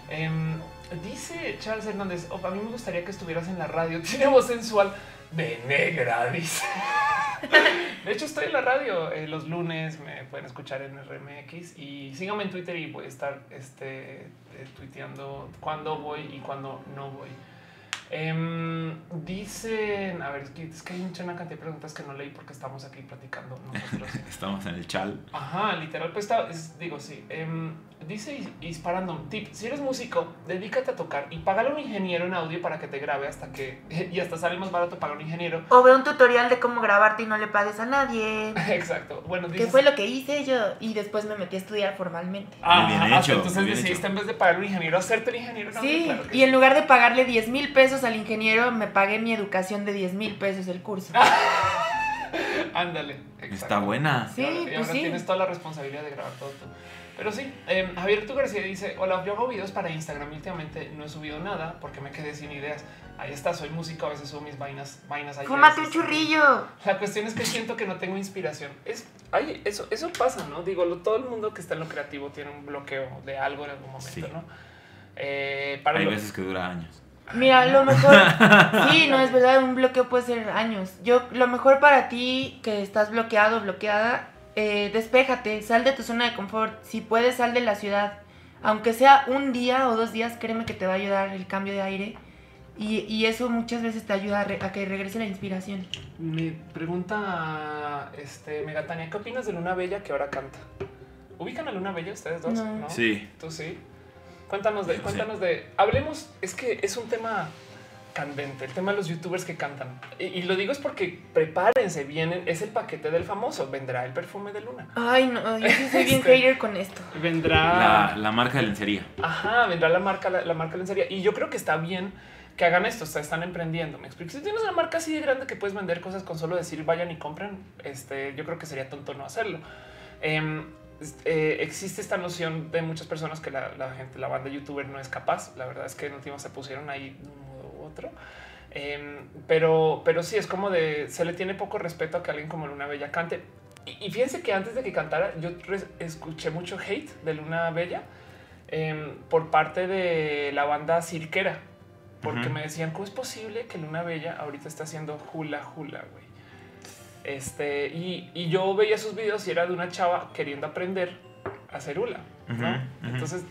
Em, dice Charles Hernández, "Oh, a mí me gustaría que estuvieras en la radio. <laughs> Tiene voz sensual de dice. <laughs> De hecho, estoy en la radio eh, los lunes, me pueden escuchar en RMX y síganme en Twitter y voy a estar este, eh, tuiteando cuándo voy y cuándo no voy. Em, dicen, a ver, es que, es que hay mucha una cantidad de preguntas que no leí porque estamos aquí platicando nosotros. <laughs> Estamos en el chal. Ajá, literal, pues está, es- digo, sí. Em, dice Is- Isparando un tip: si eres músico, dedícate a tocar y págale a un ingeniero en audio para que te grabe hasta que <laughs> y hasta sale más barato pagar a un ingeniero. O ve un tutorial de cómo grabarte y no le pagues a nadie. <laughs> Exacto. Bueno, Que dices, fue lo que hice yo. Y después me metí a estudiar formalmente. Ah, Muy bien hecho, Entonces muy bien decidiste hecho. en vez de pagar a un ingeniero, hacerte el ingeniero. en audio, Sí, claro que y en lugar de pagarle 10 mil pesos al ingeniero, me pagué mi educación de 10 mil pesos el curso. <laughs> Ándale. Está buena. Sí, Y ahora, y pues ahora sí. tienes toda la responsabilidad de grabar todo tú. Pero sí, eh, Javier Tu García dice: Hola, yo hago videos para Instagram. y Últimamente no he subido nada porque me quedé sin ideas. Ahí está, soy músico, a veces subo mis vainas, vainas ahí. ¡Fúmate un churrillo! La cuestión es que siento que no tengo inspiración. Es, ay, eso, eso pasa, ¿no? Digo, lo- todo el mundo que está en lo creativo tiene un bloqueo de algo en algún momento, Sí. ¿no? Eh, para Hay lo- veces que dura años. Mira, lo mejor. <laughs> Sí, no es verdad, un bloqueo puede ser años. Yo, lo mejor para ti que estás bloqueado, bloqueada, eh, despéjate, sal de tu zona de confort. Si puedes, sal de la ciudad. Aunque sea un día o dos días, créeme que te va a ayudar el cambio de aire. Y, y eso muchas veces te ayuda a, re- a que regrese la inspiración. Me pregunta este, Megatania, ¿qué opinas de Luna Bella que ahora canta? ¿Ubican a Luna Bella ustedes dos? No. Sí. ¿Tú sí? Cuéntanos de, Sí. cuéntanos de. Hablemos, es que es un tema candente, el tema de los youtubers que cantan. Y, y lo digo es porque prepárense, vienen, es el paquete del famoso, vendrá el perfume de Luna. Ay, no, yo sí soy bien Este- hater con esto. Vendrá. La, la marca de lencería. Ajá, vendrá la marca, la, la marca lencería. Y yo creo que está bien que hagan esto, o sea, están emprendiendo. Me explico. Si tienes una marca así de grande que puedes vender cosas con solo decir vayan y compren, este, yo creo que sería tonto no hacerlo. Em, eh, existe esta noción de muchas personas que la, la gente, la banda youtuber no es capaz. La verdad es que en último se pusieron ahí de un modo u otro. Em, pero, pero sí es como de se le tiene poco respeto a que alguien como Luna Bella cante. Y, y fíjense que antes de que cantara, yo escuché mucho hate de Luna Bella em, por parte de la banda cirquera, porque me decían cómo es posible que Luna Bella ahorita está haciendo hula hula, güey. Este, y, y yo veía sus videos y era de una chava queriendo aprender a hacer hula. Entonces,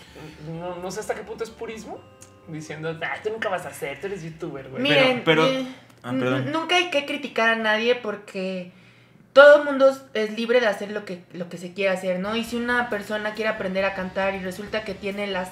no, no sé hasta qué punto es purismo diciendo, "Ah, tú nunca vas a hacer, tú eres youtuber, güey. Miren, pero- eh, Ah, nunca hay que criticar a nadie porque todo el mundo es libre de hacer lo que, lo que se quiera hacer, ¿no? Y si una persona quiere aprender a cantar y resulta que tiene las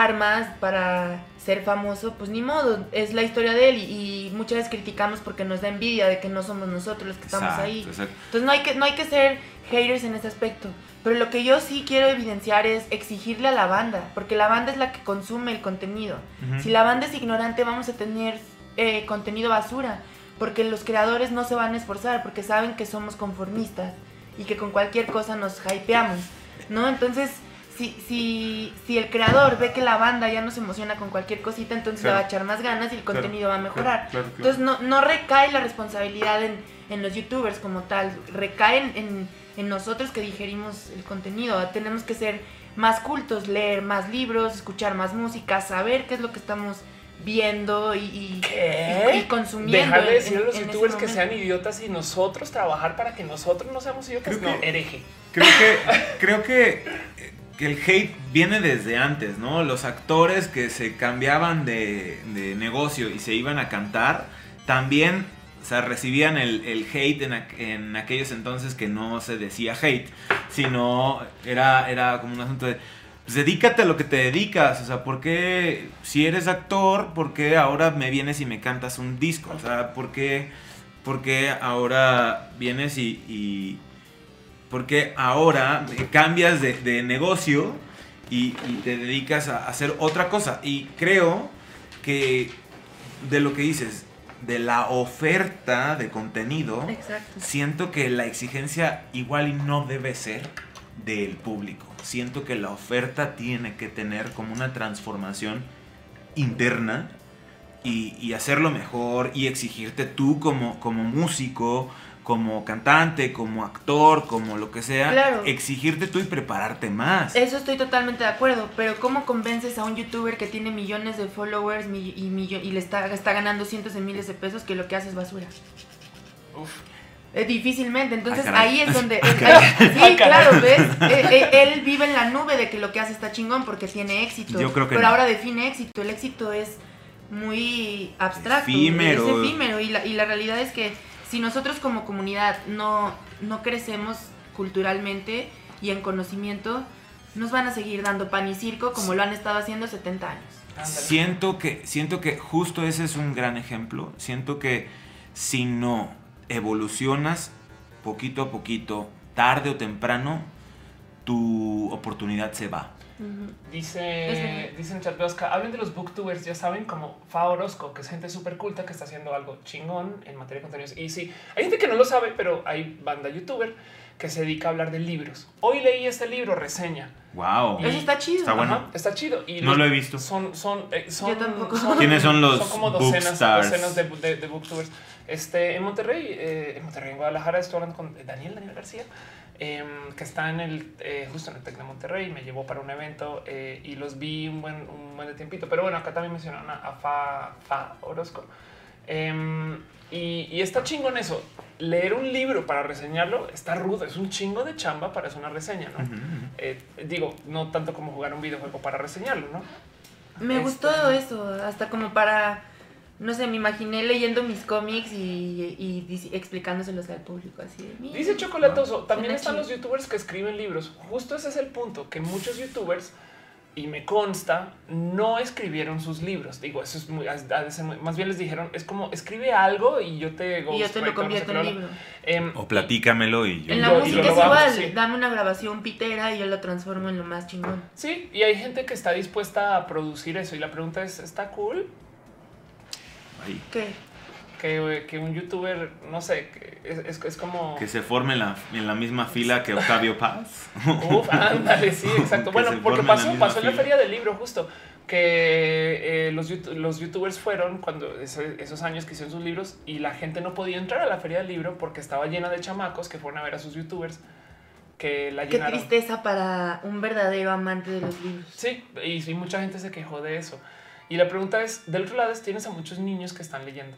armas para ser famoso, pues ni modo, es la historia de él y, y muchas veces criticamos porque nos da envidia de que no somos nosotros los que estamos Exacto, ahí. exacto. Entonces no hay que no hay que ser haters en ese aspecto. Pero lo que yo sí quiero evidenciar es exigirle a la banda, porque la banda es la que consume el contenido. Si la banda es ignorante, vamos a tener eh, contenido basura, porque los creadores no se van a esforzar, porque saben que somos conformistas y que con cualquier cosa nos hypeamos, ¿no? Entonces, si, si, si el creador ve que la banda ya no se emociona con cualquier cosita, entonces le va a echar más ganas y el Claro, contenido va a mejorar. Claro, claro. Entonces no, no recae la responsabilidad en, en los youtubers como tal, recae en, en- en nosotros que digerimos el contenido. Tenemos que ser más cultos, leer más libros, escuchar más música, saber qué es lo que estamos viendo y, y, ¿Qué? y- y consumiendo. Dejar de en- decir a los en youtubers que sean idiotas y nosotros trabajar para que nosotros no seamos idiotas. Creo No, que- hereje. Creo que, creo que, <laughs> el hate viene desde antes, ¿no? Los actores que se cambiaban de, negocio y se iban a cantar, también o recibían el, hate en, aqu- en aquellos entonces que no se decía hate, sino era, era como un asunto de, pues dedícate a lo que te dedicas, o sea, ¿por qué si eres actor, por qué ahora me vienes y me cantas un disco? O sea, ¿por qué, ahora vienes y porque ahora cambias de, de negocio y, y te dedicas a hacer otra cosa. Y creo que de lo que dices, de la oferta de contenido, Exacto. siento que la exigencia igual y no debe ser del público. Siento que la oferta tiene que tener como una transformación interna y, y hacerlo mejor y exigirte tú como, como músico, como cantante, como actor, como lo que sea, Claro. exigirte tú y prepararte más. Eso estoy totalmente de acuerdo, pero ¿cómo convences a un youtuber que tiene millones de followers y, millo- y le está, está ganando cientos de miles de pesos que lo que hace es basura? Uf. Eh, difícilmente, entonces Ah, ahí es <laughs> donde... Ah, ahí- <laughs> sí, Ah, claro, ¿ves? Eh, eh, él vive en la nube de que lo que hace está chingón porque tiene éxito. Yo creo que pero no. ahora define éxito. El éxito es muy abstracto. Efímero. Es efímero. Y la, y la realidad es que si nosotros como comunidad no, no crecemos culturalmente y en conocimiento, nos van a seguir dando pan y circo como lo han estado haciendo 70 años. Siento que, siento que justo ese es un gran ejemplo. Siento que si no evolucionas poquito a poquito, tarde o temprano, tu oportunidad se va. Dice, dice en chat de Oscar, hablen de los booktubers, ya saben, como Fa Orozco, que es gente súper culta que está haciendo algo chingón en materia de contenidos. Y sí, hay gente que no lo sabe, pero hay banda youtuber que se dedica a hablar de libros. Hoy leí este libro, reseña. Wow. Y- Eso está chido. Está bueno. Ajá, está chido. Y No lo he visto. Son, son, eh, son, Yo tampoco. ¿Quiénes son los Son como docenas, docenas de, de, de booktubers. Este, en Monterrey, eh, en Monterrey, en Guadalajara, estoy hablando con Daniel, Daniel García, em, que está en el, eh, justo en el Tec de Monterrey, me llevó para un evento eh, y los vi un buen, un buen de tiempito. Pero bueno, acá también mencionaron a, a Fa, Fa Orozco. Em, y, y está chingón eso. Leer un libro para reseñarlo está rudo, es un chingo de chamba para hacer una reseña, ¿no? Eh, digo, no tanto como jugar un videojuego para reseñarlo, ¿no? Me Este- gustó eso, hasta como para no sé, me imaginé leyendo mis cómics y, explicándoselos al público así. Dice Chocolatoso, también están chido. los youtubers que escriben libros. Justo ese es el punto, que muchos youtubers, y me consta, no escribieron sus libros. Digo, eso es muy, más bien les dijeron, es como escribe algo y yo te y yo te lo no sé convierto en libro. Em, O platícamelo y yo. En la música lo es igual, sí. dame una grabación pitera y yo lo transformo en lo más chingón. Sí, y hay gente que está dispuesta a producir eso. Y la pregunta es, ¿está cool Ay, ¿Qué? que, que un youtuber, no sé, es, es- es como... Que se forme en la, en la misma fila que Octavio Paz. <laughs> Uf, ándale, sí, <laughs> exacto. Que Bueno, porque pasó, pasó en la feria del libro justo, que eh, los, los youtubers fueron cuando ese- esos años que hicieron sus libros y la gente no podía entrar a la feria del libro porque estaba llena de chamacos que fueron a ver a sus youtubers que la Qué llenaron. tristeza para un verdadero amante de los libros. Sí, y sí, mucha gente se quejó de eso. Y la pregunta es, del otro lado es, tienes a muchos niños que están leyendo.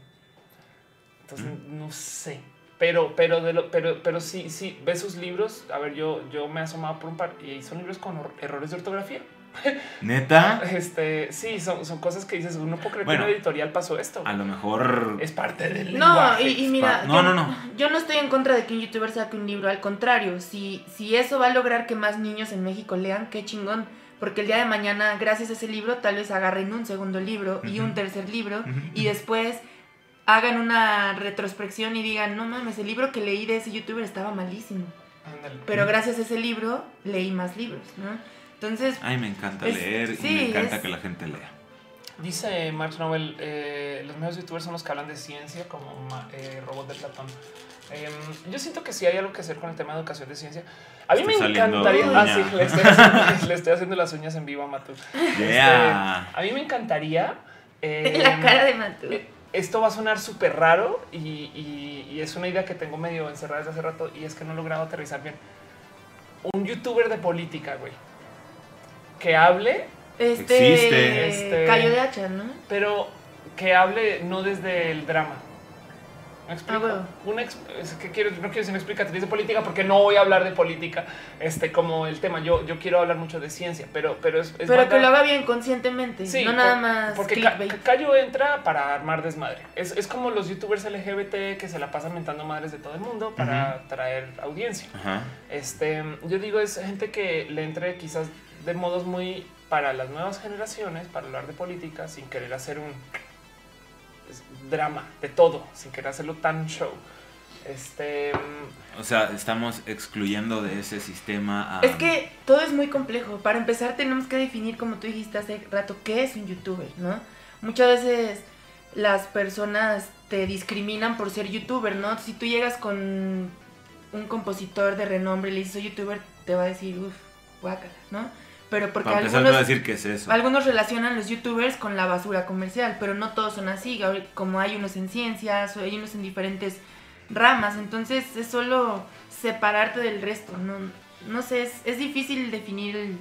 Entonces, no sé. Pero, pero, de lo, pero, pero sí, sí, ves sus libros. A ver, yo, yo me he asomado por un par y son libros con errores de ortografía. <laughs> Neta, Este, sí, son, son cosas que dices, uno puede creer Bueno. que en una editorial pasó esto. a lo mejor. Es parte del No, lenguaje. y, y mira, No, yo, no, no. <laughs> yo no estoy en contra de que un youtuber saque un libro, al contrario, si, si eso va a lograr que más niños en México lean, qué chingón, porque el día de mañana, gracias a ese libro, tal vez agarren un segundo libro y un tercer libro y después hagan una retrospección y digan, no mames, el libro que leí de ese youtuber estaba malísimo, Ándale. pero gracias a ese libro leí más libros, ¿no? Entonces, Ay, me encanta Es- leer y sí, me encanta es- que la gente lea. Dice Mark Nobel, eh, los mejores youtubers son los que hablan de ciencia, como ma- eh, Robot de Platón. Em, yo siento que sí hay algo que hacer con el tema de educación de ciencia. A mí me encantaría. Ah, sí, le estoy, haciendo, <laughs> le estoy haciendo las uñas en vivo a. Yeah. Este, a mí me encantaría. em, <laughs> la cara de Matú. eh, Esto va a sonar súper raro y, y- y es una idea que tengo medio encerrada desde hace rato y es que no he logrado aterrizar bien. Un youtuber de política, güey, que hable Este, existe. Este- Cayo de hacha, ¿no? pero que hable no desde el drama. ¿Me explico? Ah, huevo. Una ex- es que quiero, no quiero decir una explicatriz de política porque no voy a hablar de política este, como el tema. Yo, yo quiero hablar mucho de ciencia, pero, pero es, es Pero banda- que lo haga bien conscientemente, Sí, no nada más Porque Ca-. Cayo entra para armar desmadre. Es, es como los youtubers LGBT que se la pasan mentando madres de todo el mundo para traer audiencia. Este, yo digo, es gente que le entre quizás de modos muy para las nuevas generaciones, para hablar de política, sin querer hacer un drama de todo, sin querer hacerlo tan show. Este, O sea, estamos excluyendo de ese sistema a. Es que todo es muy complejo. Para empezar tenemos que definir, como tú dijiste hace rato, qué es un youtuber, ¿no? Muchas veces las personas te discriminan por ser youtuber, ¿no? Si tú llegas con un compositor de renombre y le dices soy youtuber, te va a decir, uff, guácala, ¿no? Pero porque Para a algunos, decir qué es eso. algunos relacionan los youtubers con la basura comercial, pero no todos son así. Como hay unos en ciencias, o hay unos en diferentes ramas, entonces es solo separarte del resto. No, no sé, es, es difícil definir el,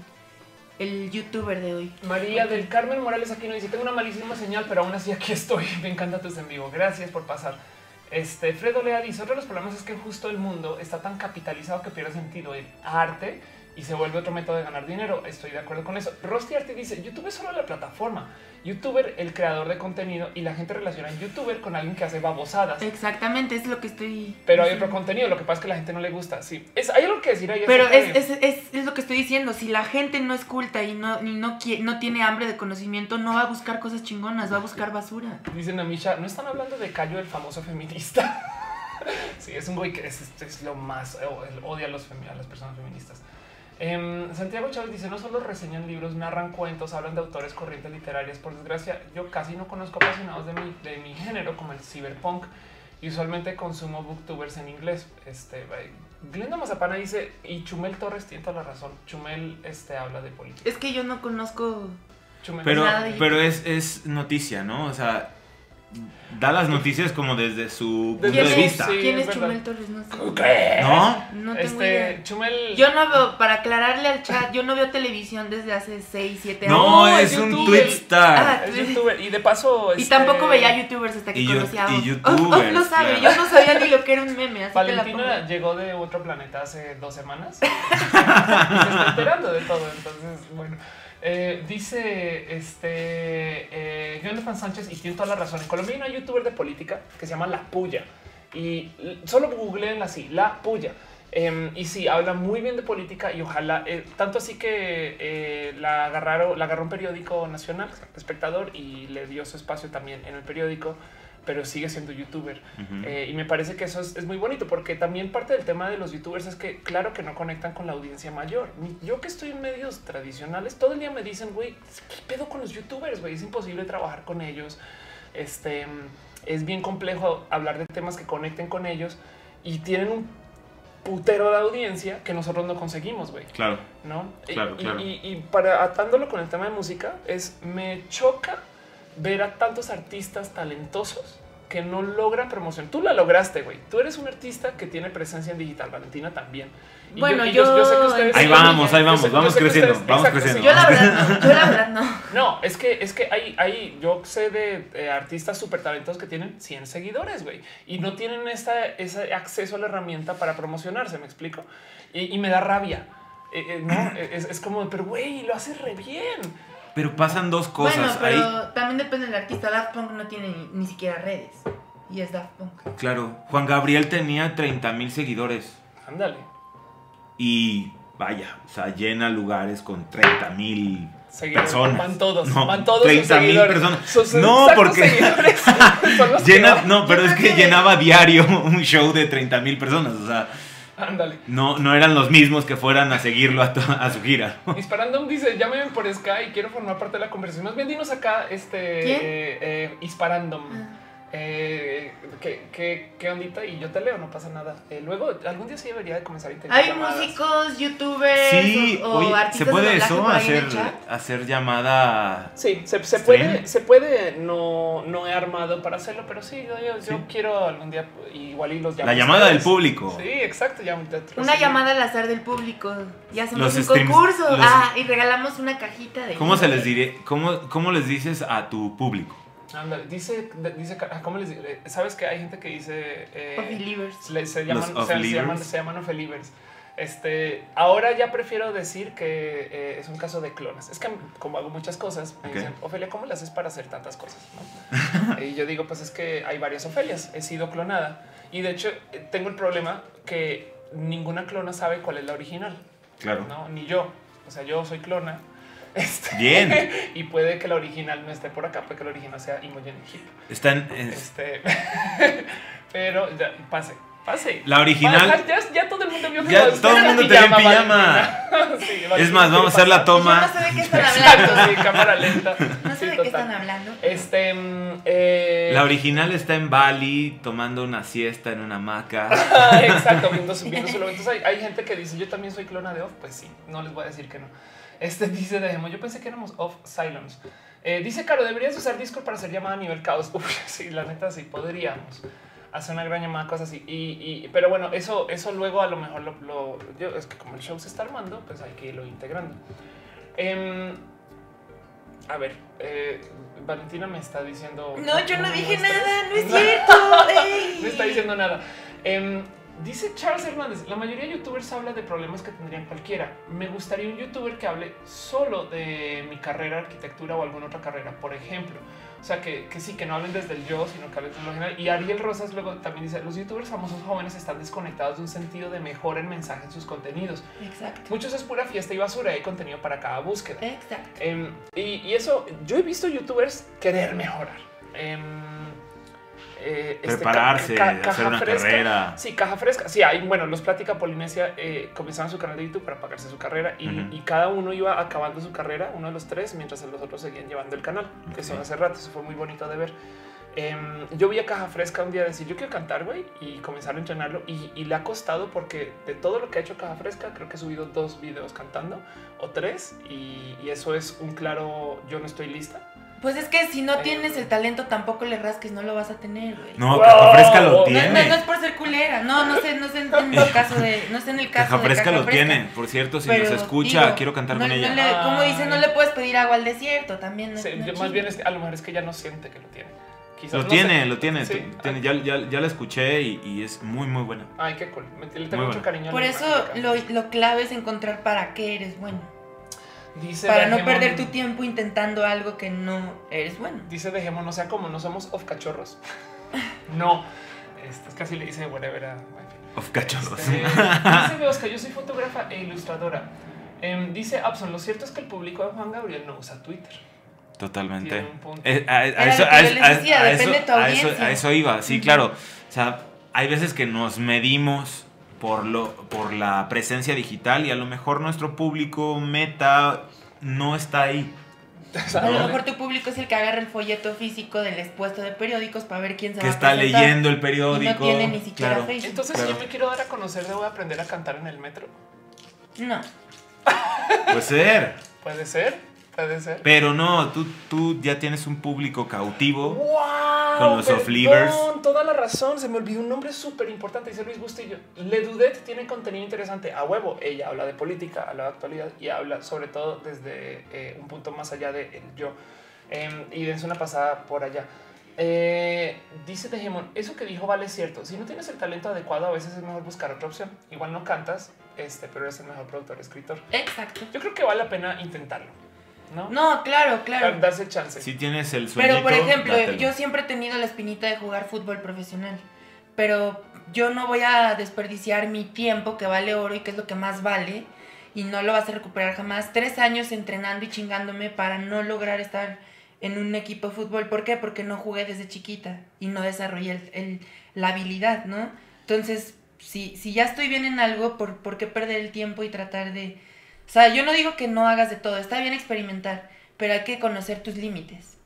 el youtuber de hoy. María del Carmen Morales aquí nos dice, tengo una malísima señal, pero aún así aquí estoy. <laughs> Me encanta tus en vivo. Gracias por pasar. Este, Fredo Lea dice, otro de los problemas es que justo el mundo está tan capitalizado que pierde sentido el arte y se vuelve otro método de ganar dinero. Estoy de acuerdo con eso. Rosti Arte dice, YouTube es solo la plataforma. YouTuber, el creador de contenido y la gente relaciona a YouTuber con alguien que hace babosadas. Exactamente, es lo que estoy... Pero hay otro contenido, lo que pasa es que la gente no le gusta. Sí, es, hay algo que decir ahí. Pero es, es, es, es lo que estoy diciendo, si la gente no es culta y no, y no, quie- no tiene hambre de conocimiento, no va a buscar cosas chingonas, va a buscar basura. Dicen a Misha, no están hablando de Cayo, el famoso feminista. <laughs> sí, es un güey que es, lo más, eh, odia a, los a las personas feministas. Em, Santiago Chávez dice, no solo reseñan libros, narran cuentos, hablan de autores corrientes literarias. Por desgracia, yo casi no conozco apasionados de mi, de mi género como el cyberpunk y usualmente consumo booktubers en inglés. Este, Glenda Mazapana dice, y Chumel Torres tiene toda la razón. Chumel este, habla de política. Es que yo no conozco... Chumel Pero, nada de pero es, es noticia, ¿no? O sea, da las noticias como desde su punto de vista. sí. ¿Quién es. Chumel Torres? No sé. ¿Qué? ¿No? No tengo Este, idea. Chumel... Yo no veo, para aclararle al chat, yo no veo televisión desde hace 6, 7 años. No, No, es es un. Twitstar. Ah, Es youtuber y de paso. Y este, tampoco veía youtubers hasta que Y yo- conocí a y <laughs> youtubers, Oz no sabe, claro. yo no sabía ni lo que era un meme, así te la Valentina pongo. llegó de otro planeta hace dos semanas. <laughs> y se está enterando de todo. Entonces, bueno. Eh, dice este eh, Jonathan Sánchez y tiene toda la razón. En Colombia hay una youtuber de política que se llama La Puya y solo googleen así, La Puya. Em, y sí, habla muy bien de política y ojalá, eh, tanto así que eh, la agarraron, la agarró un periódico nacional, espectador, y le dio su espacio también en el periódico, pero sigue siendo youtuber. Eh, y me parece que eso es, es muy bonito porque también parte del tema de los youtubers es que claro que no conectan con la audiencia mayor. Yo que estoy en medios tradicionales, todo el día me dicen, güey, ¿qué pedo con los youtubers? Güey, es imposible trabajar con ellos. Este es bien complejo hablar de temas que conecten con ellos y tienen un putero de audiencia que nosotros no conseguimos, güey. Claro. ¿no? Claro, y, claro. Y, y para atándolo con el tema de música, es me choca ver a tantos artistas talentosos que no logran promoción. Tú la lograste, güey. Tú eres un artista que tiene presencia en digital. Valentina también. Y Bueno, yo- sé que ustedes- Ahí vamos, ahí vamos, sé- vamos creciendo, ustedes- vamos exacto, sí. creciendo. Yo la verdad no, <laughs> yo la verdad no. No, es que es que hay, hay yo sé de eh, artistas súper talentosos que tienen 100 seguidores, güey, y no tienen esta, ese acceso a la herramienta para promocionarse, me explico, y, y me da rabia. Eh, eh, no, <clears throat> es, es como, pero güey, lo haces re bien. Pero pasan dos cosas. bueno, pero Ahí, también depende del artista. Daft Punk no tiene ni, ni siquiera redes. Y es Daft Punk. claro, Juan Gabriel tenía 30 mil seguidores. Ándale. Y vaya, o sea, llena lugares con 30 mil Seguidores. personas. Van todos, No, van todos. sus 30 mil seguidores. personas. Sus No, porque- <laughs> Llena, no, pero es que- llenaba diario <laughs> un show de 30 mil personas. O sea, Ándale. no, no eran los mismos que fueran a seguirlo a, a su gira. <laughs> Hisparandom dice, llámenme por Sky, quiero formar parte de la conversación. Más bien dinos acá, este, ¿Quién? eh, eh, Hisparandom. Ah. Eh, ¿qué, qué, qué ondita? Y yo te leo, no pasa nada. Eh, luego, algún día sí debería de comenzar a integrar Hay llamadas. músicos, youtubers Sí, o, o oye, artistas ¿se de puede doblaje eso? Hacer, hacer llamada. Sí, se, puede, se puede, no, no he armado para hacerlo, pero sí, yo, yo, quiero algún día igual y los La llamada del público. Sí, exacto. ya- ya- Una sí. llamada al azar del público. Y hacemos Los un streams- concurso. los- Ah, y regalamos una cajita de. ¿Cómo se les diré? ¿Cómo, cómo les dices a tu público? Ándale, dice, dice, ah, ¿cómo les digo? Eh, ¿Sabes que hay gente que dice... eh, le- se, llaman, Los se, llaman, se llaman. Este, ahora ya prefiero decir que eh, es un caso de clones. Es que como hago muchas cosas, me Ok. dicen, Ofelia, ¿cómo le haces para hacer tantas cosas? ¿no? <laughs> y yo digo, pues es que hay varias Ofelias, he sido clonada. Y de hecho, eh, tengo el problema que ninguna clona sabe cuál es la original. Claro. No, ni yo. O sea, yo soy clona. Este, Bien. <laughs> y puede que la original no esté por acá, puede que la original sea Imogen Hip. Están. es- Este, <laughs> pero ya, pase, pase. La original- Ya, ya todo el mundo vio que Ya todo el mundo te vio en. <laughs> Sí, es más, vamos a hacer la toma. Yo no sé de qué están Exacto, hablando. sí, cámara lenta. No sé Sí, de qué están hablando. Este, mm, eh, La original está en Bali tomando una siesta en una hamaca. Exacto, viendo su, viendo su. Entonces hay, hay gente que dice, yo también soy clona de Off. Pues sí, no les voy a decir que no. Este <laughs> dice Dejemos, yo pensé que éramos Off Silence. Eh, dice Caro, deberías usar Discord para hacer llamada a nivel caos. <laughs> Uf, sí, la neta sí, podríamos hacer una gran llamada, cosas así. Y, y- pero bueno, eso, eso luego a lo mejor lo, lo- yo, es que como el show se está armando, pues hay que irlo integrando. Em, a ver, eh, Valentina me está diciendo. No, yo no dije nada, no es <laughs> cierto. no está diciendo nada. Em, dice Charles Hernández, la mayoría de youtubers habla de problemas que tendrían cualquiera. Me gustaría un youtuber que hable solo de mi carrera, arquitectura o alguna otra carrera, por ejemplo. O sea, que, que sí, que no hablen desde el yo, sino que hablen de lo general. Y Ariel Rosas luego también dice, los youtubers famosos jóvenes están desconectados de un sentido de mejora en mensaje en sus contenidos. Exacto. Muchos es pura fiesta y basura hay contenido para cada búsqueda. Exacto. Em, y, y eso, yo he visto youtubers querer mejorar. Em, eh, este, Prepararse, ca- ca- hacer una fresca. carrera. Sí, caja fresca. Sí, hay, bueno, los Plática Polinesia eh, comenzaron su canal de YouTube para pagarse su carrera y, Ujú. y cada uno iba acabando su carrera, uno de los tres, mientras los otros seguían llevando el canal, que Ok. son hace rato. Eso fue muy bonito de ver. Em, yo vi a Caja Fresca un día decir yo quiero cantar, güey, y comenzar a entrenarlo. Y, y le ha costado porque de todo lo que ha hecho Caja Fresca, creo que he subido dos videos cantando o tres. Y, y eso es un claro yo no estoy lista. Pues es que si no tienes el talento, tampoco le rasques, no lo vas a tener, güey. No, Wow. Caja Fresca lo No, No, tiene. no, no es por ser culera, no, no sé, no sé en el caso de, no sé en el caso Caja de Fresca Caja lo Fresca. tiene. Por cierto, si Pero, nos escucha, digo, quiero cantar no- con no ella. le- como dice, no le puedes pedir agua al desierto, también. No, Sí, más bien es que a lo mejor es que ya no siente que lo tiene. Quizás, Lo no tiene, sé. lo tiene. Sí. tiene, ya, ya, ya la escuché y, y es muy, muy buena. Ay, qué cool. Le tengo Muy mucho bueno. cariño. a Por eso de lo, lo clave es encontrar para qué eres bueno. Dice para no perder tu tiempo intentando algo que no eres bueno. Dice dejemos, no sea como no somos of cachorros. <laughs> no. Este, es casi le dice whatever a. Of cachorros. Este, dice Beosca, yo soy fotógrafa e ilustradora. Em, dice Abson, lo cierto es que el público de Juan Gabriel no usa Twitter. Totalmente. Eh, a, eso, iba, sí, claro. O sea, hay veces que nos medimos por, lo, por la presencia digital y a lo mejor nuestro público meta no está ahí. A lo mejor tu público es el que agarra el folleto físico del expuesto de periódicos para ver quién se Que va a está leyendo el periódico. tiene ni siquiera claro. Facebook. Entonces, Claro. si yo me quiero dar a conocer, debo aprender a cantar en el metro. No. Puede ser. Puede ser, puede ser. Pero no, tú, tú ya tienes un público cautivo. ¡Wow! Con los perdón, off-livers. Toda la razón. Se me olvidó un nombre súper importante. Dice Luis Bustillo. Ledudet tiene contenido interesante. A huevo. Ella habla de política, habla de actualidad y habla sobre todo desde eh, un punto más allá de el yo. Em, y dense una pasada por allá. Eh, dice Tejemon, eso que dijo vale cierto. Si no tienes el talento adecuado, a veces es mejor buscar otra opción. Igual no cantas, este, pero eres el mejor productor, escritor. Exacto. Yo creo que vale la pena intentarlo, ¿no? No, claro, claro. Darse chance. Si tienes el sueño. Pero por ejemplo, yo siempre he tenido la espinita de jugar fútbol profesional. Pero yo no voy a desperdiciar mi tiempo, que vale oro y que es lo que más vale, y no lo vas a recuperar jamás. Tres años entrenando y chingándome para no lograr estar en un equipo de fútbol. ¿Por qué? Porque no jugué desde chiquita y no desarrollé el- el- la habilidad, ¿no? Entonces, si, si ya estoy bien en algo, ¿por, ¿por qué perder el tiempo y tratar de... O sea, yo no digo que no hagas de todo, está bien experimentar, pero hay que conocer tus límites.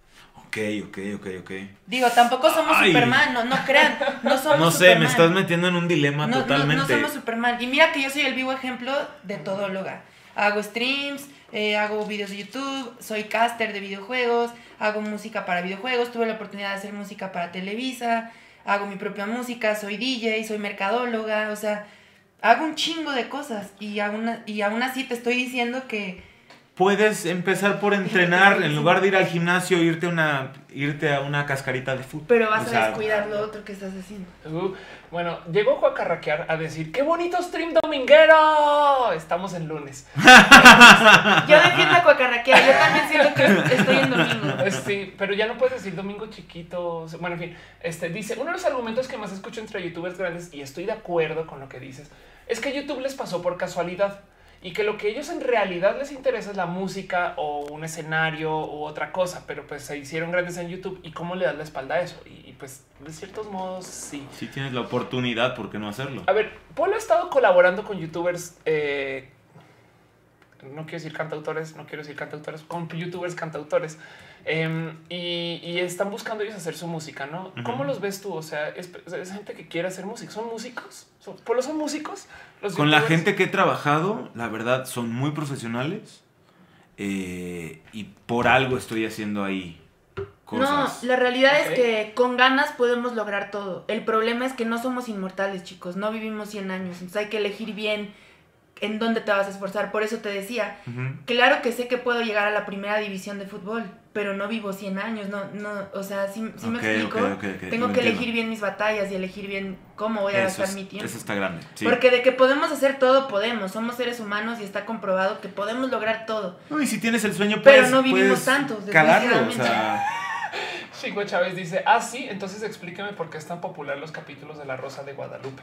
Ok, ok, ok, ok. Digo, tampoco somos Ay. Superman, no, no crean, no <laughs> somos No sé, Superman. me estás metiendo en un dilema no, no- totalmente. No, somos Superman. Y mira que yo soy el vivo ejemplo de todóloga. Hago streams, eh, hago videos de YouTube, soy caster de videojuegos, hago música para videojuegos, tuve la oportunidad de hacer música para Televisa, hago mi propia música, soy DJ, soy mercadóloga, o sea, hago un chingo de cosas y aún, y aún así te estoy diciendo que Puedes empezar por entrenar en lugar de ir al gimnasio, irte a una, irte a una cascarita de fútbol. pero vas O sea, a descuidar lo otro que estás haciendo. Uh, bueno, llegó Juan Carraquear a decir qué bonito stream dominguero. Estamos en lunes. <laughs> Yo defiendo a Cuacarraquea, yo también siento que estoy en domingo. Eh, Sí, pero ya no puedes decir domingo chiquito. Bueno, en fin, este dice uno de los argumentos que más escucho entre youtubers grandes y estoy de acuerdo con lo que dices es que YouTube les pasó por casualidad y que lo que ellos en realidad les interesa es la música o un escenario u otra cosa, pero pues se hicieron grandes en YouTube y cómo le das la espalda a eso. Y, y, pues de ciertos modos sí. Si tienes la oportunidad, ¿por qué no hacerlo? A ver, Polo ha estado colaborando con youtubers. eh, no quiero decir cantautores, no quiero decir cantautores, con youtubers cantautores. Eh, y, y están buscando ellos hacer su música, ¿no? ¿Cómo los ves tú? O sea, es, es gente que quiere hacer música. ¿Son músicos? ¿Son, ¿Polo son músicos? Los Con la gente que he trabajado, la verdad, son muy profesionales. eh, y por algo estoy haciendo ahí cosas. No, la realidad es que con ganas podemos lograr todo. El problema es que no somos inmortales, chicos. No vivimos 100 años. Entonces hay que elegir bien en dónde te vas a esforzar. Por eso te decía, claro que sé que puedo llegar a la primera división de fútbol, pero no vivo 100 años. No, no, o sea, sí, sí me explico. Tengo que entiendo. elegir bien mis batallas y elegir bien cómo voy a Eso, gastar es- mi tiempo. eso está grande. sí. Porque de que podemos hacer todo, podemos. Somos seres humanos y está comprobado que podemos lograr todo. No, y si tienes el sueño, Pero no vivimos tantos, Calarlo, o desgraciadamente. sea, Chico Chávez dice, ah, sí, entonces explíqueme por qué es tan popular los capítulos de La Rosa de Guadalupe.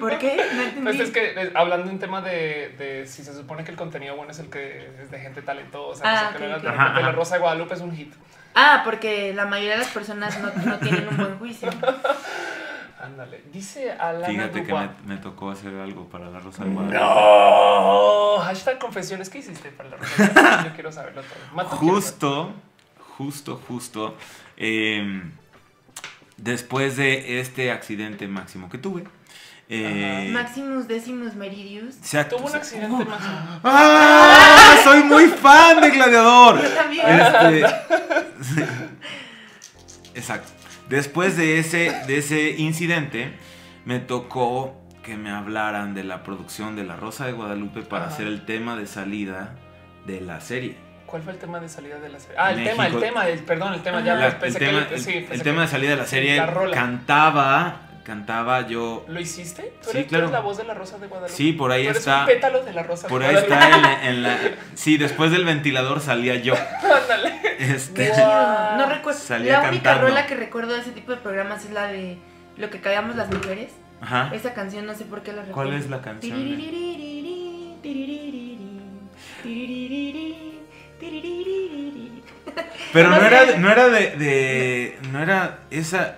¿Por qué? No entendí. Pues es que hablando en tema de, de si se supone que el contenido bueno es el que es de gente talentosa, Ah, no sé qué, ok, de La. Rosa de Guadalupe es un hit. Ah, porque la mayoría de las personas no, no tienen un buen juicio. <laughs> Ándale. Dice Alana fíjate que me, me tocó hacer algo para la Rosa de Guadalupe. No. Hashtag confesiones. ¿Qué hiciste para la Rosa de Guadalupe? Yo quiero saberlo todo. Mato, Justo, justo, justo. eh, después de este accidente máximo que tuve. Eh, Maximus Decimus Meridius. Tuvo un accidente más. ¡Ah! Soy muy fan de Gladiador. Yo también. Este, <laughs> Exacto. Después de ese, de ese incidente, me tocó que me hablaran de la producción de La Rosa de Guadalupe para Ajá. hacer el tema de salida de la serie. ¿Cuál fue el tema de salida de la serie? Ah, el México. tema, el tema, el, perdón, el tema. Ya La- pensé el tema, que el- sí, el tema que- de salida de la serie la cantaba cantaba yo. ¿Lo hiciste? ¿Tú Sí, eres, tú claro. eres la voz de la Rosa de Guadalupe? Sí, por ahí Tú eres está. un pétalo de la Rosa Por de ahí Guadalupe. está en la, en la- Sí, después del ventilador salía yo. <laughs> Ándale. Este, Wow. No recuerdo. Salía La única cantando. rola que recuerdo de ese tipo de programas es la de Lo que callamos las mujeres. Ajá. Esa canción no sé por qué la recuerdo. ¿Cuál es la canción? Pero <laughs> No no era, no era de, de- No era esa.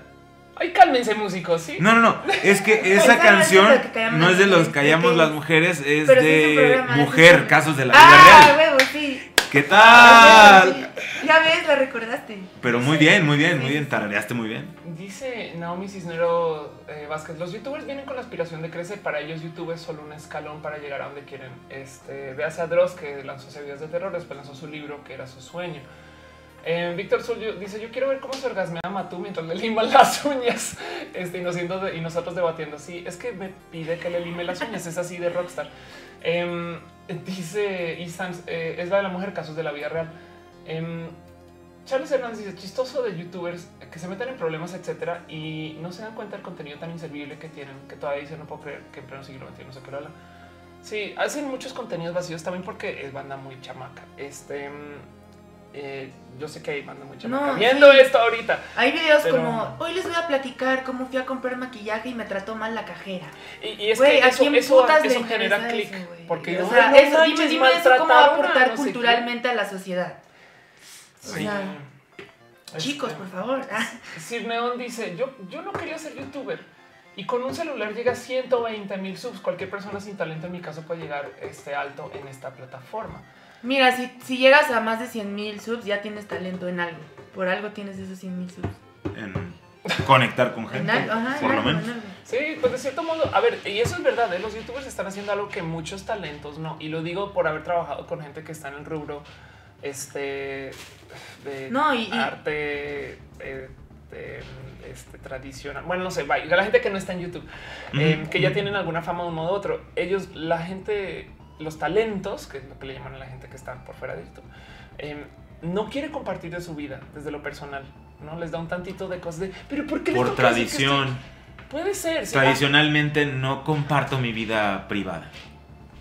Ay, cálmense, músicos, ¿sí? No, no, no. Es que <laughs> esa canción que no es de los callamos las mujeres, es Pero de es mujer, casos de la vida Ah, real. huevo, sí. ¿Qué Ah, tal? Ya ves, la recordaste. Pero muy bien, muy bien, muy bien. Tarareaste muy bien. Dice Naomi Cisnero eh, Vázquez, los youtubers vienen con la aspiración de crecer, para ellos YouTube es solo un escalón para llegar a donde quieren. Este, véase a Dross que lanzó ese videos de terror, después lanzó su libro que era su sueño. Eh, Víctor Sul dice, yo quiero ver cómo se orgasmea Matú mientras le liman <laughs> las uñas este, y, nos nosotros debatiendo. Sí, es que me pide que le lime las uñas, es así de rockstar. Em, dice Isan, eh, es la de la mujer, casos de la vida real. Em, Charles Hernández dice chistoso de youtubers que se meten en problemas, etcétera, y no se dan cuenta del contenido tan inservible que tienen, que todavía dicen no puedo creer que en pleno siglo XXI no sé qué lo habla. Sí, hacen muchos contenidos vacíos también porque es banda muy chamaca. Este, mm, eh, yo sé que hay banda muy chamaca No, viendo esto ahorita. Hay videos Pero- como, hoy les voy a platicar cómo fui a comprar maquillaje y me trató mal la cajera. Y, y es Güey, que ¿a eso, eso, eso genera clic. Porque o "Ay, sea, no eso, dime, dime eso cómo va a aportar no sé qué". culturalmente a la sociedad. O sea, Este, chicos, por favor. <laughs> Ah, Sir Neon dice, yo, yo no quería ser youtuber y con un celular llega a 120 mil subs. Cualquier persona sin talento en mi caso puede llegar este alto en esta plataforma. Mira, si, si llegas a más de 100 mil subs, ya tienes talento en algo. Por algo tienes esos 100 mil subs. En conectar con En gente, algo, ajá, en por lo algo, en menos. algo. Sí, pues de cierto modo, a ver, y eso es verdad, ¿eh? los youtubers están haciendo algo que muchos talentos no. Y lo digo por haber trabajado con gente que está en el rubro este, de No, y- y- arte eh, de, este, tradicional. Bueno, no sé, vaya, la gente que no está en YouTube, eh, Ujú, que ya tienen alguna fama de un modo u otro. Ellos, la gente, los talentos, que es lo que le llaman a la gente que está por fuera de YouTube, eh, no quiere compartir de su vida desde lo personal. No les da un tantito de cosas de, pero ¿por qué Por tradición. estoy-" Puede ser. sí. Tradicionalmente no comparto mi vida privada.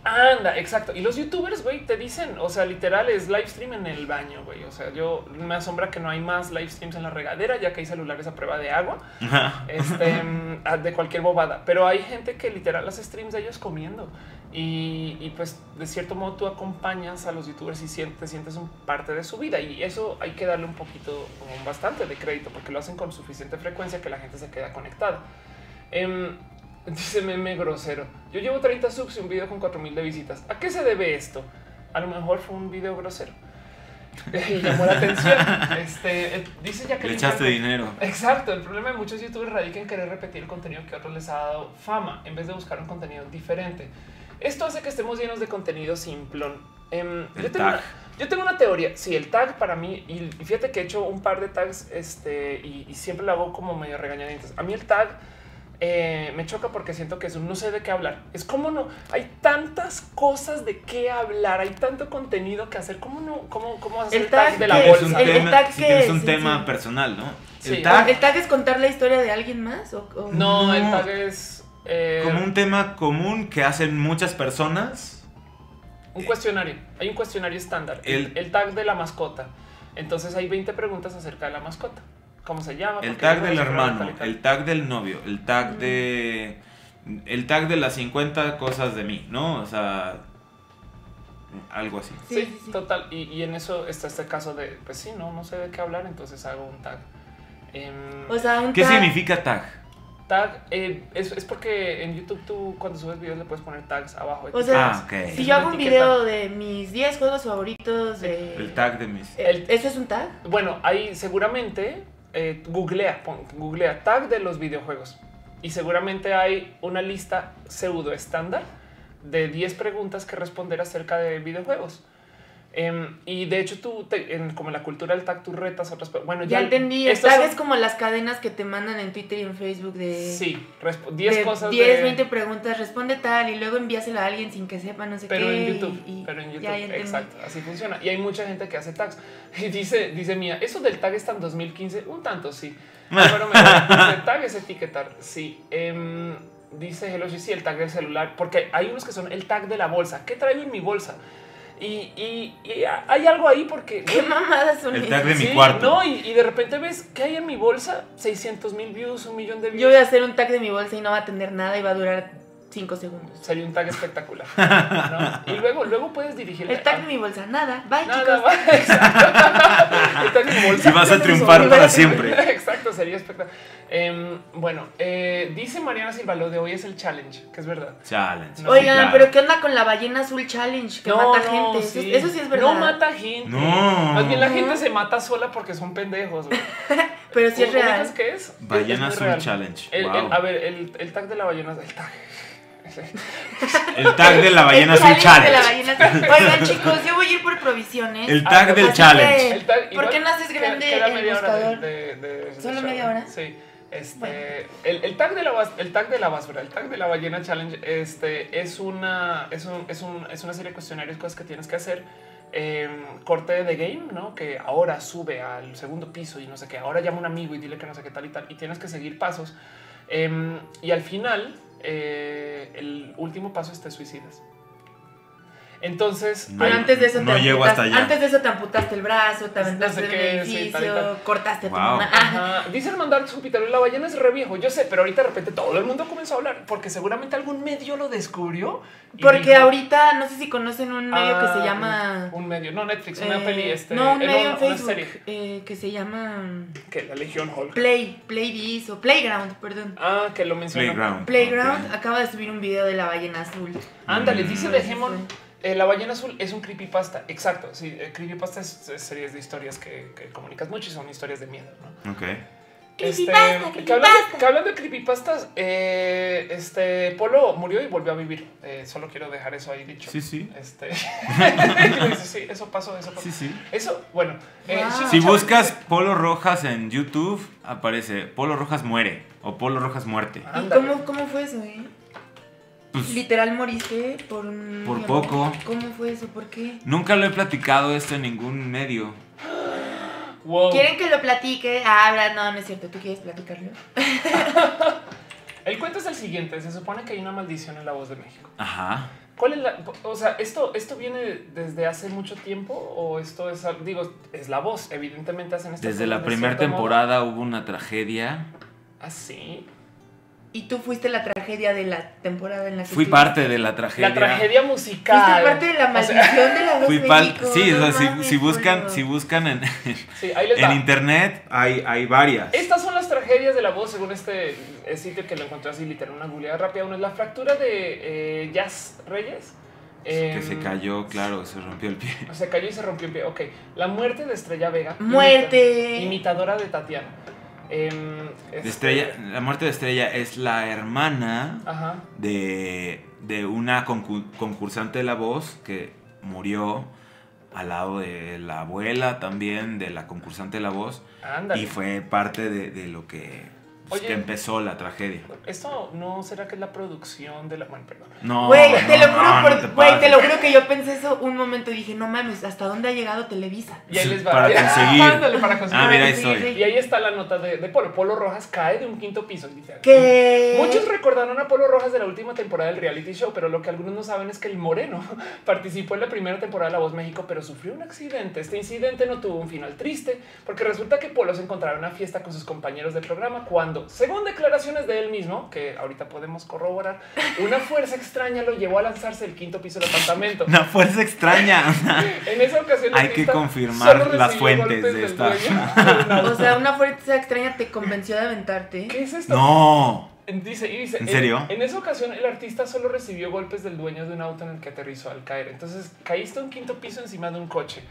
Anda, exacto. Y los youtubers, güey, te dicen, o sea, literal es live stream en el baño, güey. O sea, yo me asombra que no hay más live streams en la regadera, ya que hay celulares a prueba de agua, este, <laughs> de cualquier bobada. Pero hay gente que literal hace streams de ellos comiendo. Y, y, pues de cierto modo tú acompañas a los youtubers y sientes, te sientes un parte de su vida. Y eso hay que darle un poquito, como bastante de crédito, porque lo hacen con suficiente frecuencia que la gente se queda conectada. Em, <laughs> Dice meme grosero. Yo llevo 30 subs y un video con 4000 de visitas. ¿A qué se debe esto? A lo mejor fue un video grosero. Y <laughs> <laughs> llamó la atención. Este, eh, dice ya que Le echaste dinero. Exacto. El problema de muchos youtubers radica en querer repetir el contenido que a otros les ha dado fama en vez de buscar un contenido diferente. Esto hace que estemos llenos de contenido simplón. Em, El yo, tengo tag. una, yo tengo una teoría. Sí, el tag para mí, y, fíjate que he hecho un par de tags este, y, y siempre lo hago como medio regañadientes. A mí el tag eh, me choca porque siento que es un no sé de qué hablar. Es como no hay tantas cosas de qué hablar, hay tanto contenido que hacer. ¿Cómo no? ¿Cómo, cómo hacer El el tag tag de la que- Es un bolsa? el- el tema, tag si que- tienes un sí, tema sí. personal, ¿no? Sí. El tag ¿El tag es contar la historia de alguien más? O, o- No, el tag es eh, como un tema común que hacen muchas personas. un cuestionario. Hay un cuestionario estándar. El, tag de la mascota. Entonces hay 20 preguntas acerca de la mascota. ¿Cómo se llama? El ¿Por qué tag del hermano, tal y tal. el tag del novio, el tag de. El tag de las 50 cosas de mí, ¿no? O sea. Algo así. Sí, Sí, sí, sí. total. Y, y en eso está este caso de, pues sí, no, no sé de qué hablar, entonces hago un tag. Em, O sea, un ¿Qué tag- significa tag? Tag eh, es, es porque en YouTube tú cuando subes videos le puedes poner tags abajo. O sea, Ah. Si yo hago un video de mis 10 juegos favoritos de... El tag de mis. Eh, El- ¿Eso es un tag? Bueno, ahí seguramente eh, googlea, pon- googlea tag de los videojuegos y seguramente hay una lista pseudo estándar de 10 preguntas que responder acerca de videojuegos. Em, y de hecho tú, te- en, como en la cultura del tag, tú retas otras pe- Bueno, Ya entendí. El tag son- es como las cadenas que te mandan en Twitter y en Facebook de... Sí, resp- 10 de cosas 10, de- 20 preguntas, responde tal y luego envíaselo a alguien sin que sepa no sé pero qué. en YouTube, y- y- pero en YouTube, ya, ya exacto, así funciona. Y hay mucha gente que hace tags. <laughs> Y dice, dice Mía, eso del tag está en 2015, un tanto sí. <laughs> Álvaro Medina dice, tag es etiquetar. Sí. em, dice Hello, sí, el tag del celular. Porque hay unos que son el tag de la bolsa. ¿Qué traigo en mi bolsa? Y, y- y hay algo ahí porque... ¿Qué mamadas son El tag de mi Sí, cuarto. No, y, y de repente ves que hay en mi bolsa 600 mil views, un millón de views. Yo voy a hacer un tag de mi bolsa y no va a tener nada y va a durar 5 segundos. Sería un tag espectacular. <laughs> ¿no? Y luego, luego puedes dirigir El tag de mi bolsa, nada. Bye, Nada chicos. <laughs> Exacto. <laughs> El tag de mi bolsa. Y vas a triunfar para siempre. Exacto, sería espectacular. Em, bueno, eh, dice Mariana Silva, lo de hoy es el challenge, que es verdad. Challenge. No, Oigan, claro. pero ¿qué onda con la ballena azul challenge que mata gente? Eso, sí. eso sí es verdad. No mata gente. No. Más bien la gente se mata sola porque son pendejos. güey. Pero sí es ¿Ubicas real. qué es? Ballena Es Azul real. Challenge. El- Wow. el- a ver, el, el tag de la ballena. El tag. El tag de la ballena azul challenge challenge. Oigan, chicos, yo voy a ir por provisiones. El Ah, tag del así challenge. El tag, ¿Por qué no haces grande queda el buscador? de- de- de- ¿Solo media hora? Sí. Este, Bueno. el, el tag de la el tag de la basura, el tag de la ballena challenge, este es una es un, es un- es una serie de cuestionarios, cosas que tienes que hacer. eh, corte de game, ¿no? Que ahora sube al segundo piso y no sé qué. Ahora llama a un amigo y dile que no sé qué tal y tal. Y tienes que seguir pasos. Em, y al final, eh, el último paso es te suicidas. Entonces, No Pero hay- antes de eso no te llego amputaste, hasta allá. antes de eso te amputaste el brazo, te aventaste No sé sí, edificio, cortaste a tu Wow. mamá. Ajá. Ajá. Dice el mandar Júpiter, la ballena es re viejo. Yo sé, pero ahorita de repente todo el mundo comenzó a hablar porque seguramente algún medio lo descubrió. Porque dijo, ahorita, no sé si conocen un medio que "Ah, se llama... Un medio, no Netflix, una eh, peli. Este, no, un eh, medio en una Facebook serie. eh, que se llama Que la Legión Hulk. Play, Play o Playground, perdón. Ah, que lo mencionó. Playground. Playground acaba de subir un video de la ballena azul. Ándale, Mm. dice Sí, Dejemon. Eh, la ballena azul es un creepypasta. Exacto. Sí, eh, creepypasta es, es series de historias que, que comunicas mucho y son historias de miedo, ¿no? Ok. Este, Creepypasta, que, hablando, que hablando de creepypastas, eh, este Polo murió y volvió a vivir. Eh, solo quiero dejar eso ahí dicho. Sí, sí. Este, <laughs> sí, eso pasó, eso pasó. Sí, sí. Eso, bueno. eh, Wow. sí, Si buscas Polo Rojas en YouTube, aparece Polo Rojas muere o Polo Rojas muerte. dice, ¿Y cómo, cómo fue eso, eh? Pues, Literal moriste por un... Por poco. ¿Cómo fue eso? ¿Por qué? nunca lo he platicado esto en ningún medio. Wow. ¿Quieren que lo platique? Ah, no, no es cierto. ¿Tú quieres platicarlo? <laughs> El cuento es el siguiente. Se supone que hay una maldición en la voz de México. Ajá. ¿Cuál es la, o sea, esto, esto viene desde hace mucho tiempo o esto es, digo, es la voz, evidentemente hacen esta Desde la primera cierto modo. temporada hubo una tragedia. Ah, sí. Y tú fuiste la tragedia de la temporada en la que Fui estuviste. parte de la tragedia. La tragedia musical. Fuiste parte de la O sea, maldición de la voz <laughs> Fui México. Sí, o sea, si, mames, si buscan, si buscan en, <laughs> sí, ahí les en va. internet, hay, hay varias. Estas son las tragedias de la voz según este eh, sitio que lo encontré así literal, una googleada rápida. Una es la fractura de eh, Jazz Reyes. que Em, se cayó, claro, se rompió el pie. Se cayó y se rompió el pie. Ok. La muerte de Estrella Vega. Muerte. imita- imitadora de Tatiana. Em, este- Estrella, la muerte de Estrella es la hermana Ajá. de, de una concu- concursante de La Voz que murió al lado de la abuela también de la concursante de La Voz Ándale. y fue parte de, de lo que, pues, Oye. que empezó la tragedia. Esto no será que es la producción de la. Bueno, perdón. No, Güey, no, te lo juro, no por- te güey, te, lo juro que yo pensé eso un momento y dije, no mames, ¿hasta dónde ha llegado Televisa? Y ahí les va. para conseguir. <laughs> Ándale, para conseguir. Ah, mira, ahí Sí, estoy. sí. Y ahí está la nota de, de Polo. Polo Rojas cae de un quinto piso. Que Muchos recordaron a Polo Rojas de la última temporada del reality show, pero lo que algunos no saben es que el Moreno <laughs> participó en la primera temporada de La Voz México, pero sufrió un accidente. Este incidente no tuvo un final triste, porque resulta que Polo se encontraba en una fiesta con sus compañeros de programa cuando, según declaraciones de él mismo, que ahorita podemos corroborar, una fuerza extraña lo llevó a lanzarse del quinto piso del apartamento. Una fuerza extraña. <laughs> En esa ocasión, Hay que confirmar las fuentes de esta. <laughs> O sea, una fuerza extraña te convenció de aventarte. ¿Qué es esto? no. Dice, y dice, ¿En serio? En, esa ocasión, el artista solo recibió golpes del dueño de un auto en el que aterrizó al caer. Entonces, caíste a un quinto piso encima de un coche.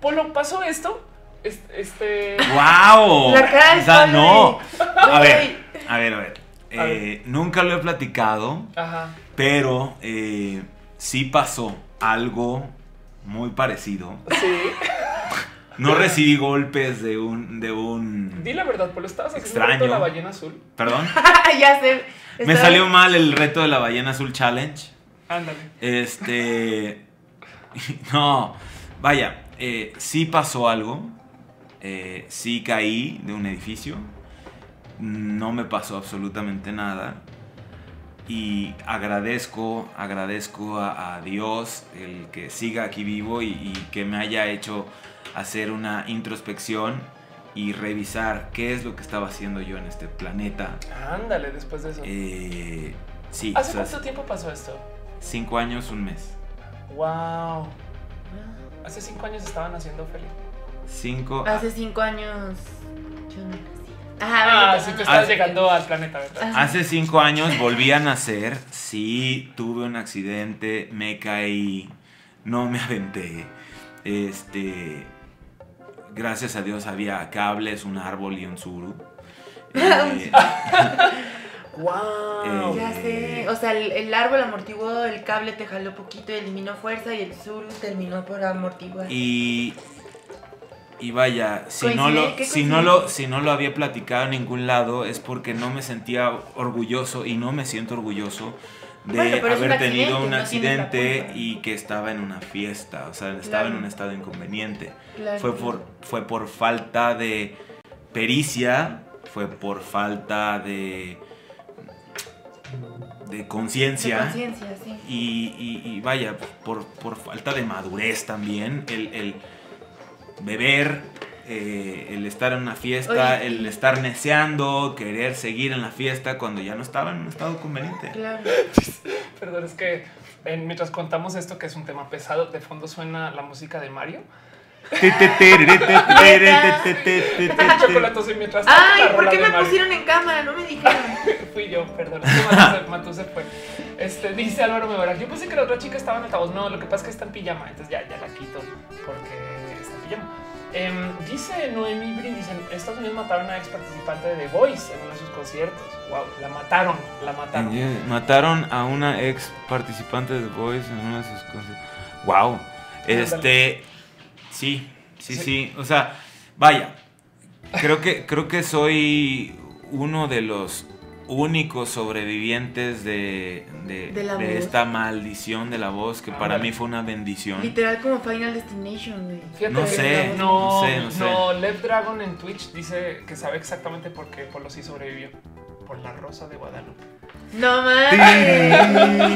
Polo, pasó esto. Es- Este. ¡Wow! La cara o sea, no. A ver, a ver, a ver. A ver. Eh, nunca lo he platicado, Ajá. pero eh, sí pasó algo muy parecido. Sí. No recibí golpes de un, de un. Di la verdad, Polo. Estabas haciendo Extraño. el reto de la ballena azul. Perdón. <laughs> ya sé. Me salió mal el reto de la ballena azul challenge. Ándale. Este. <laughs> No, vaya, eh, sí pasó algo. Eh, sí caí de un edificio. no me pasó absolutamente nada. Y agradezco, agradezco a, a Dios el que siga aquí vivo y, y que me haya hecho hacer una introspección y revisar qué es lo que estaba haciendo yo en este planeta. Ándale, después de eso. Eh, sí, ¿Hace o sea, cuánto tiempo pasó esto? cinco años, un mes. Wow. Hace cinco años estaban haciendo feliz. Cinco. Hace cinco años yo no nací. Ajá, Ah, sí, estabas Ah, llegando al planeta, ¿verdad? Hace cinco años volví a nacer. Sí, tuve un accidente, me caí, no me aventé. Este. Gracias a Dios había cables, un árbol y un suru. <laughs> Eh, Wow. Ya sé, o sea, el, el árbol amortiguó, el cable te jaló poquito, eliminó fuerza y el sur terminó por amortiguar. y. Y vaya, si no, lo, ¿qué si, no lo, si no lo había platicado en ningún lado es porque no me sentía orgulloso y no me siento orgulloso de Bueno, un haber tenido un accidente, no y que estaba en una fiesta, o sea, estaba en un estado inconveniente. Claro. Fue por, fue por falta de pericia, fue por falta de, de conciencia. conciencia, sí. Y, y- y vaya, por, por falta de madurez también, el, el beber, eh, el estar en una fiesta, Oye, el estar neceando, querer seguir en la fiesta cuando ya no estaba en un estado conveniente. Claro. <laughs> Perdón, es que mientras contamos esto, que es un tema pesado, de fondo suena la música de Mario. Ay, ¿por qué me pusieron en cámara? No me dijeron. <laughs> Fui yo, perdón. es que Matú se- fue. Este, dice Álvaro Mebarak, yo pensé que la otra chica estaba en altavoz. No, lo que pasa es que está en pijama, entonces ya, ya la quito porque pijama. Em, dice Noemi Brindis, en Estados Unidos mataron a ex participante de The Voice en uno de sus conciertos. Wow, la mataron, la mataron. Mataron a una ex participante de The Voice en uno de sus conciertos. Wow. Este. Sí, sí, Sí. sí. O sea, vaya. Creo que, creo que soy uno de los únicos sobrevivientes de, de, De la de voz. esta maldición de la voz, que para mí fue una bendición. Literal como Final Destination, güey. Fíjate No sé, no, no sé, no sé. no, Lev Dragon en Twitch dice que sabe exactamente por qué Polo sí sobrevivió. Por la rosa de Guadalupe. No <laughs> Que,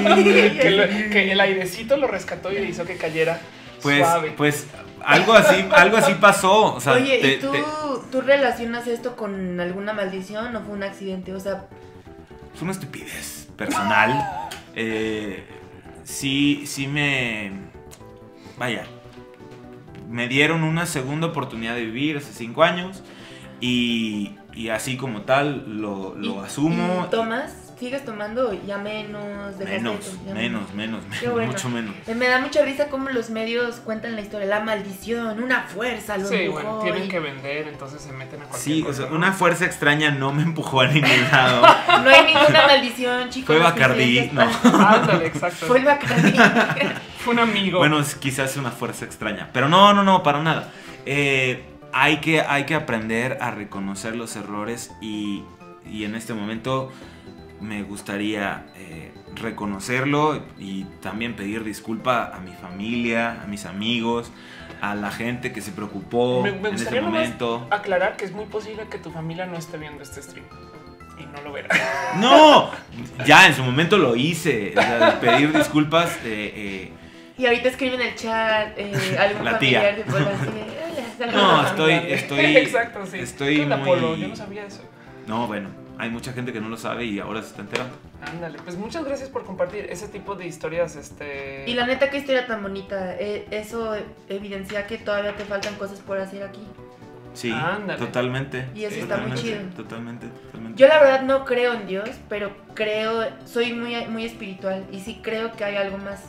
mames. que el airecito lo rescató y le hizo que cayera Pues, suave. pues algo así, algo así pasó. O sea, Oye, te- ¿y tú, te- tú relacionas esto con alguna maldición o fue un accidente? O sea, Es una estupidez personal. Eh, sí, sí me. Vaya. Me dieron una segunda oportunidad de vivir hace cinco años. Y, y así como tal lo, lo ¿y- asumo. y ¿Tomas? ¿Sigues tomando? Ya menos. de Menos, ya menos, menos, menos, Qué bueno. mucho menos. Eh, Me da mucha risa cómo los medios cuentan la historia. La maldición, una fuerza, lo Sí, empujó bueno, tienen y- que vender, entonces se meten a cualquier Sí, o sea, ¿no? una fuerza extraña no me empujó a ningún <laughs> lado. No hay ninguna maldición, chicos. Fue Bacardí, no. Ándale, exacto. Fue el Bacardí. <laughs> Fue un amigo. Bueno, es quizás una fuerza extraña. Pero no, no, no, para nada. Eh, hay, que, hay que aprender a reconocer los errores y, y en este momento me gustaría eh, reconocerlo y también pedir disculpa a mi familia, a mis amigos, a la gente que se preocupó me, me en ese momento. aclarar que es muy posible que tu familia no esté viendo este stream y no lo verá. <laughs> No, ya en su momento lo hice. o sea, pedir disculpas. eh, eh, Y ahorita escribe en el chat eh, <laughs> algún La tía. familiar de Polo así de, "Hola, saludos". No, estoy, <laughs> estoy, Exacto, sí. estoy ¿Qué onda, muy-? Yo no sabía eso. No, bueno, hay mucha gente que no lo sabe y ahora se está enterando. Ándale, pues muchas gracias por compartir ese tipo de historias. Este. Y la neta, qué historia tan bonita. Eh, eso evidencia que todavía te faltan cosas por hacer aquí. Sí, Ándale. totalmente. Y eso está muy chido. Totalmente, totalmente. Yo la verdad no creo en Dios, pero creo, soy muy, muy espiritual y sí creo que hay algo más.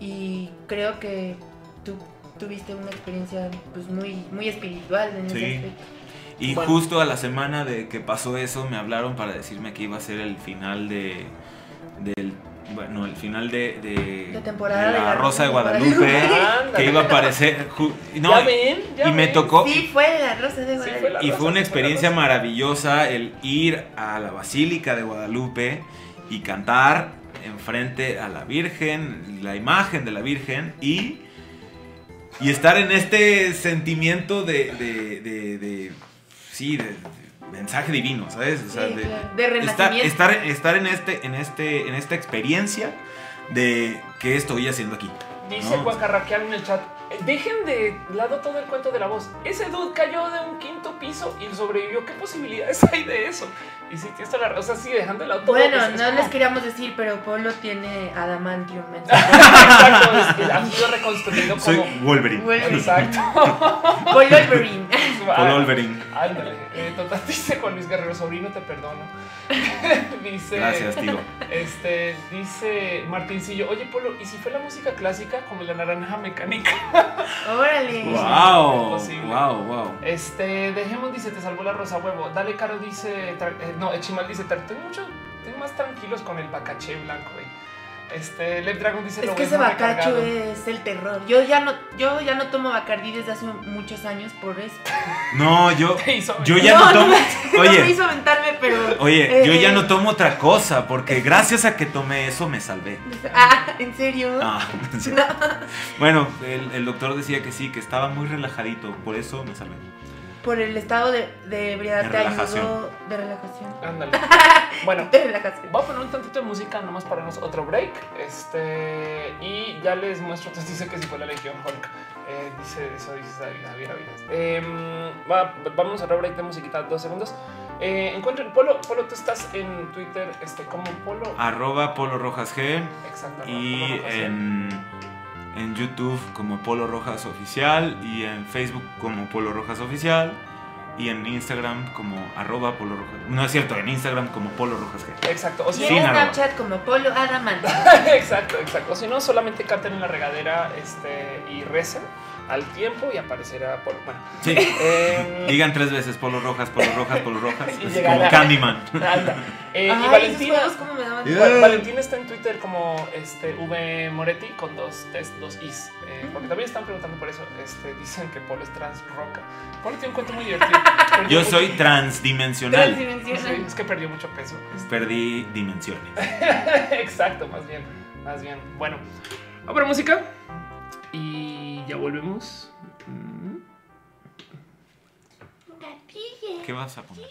Y creo que tú tuviste una experiencia pues muy, muy espiritual en Sí. ese aspecto. Y Bueno. justo a la semana de que pasó eso, me hablaron para decirme que iba a ser el final de. del. Bueno, el final de. de, De temporada de la, Rosa de Guadalupe. <laughs> Que iba a aparecer. no, ¿Ya ven? ¿Ya y me ven? tocó. Sí, fue la Rosa de Sí, Guadalupe. fue Y fue una fue experiencia maravillosa el ir a la Basílica de Guadalupe y cantar enfrente a la Virgen, la imagen de la Virgen y, y estar en este sentimiento de, de, de- de- sí, de, de mensaje divino, ¿sabes? O sea, Sí, de, claro. De estar, renacimiento. estar, estar en, este, en, este, en esta experiencia de qué estoy haciendo aquí. Dice No. En el chat. Dejen de lado todo el cuento de la voz. Ese dude cayó de un quinto piso y sobrevivió. ¿Qué posibilidades hay de eso? Y sí, tienes la O sea, sí, dejando de lado todo. Bueno, no como- les queríamos decir, pero Polo tiene adamantium. <laughs> Exacto, es que ha sido reconstruido Soy como. Wolverine. Wolverine. Exacto. <laughs> Paul Wolverine. <laughs> Paul Wolverine. Ándale. Eh, total, dice Juan Luis Guerrero, sobrino, te perdono. dice. Gracias, tío. Este, dice Martincillo, oye Polo, ¿y si fue la música clásica como la naranja mecánica? Órale. Wow, wow, wow. Este, dejemos, dice, te salvó la rosa huevo. Dale, Caro dice, eh, no, Echimal dice, estoy mucho, estoy más tranquilos con el bacaché blanco, güey. Este, Lev Dragon dice, Es lo que ese bacacho es el terror. Yo ya no, yo ya no tomo Bacardí desde hace muchos años por eso. No, yo, <laughs> yo ya no, tomo. me, no me Oye, hizo aventarme, pero. oye, eh, yo ya eh, no tomo otra cosa porque gracias a que tomé eso me salvé. <laughs> Ah, ¿en serio? Ah, <laughs> sí. No. Bueno, el, el doctor decía que sí, que estaba muy relajadito, por eso me salvé. Por el estado de, de ebriedad De te ayudó. De relajación. Ándale. <laughs> Bueno, De relajación. voy a poner un tantito de música nomás para darnos otro break. Este, y ya les muestro. Entonces dice que si fue la Legión Hulk. Eh, dice eso, dice Javier Aviles. Eh, va- vamos a otro break de musiquita, dos segundos. Eh, encuentren Polo, Polo, tú estás en Twitter, este, como Polo. Arroba Polo Rojas G Exacto. y Polo Rojas, en, en YouTube como Polo Rojas Oficial y en Facebook como Polo Rojas Oficial y en Instagram como arroba Polo Rojas. No es cierto, en Instagram como Polo Rojas G. Exacto. O si Y en arroba. Snapchat como Polo Adamante. <laughs> exacto, exacto. O si no, solamente canten en la regadera este, y recen al tiempo y aparecerá Polo. Bueno, Sí. eh, Digan tres veces Polo Rojas, Polo Rojas, Polo Rojas. <laughs> Llegará. como Candyman. <laughs> Eh, y Ay, Valentina. me daban. Yeah. Valentina está en Twitter como este V Moretti con dos T's, dos Is. Eh, porque también están preguntando por eso. Este, dicen que Polo es trans roca. Polo tiene un cuento muy divertido. Yo mucho- soy transdimensional. Sí, Transdimensional. es que perdió mucho peso. Perdí dimensiones. <laughs> Exacto, más bien. Más bien. Bueno, ahora música. Y ya volvemos. Mm. ¿Qué vas a poner?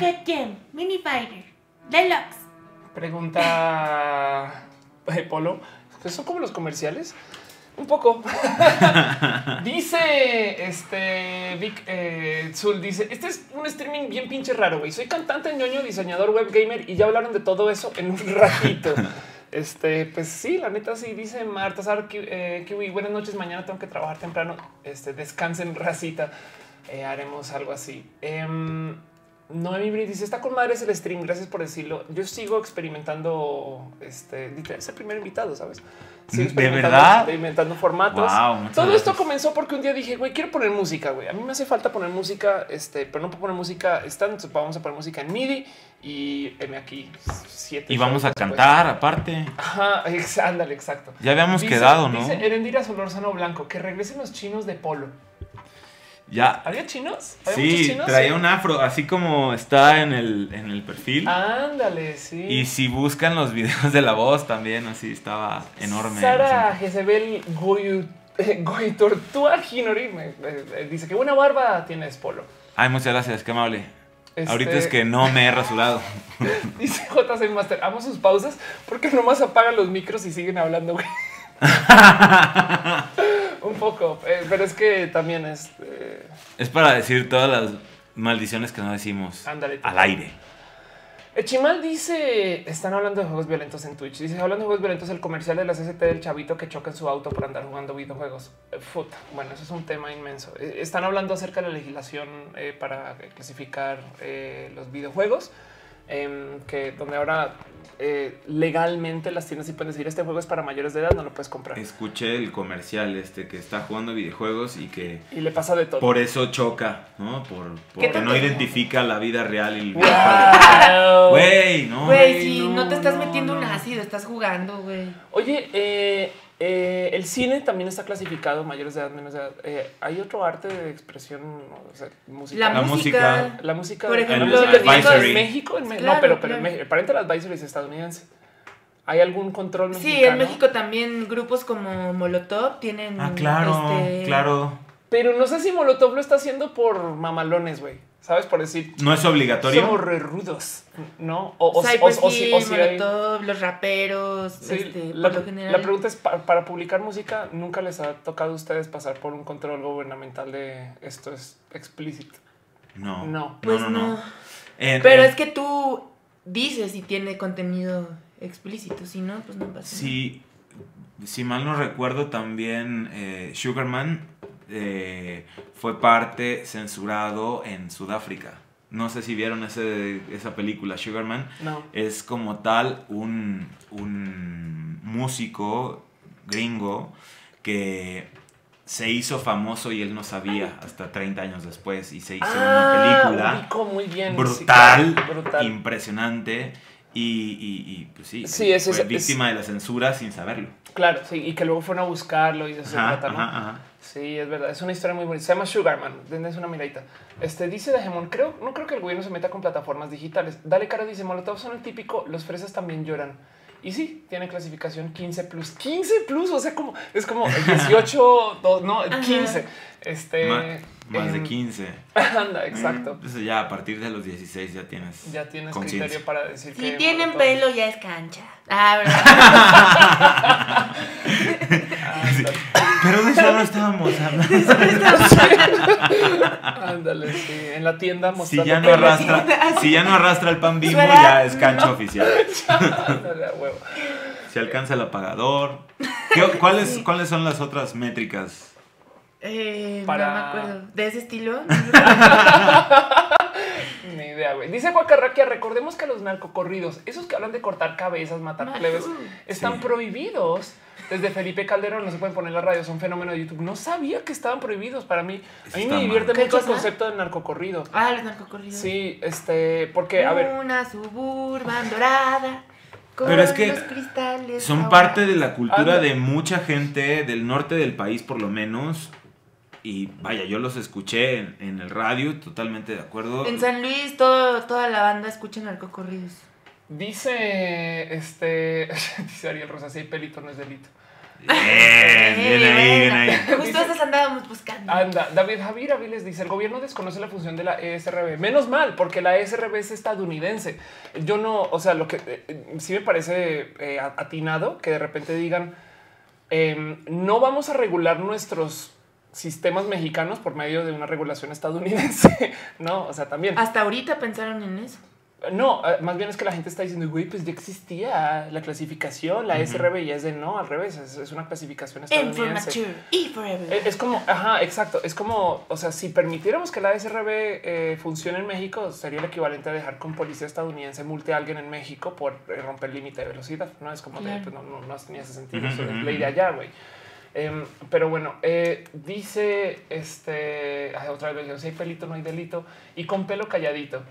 Pocket Gem, Mini Fighter, Deluxe. Pregunta <laughs> eh, Polo. ¿Pues ¿Son como los comerciales? Un poco. <laughs> dice este Vic eh, Zul, dice: Este es un streaming bien pinche raro, güey. Soy cantante, ñoño, diseñador, web gamer y ya hablaron de todo eso en un ratito. <laughs> Este, pues sí, la neta sí, dice Marta Sar, eh, Kiwi, buenas noches, mañana tengo que trabajar temprano, este, descansen, racita, eh, haremos algo así. Um, Noemi Brit dice, está con madres el stream, gracias por decirlo. Yo sigo experimentando, este, es el primer invitado, ¿sabes? Sigo ¿De verdad? Experimentando formatos. Todo esto comenzó porque un día dije, güey, quiero poner música, güey. A mí me hace falta poner música, este, pero no puedo poner música stand, vamos a poner música en MIDI y M aquí siete. Y vamos a cantar aparte. Ajá, ándale, exacto. Ya habíamos quedado, ¿no? Dice Erendira Solorzano Blanco, que regresen los chinos de polo. Ya. ¿Había chinos? sí, traía un afro, así como está en el, en el perfil. Ándale, sí. Y si buscan los videos de la voz también, así estaba enorme. Sara Jezebel Goitortua Hinori dice que buena barba tienes, Polo. Ay, muchas gracias, qué amable. Este Ahorita es que no me he rasurado. <laughs> dice JC Master, amo sus pausas porque nomás apagan los micros y siguen hablando, güey. <laughs> un poco, eh, pero es que también es. Eh, es para decir todas las maldiciones que no decimos al aire. Echimal dice: Están hablando de juegos violentos en Twitch. Dice: Hablando de juegos violentos, el comercial de las ST del chavito que choca en su auto por andar jugando videojuegos. Eh, bueno, eso es un tema inmenso. Están hablando acerca de la legislación para clasificar los videojuegos. Em, que donde ahora eh, legalmente las tiendas y pueden decir este juego es para mayores de edad, no lo puedes comprar. Escuché el comercial este que está jugando videojuegos y que y le pasa de todo. Por eso choca, ¿no? Por porque no identifica la vida real y el Güey, no. Güey, si no, te estás metiendo un ácido, estás jugando, güey. Oye, eh eh, el cine también está clasificado mayores de edad, menos de edad. Eh, hay otro arte de expresión, o sea, música. La, música. La música. Por ejemplo, en México. En no, pero, pero en aparente la advisory es estadounidense. ¿Hay algún control mexicano? Sí, en México también grupos como Molotov tienen. Ah, claro, este... claro. Pero no sé si Molotov lo está haciendo por mamalones, güey. ¿Sabes? Por decir. No es obligatorio. Somos re rudos, ¿no? O, o, o, si, los raperos, este, la, la, pregunta es: para, publicar música, ¿nunca les ha tocado a ustedes pasar por un control gubernamental de esto es explícito? No. No. Pues no. Pero es que tú dices si tiene contenido explícito, si no, pues no pasa. Sí. Si mal no recuerdo, también eh, Sugarman eh, fue parte censurado en Sudáfrica. No sé si vieron ese, esa película, Sugarman. No. Es como tal un, un músico gringo que se hizo famoso y él no sabía hasta 30 años después y se hizo una ah, película muy bien, brutal, impresionante y, y, pues sí, sí fue víctima de la censura sin saberlo. Claro, sí, y que luego fueron a buscarlo y se trata, ¿no? Sí, es verdad. Es una historia muy bonita. Se llama Sugarman. Denles una miradita. Este dice Dejemon. Creo, no creo que el gobierno se meta con plataformas digitales. Dale cara, dice Molotov son el típico. Los fresas también lloran. Y sí, tiene clasificación 15 plus. 15 plus, o sea, como es como 18, <laughs> no, 15. Este. Más de 15. <laughs> Anda, exacto. Entonces ya a partir de los 16 ya tienes Ya tienes criterio para decir si que... Si tienen pelo ya es cancha. <laughs> Ah, ¿verdad? Pero de eso no estábamos hablando. <laughs> Ándale, sí. En la tienda mostrando... Si ya no arrastra, si ya no arrastra el pan bimbo, ya es cancha oficial. <laughs> Ándale, a huevo. Si alcanza el apagador. ¿Cuáles, ¿Cuáles son las otras métricas eh, No me acuerdo. ¿De ese estilo? <laughs> <laughs> Ni idea, güey. Dice Guacarraquia, recordemos que los narcocorridos, esos que hablan de cortar cabezas, matar plebes, están prohibidos. Desde Felipe Calderón no se pueden poner la radio, son fenómeno de YouTube. No sabía que estaban prohibidos para mí. A mí me divierte mucho el concepto del narcocorrido. Ah, los narcocorridos. Sí, este, porque, a ver. Una suburban dorada. Pero es que son parte de la cultura de mucha gente del norte del país, por lo menos, y vaya, yo los escuché en, el radio, totalmente de acuerdo. En San Luis todo, toda la banda escucha narcocorridos. Dice, este, <laughs> dice Ariel Rosa, si hay pelito no es delito. Bien, <laughs> bien ahí, bien ahí. Justo esas andábamos buscando. Anda, David Javier Aviles dice, el gobierno desconoce la función de la ESRB. Menos mal, porque la ESRB es estadounidense. Yo no, o sea, lo que eh, sí me parece eh, atinado que de repente digan, em, no vamos a regular nuestros sistemas mexicanos por medio de una regulación estadounidense. <laughs> no, o sea, también. Hasta ahorita pensaron en eso. No, eh, más bien es que la gente está diciendo, güey, pues ya existía la clasificación, la SRB y es de no, al revés, es, una clasificación estadounidense. y forever. Es, es, como, ajá, exacto, es como, o sea, si permitiéramos que la SRB eh, funcione en México, sería el equivalente a dejar con policía estadounidense multe a alguien en México por eh, romper el límite de velocidad, ¿no? Es como, de, pues, no, no, no, tenía ese sentido, eso es ley de allá, güey. Em, pero bueno, dice este otra vez, si hay pelito, no hay delito y con pelo calladito.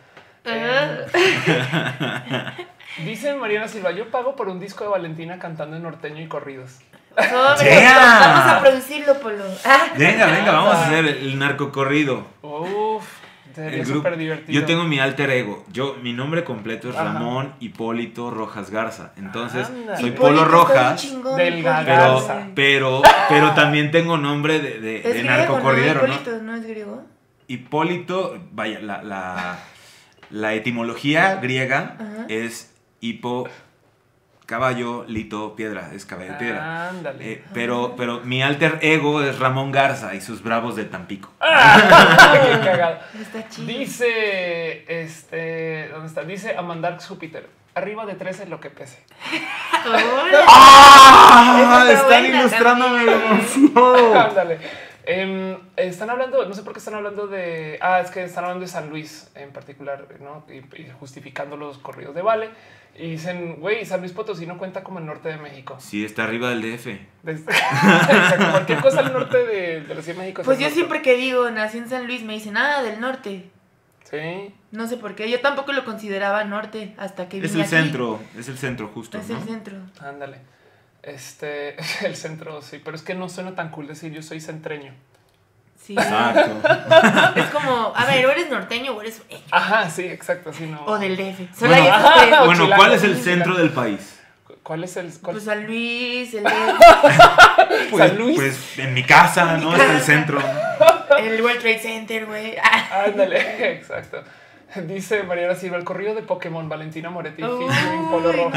Eh, <laughs> dice Mariana Silva, yo pago por un disco de Valentina cantando en norteño y corridos. <laughs> vamos a producirlo, Polo. <laughs> venga, venga, vamos a hacer el narco corrido. Uf, sería súper divertido. Yo tengo mi alter ego. Yo, mi nombre completo es Ramón Hipólito Rojas Garza. Entonces, soy Polo Rojas. del pero, pero, pero, también tengo nombre de, de, de narco corridero, ¿no? Hipólito, ¿no es griego? Hipólito, vaya, la, la la etimología griega es hipo, caballo, lito, piedra, es caballo, piedra. Ándale. Eh, pero, pero mi alter ego es Ramón Garza y sus bravos de Tampico. Ah, <laughs> ¡Qué cagado! Está chido. Dice, este, ¿dónde está? Dice Amandar Júpiter. Arriba de 13 lo que pese. ¡Ah! Están ilustrándome <laughs> Ándale. Em, están hablando, no sé por qué están hablando de. Ah, es que están hablando de San Luis en particular, ¿no? Y, justificando los corridos de Vale. Y dicen, güey, San Luis Potosí no cuenta como el norte de México. Sí, está arriba del DF. <laughs> cualquier cosa al norte de, de la Ciudad de México. Pues yo siempre que digo, nací en San Luis, me dicen, ah, del norte. Sí. No sé por qué. Yo tampoco lo consideraba norte hasta que Es el centro, es el centro justo. Es el centro. Ándale. Este, <laughs> el centro, sí, pero es que no suena tan cool decir yo soy centreño. Sí. Exacto. <laughs> es como, a ver, o eres norteño o eres. Ajá, sí, exacto, sí, no. O del DF. bueno, bueno ¿cuál es el centro del país? ¿Cuál es el.? Pues San Luis, el <laughs> DF. pues, San Luis. Pues en mi casa, ¿no? Es el centro. El World Trade Center, güey. Ándale, exacto. <laughs> Dice Mariana Silva, el corrido de Pokémon, Valentina Moretti, Polo Rojo.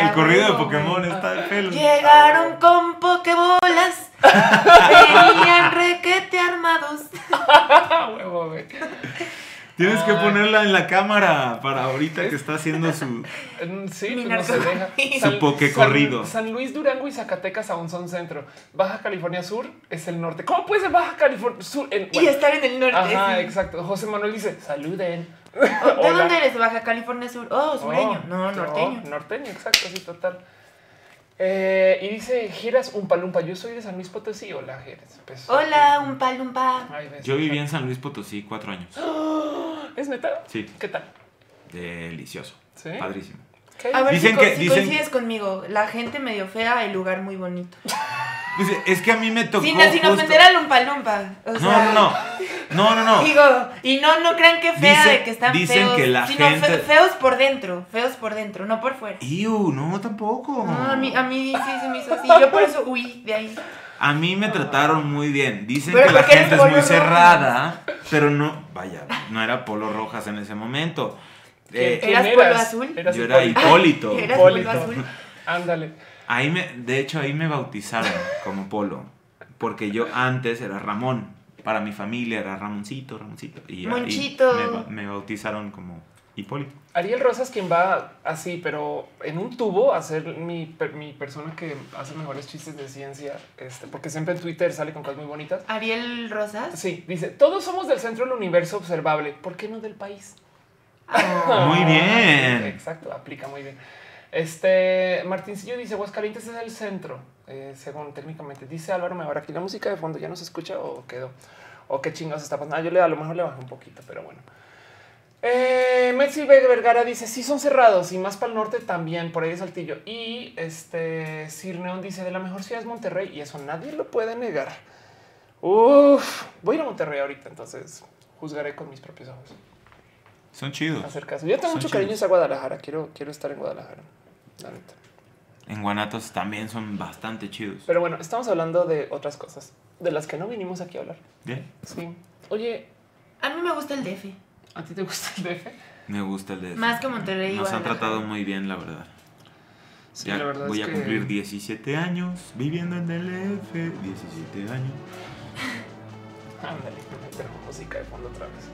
el corrido de Pokémon está de pelo. Llegaron con Pokébolas, <laughs> venían requete armados. <laughs> Huevo, güey. Tienes que ponerla en la cámara para ahorita que está haciendo su. <laughs> Sí, pues no se deja. <laughs> Su poke corrido. San, Luis, Durango y Zacatecas aún son centro. Baja California Sur es el norte. ¿Cómo puede ser Baja California Sur? y estar en el norte. Ajá, exacto. José Manuel dice: Saluden. ¿De dónde eres? Baja California Sur. Oh, sureño. Oh, no, norteño. norteño, exacto, sí, total. Eh, y dice Giras Umpalumpa. Yo soy de San Luis Potosí. Hola, Giras. Pues, Hola, Umpalumpa. Yo viví en San Luis Potosí cuatro años. <gasps> ¿Es neta? Sí. ¿Qué tal? Delicioso. ¿Sí? Padrísimo. A ver dicen si, que, si coincides conmigo. La gente medio fea, el lugar muy bonito. <laughs> Pues es que a mí me tocó. Sin, sin ofender a Lumpa Lumpa. O no, no, no. No, no, no. Digo, y no, no crean que fea de que están dicen feos. que la sino gente... feos por dentro. Feos por dentro, no por fuera. Iu, no, tampoco. No, a mí, a mí sí se me hizo así. Yo por eso huí de ahí. A mí me trataron muy bien. Dicen que la gente es muy cerrada, pero no, vaya, no era Polo Rojas en ese momento. Eh, ¿Eras Polo Azul? Yo era Hipólito. <laughs> ¿Eras Polo Azul? Ándale. Ahí me, de hecho, ahí me bautizaron como Polo, porque yo antes era Ramón. Para mi familia era Ramoncito, Ramoncito. Y Monchito. Me, me bautizaron como Hipólito. Ariel Rosas quien va así, pero en un tubo a ser mi, mi persona que hace mejores chistes de ciencia, este, porque siempre en Twitter sale con cosas muy bonitas. Ariel Rosas. Sí, dice, todos somos del centro del universo observable, ¿por qué no del país? Ah. muy bien. exacto, aplica muy bien. Este Martincillo dice Aguascalientes es el centro, eh, según técnicamente. Dice Álvaro me ahora aquí la música de fondo ya no se escucha o quedó. O qué chingados está pasando. Ah, yo le a lo mejor le bajé un poquito, pero bueno. Eh, Vergara dice: Sí, son cerrados y más para el norte también, por ahí es Saltillo. Y este Sir Neon dice: De la mejor ciudad es Monterrey y eso nadie lo puede negar. Uf, voy a ir a Monterrey ahorita, entonces juzgaré con mis propios ojos. Son chidos. Hacer caso. Yo tengo mucho cariño a Guadalajara. Quiero, quiero estar en Guadalajara. La neta. En Guanatos también son bastante chidos. Pero bueno, estamos hablando de otras cosas, de las que no vinimos aquí a hablar. Bien. Sí. Oye, A mí me gusta el DF. ¿a ti te gusta el DF? Me gusta el de Más que Monterrey. y Nos han tratado muy bien, la verdad. Sí, Ya la verdad voy es a que- cumplir 17 años viviendo en el F. 17 años. <laughs> Ándale, tenemos música de fondo otra vez.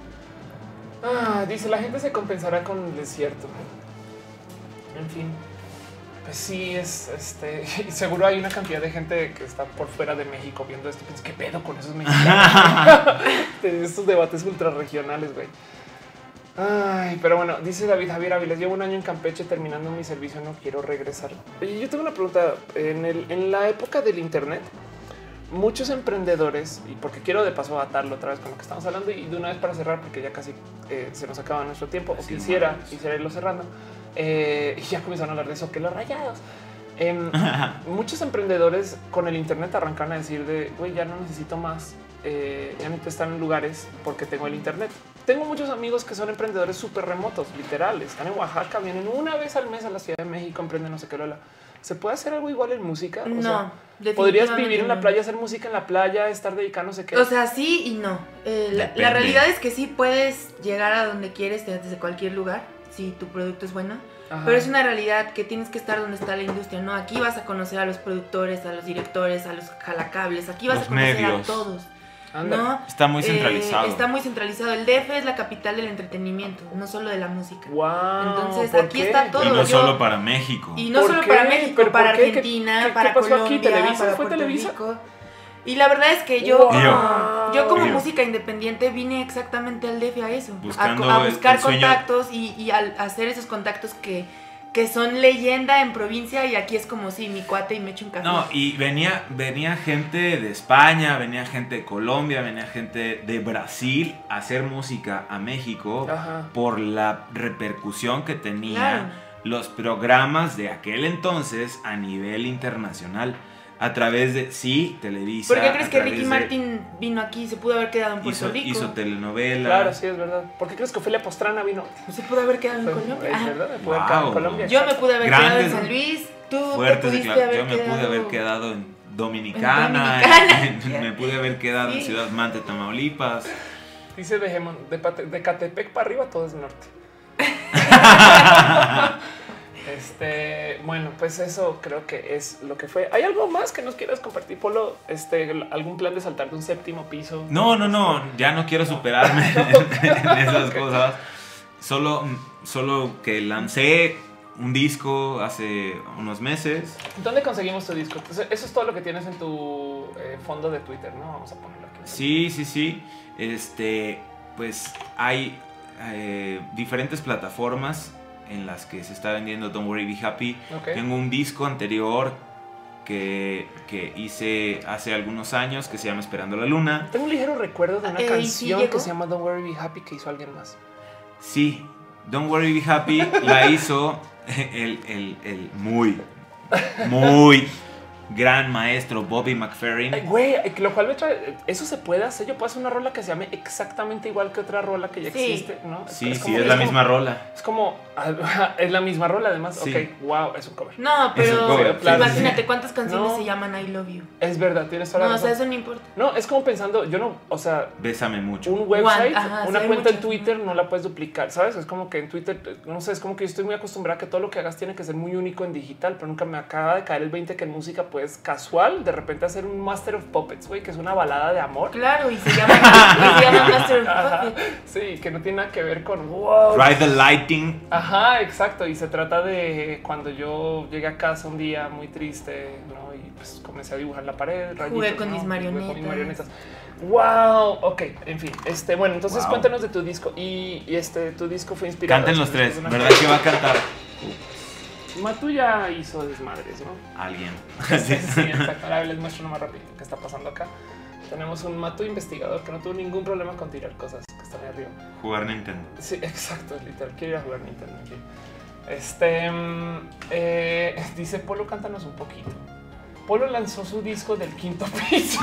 Ah, dice, la gente se compensará con el desierto. En fin. Pues sí, es este. <laughs> seguro hay una cantidad de gente que está por fuera de México viendo esto. ¿Qué pedo con esos mexicanos? <laughs> estos debates ultrarregionales, güey. Ay, pero bueno, dice David Javier Áviles, llevo un año en Campeche terminando mi servicio, no quiero regresar. Yo tengo una pregunta. En, el, en la época del Internet, muchos emprendedores, y porque quiero de paso atarlo otra vez con lo que estamos hablando, y de una vez para cerrar, porque ya casi eh, se nos acaba nuestro tiempo, o quisiera, quisiera irlo cerrando, eh, <laughs> y ya comenzaron a hablar de eso, que los rayados. Em, <laughs> muchos emprendedores con el Internet arrancan a decir de, güey, ya no necesito más, eh, ya necesito estar en lugares porque tengo el Internet. Tengo muchos amigos que son emprendedores súper remotos, literales. Están en Oaxaca, vienen una vez al mes a la Ciudad de México, emprenden no sé qué, lola. ¿Se puede hacer algo igual en música? O No, sea, ¿Podrías vivir en la playa, hacer música en la playa, estar dedicándose qué? O sea, sí y no. Eh, la, realidad es que sí puedes llegar a donde quieres desde cualquier lugar, si tu producto es bueno. Ajá. Pero es una realidad que tienes que estar donde está la industria, ¿no? Aquí vas a conocer a los productores, a los directores, a los jalacables, aquí vas Los a conocer medios. a todos. ¿No? Está muy Eh, centralizado. está muy centralizado. El DF es la capital del entretenimiento, no solo de la música. Wow. Entonces, ¿por aquí qué? está todo. y no yo- solo para México. Y no ¿Por solo qué? para México, ¿Pero para por qué? ¿Qué- Argentina, qué- qué para pasó aquí? Colombia, ¿Televisa? para ¿Fue Puerto Televisa? Rico. Y la verdad es que yo, Wow. como, yo como Yo. música independiente vine exactamente al DF a eso, a, Buscando a el- buscar contactos y, y al hacer esos contactos que, que son leyenda en provincia y aquí es como si mi cuate y me echo un café. No, y venía, venía gente de España, venía gente de Colombia, venía gente de Brasil a hacer música a México Ajá. por la repercusión que tenía Claro. los programas de aquel entonces a nivel internacional. A través de, sí, Televisa. ¿Por qué crees que Ricky de- Martin vino aquí y se pudo haber quedado en Puerto hizo, Rico? hizo telenovela? Claro, sí, es verdad. ¿Por qué crees que Ofelia Postrana vino? Pues se pudo haber quedado en Colombia. Es Ah, verdad, me pude quedar en Wow. Colombia. Yo me pude haber quedado en San Luis, tú te Fuertes pudiste declaraciones. haber Yo me pude haber quedado en Dominicana, Dominicana. <laughs> me pude haber quedado en. Ciudad Mante, Tamaulipas. Dice de, Gemon- de, de Catepec para arriba todo es norte. <laughs> este, bueno, pues eso creo que es lo que fue. ¿Hay algo más que nos quieras compartir, Polo? Este, algún plan de saltar de un séptimo piso. No, no, no, ya no quiero superarme <laughs> en esas cosas. Solo, solo que lancé un disco hace unos meses. ¿Dónde conseguimos tu disco? Eso es todo lo que tienes en tu eh, fondo de Twitter, ¿no? Vamos a ponerlo aquí. Sí, sí, sí. Este, pues hay eh, diferentes plataformas en las que se está vendiendo Don't Worry Be Happy. Tengo un disco anterior que, que hice hace algunos años que se llama Esperando la Luna. Tengo un ligero recuerdo de una Eh, ¿y sí canción que se llama Don't Worry Be Happy que hizo alguien más. Sí, Don't Worry Be Happy la hizo el, el- el muy, muy gran maestro Bobby McFerrin. Ay, Güey, eh, lo cual me trae, eso se puede hacer. Yo puedo hacer una rola que se llame exactamente igual que otra rola que ya Sí. existe, ¿no? Sí, sí, como- es la como- misma rola. Es como, <laughs> es la misma rola además. Sí. Ok, wow, es un cover. No, Es pero un cover, claro. imagínate cuántas canciones No. se llaman I Love You. Es verdad, tienes toda No, la o sea, razón. eso no importa. No, es como pensando, yo no, o sea, Bésame mucho. un website, ajá, una sí, cuenta en muchas. Twitter no la puedes duplicar, ¿sabes? Es como que en Twitter, no sé, es como que yo estoy muy acostumbrada a que todo lo que hagas tiene que ser muy único en digital, pero nunca me acaba de caer el 20 que en música puedes casual de repente hacer un Master of Puppets, güey, que es una balada de amor. Claro, y se llama, y se llama <laughs> Master of Ajá, Puppets. sí, que no tiene nada que ver con wow. Ride the Lighting. Ajá, exacto. Y se trata de cuando yo llegué a casa un día muy triste, ¿no? Y pues comencé a dibujar la pared. rayitos, con ¿no? mis Jugué con mis marionetas. marionetas. Wow, ok, en fin. Este, bueno, entonces Wow. cuéntanos de tu disco. Y, y este, tu disco fue inspirado. Canten los tres, ¿verdad que va a cantar? Matu ya hizo desmadres, ¿no? Alguien. Sí, sí, <laughs> exacto. Ahora les muestro más rápido qué está pasando acá. Tenemos un Matu investigador que no tuvo ningún problema con tirar cosas que están ahí arriba. Jugar Nintendo. Sí, <laughs> exacto, literal. Quiero ir a jugar Nintendo. aquí. Este mm, eh, <laughs> dice Polo, cántanos un poquito. Polo lanzó su disco del quinto piso.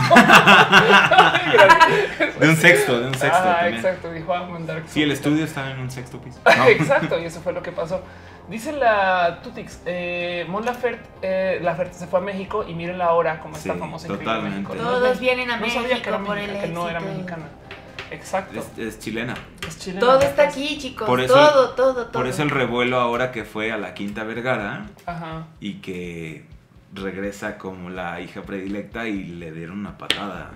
de un sexto, de un sexto. Ah, también. exacto. Dijo a mandar. Sí, el estudio estaba en un sexto piso. No. Exacto, y eso fue lo que pasó. Dice la Tutix, eh, Mon Laferte, eh, Laferte se fue a México y miren la hora como está famosa en totalmente. México. Todos vienen a no sabía que era México el que no era mexicana. Exacto. Es, es chilena. Es chilena, Todo está aquí, chicos. Por eso- todo, todo, todo. Por eso el revuelo ahora que fue a la Quinta Vergara Ajá. y que regresa como la hija predilecta y le dieron una patada.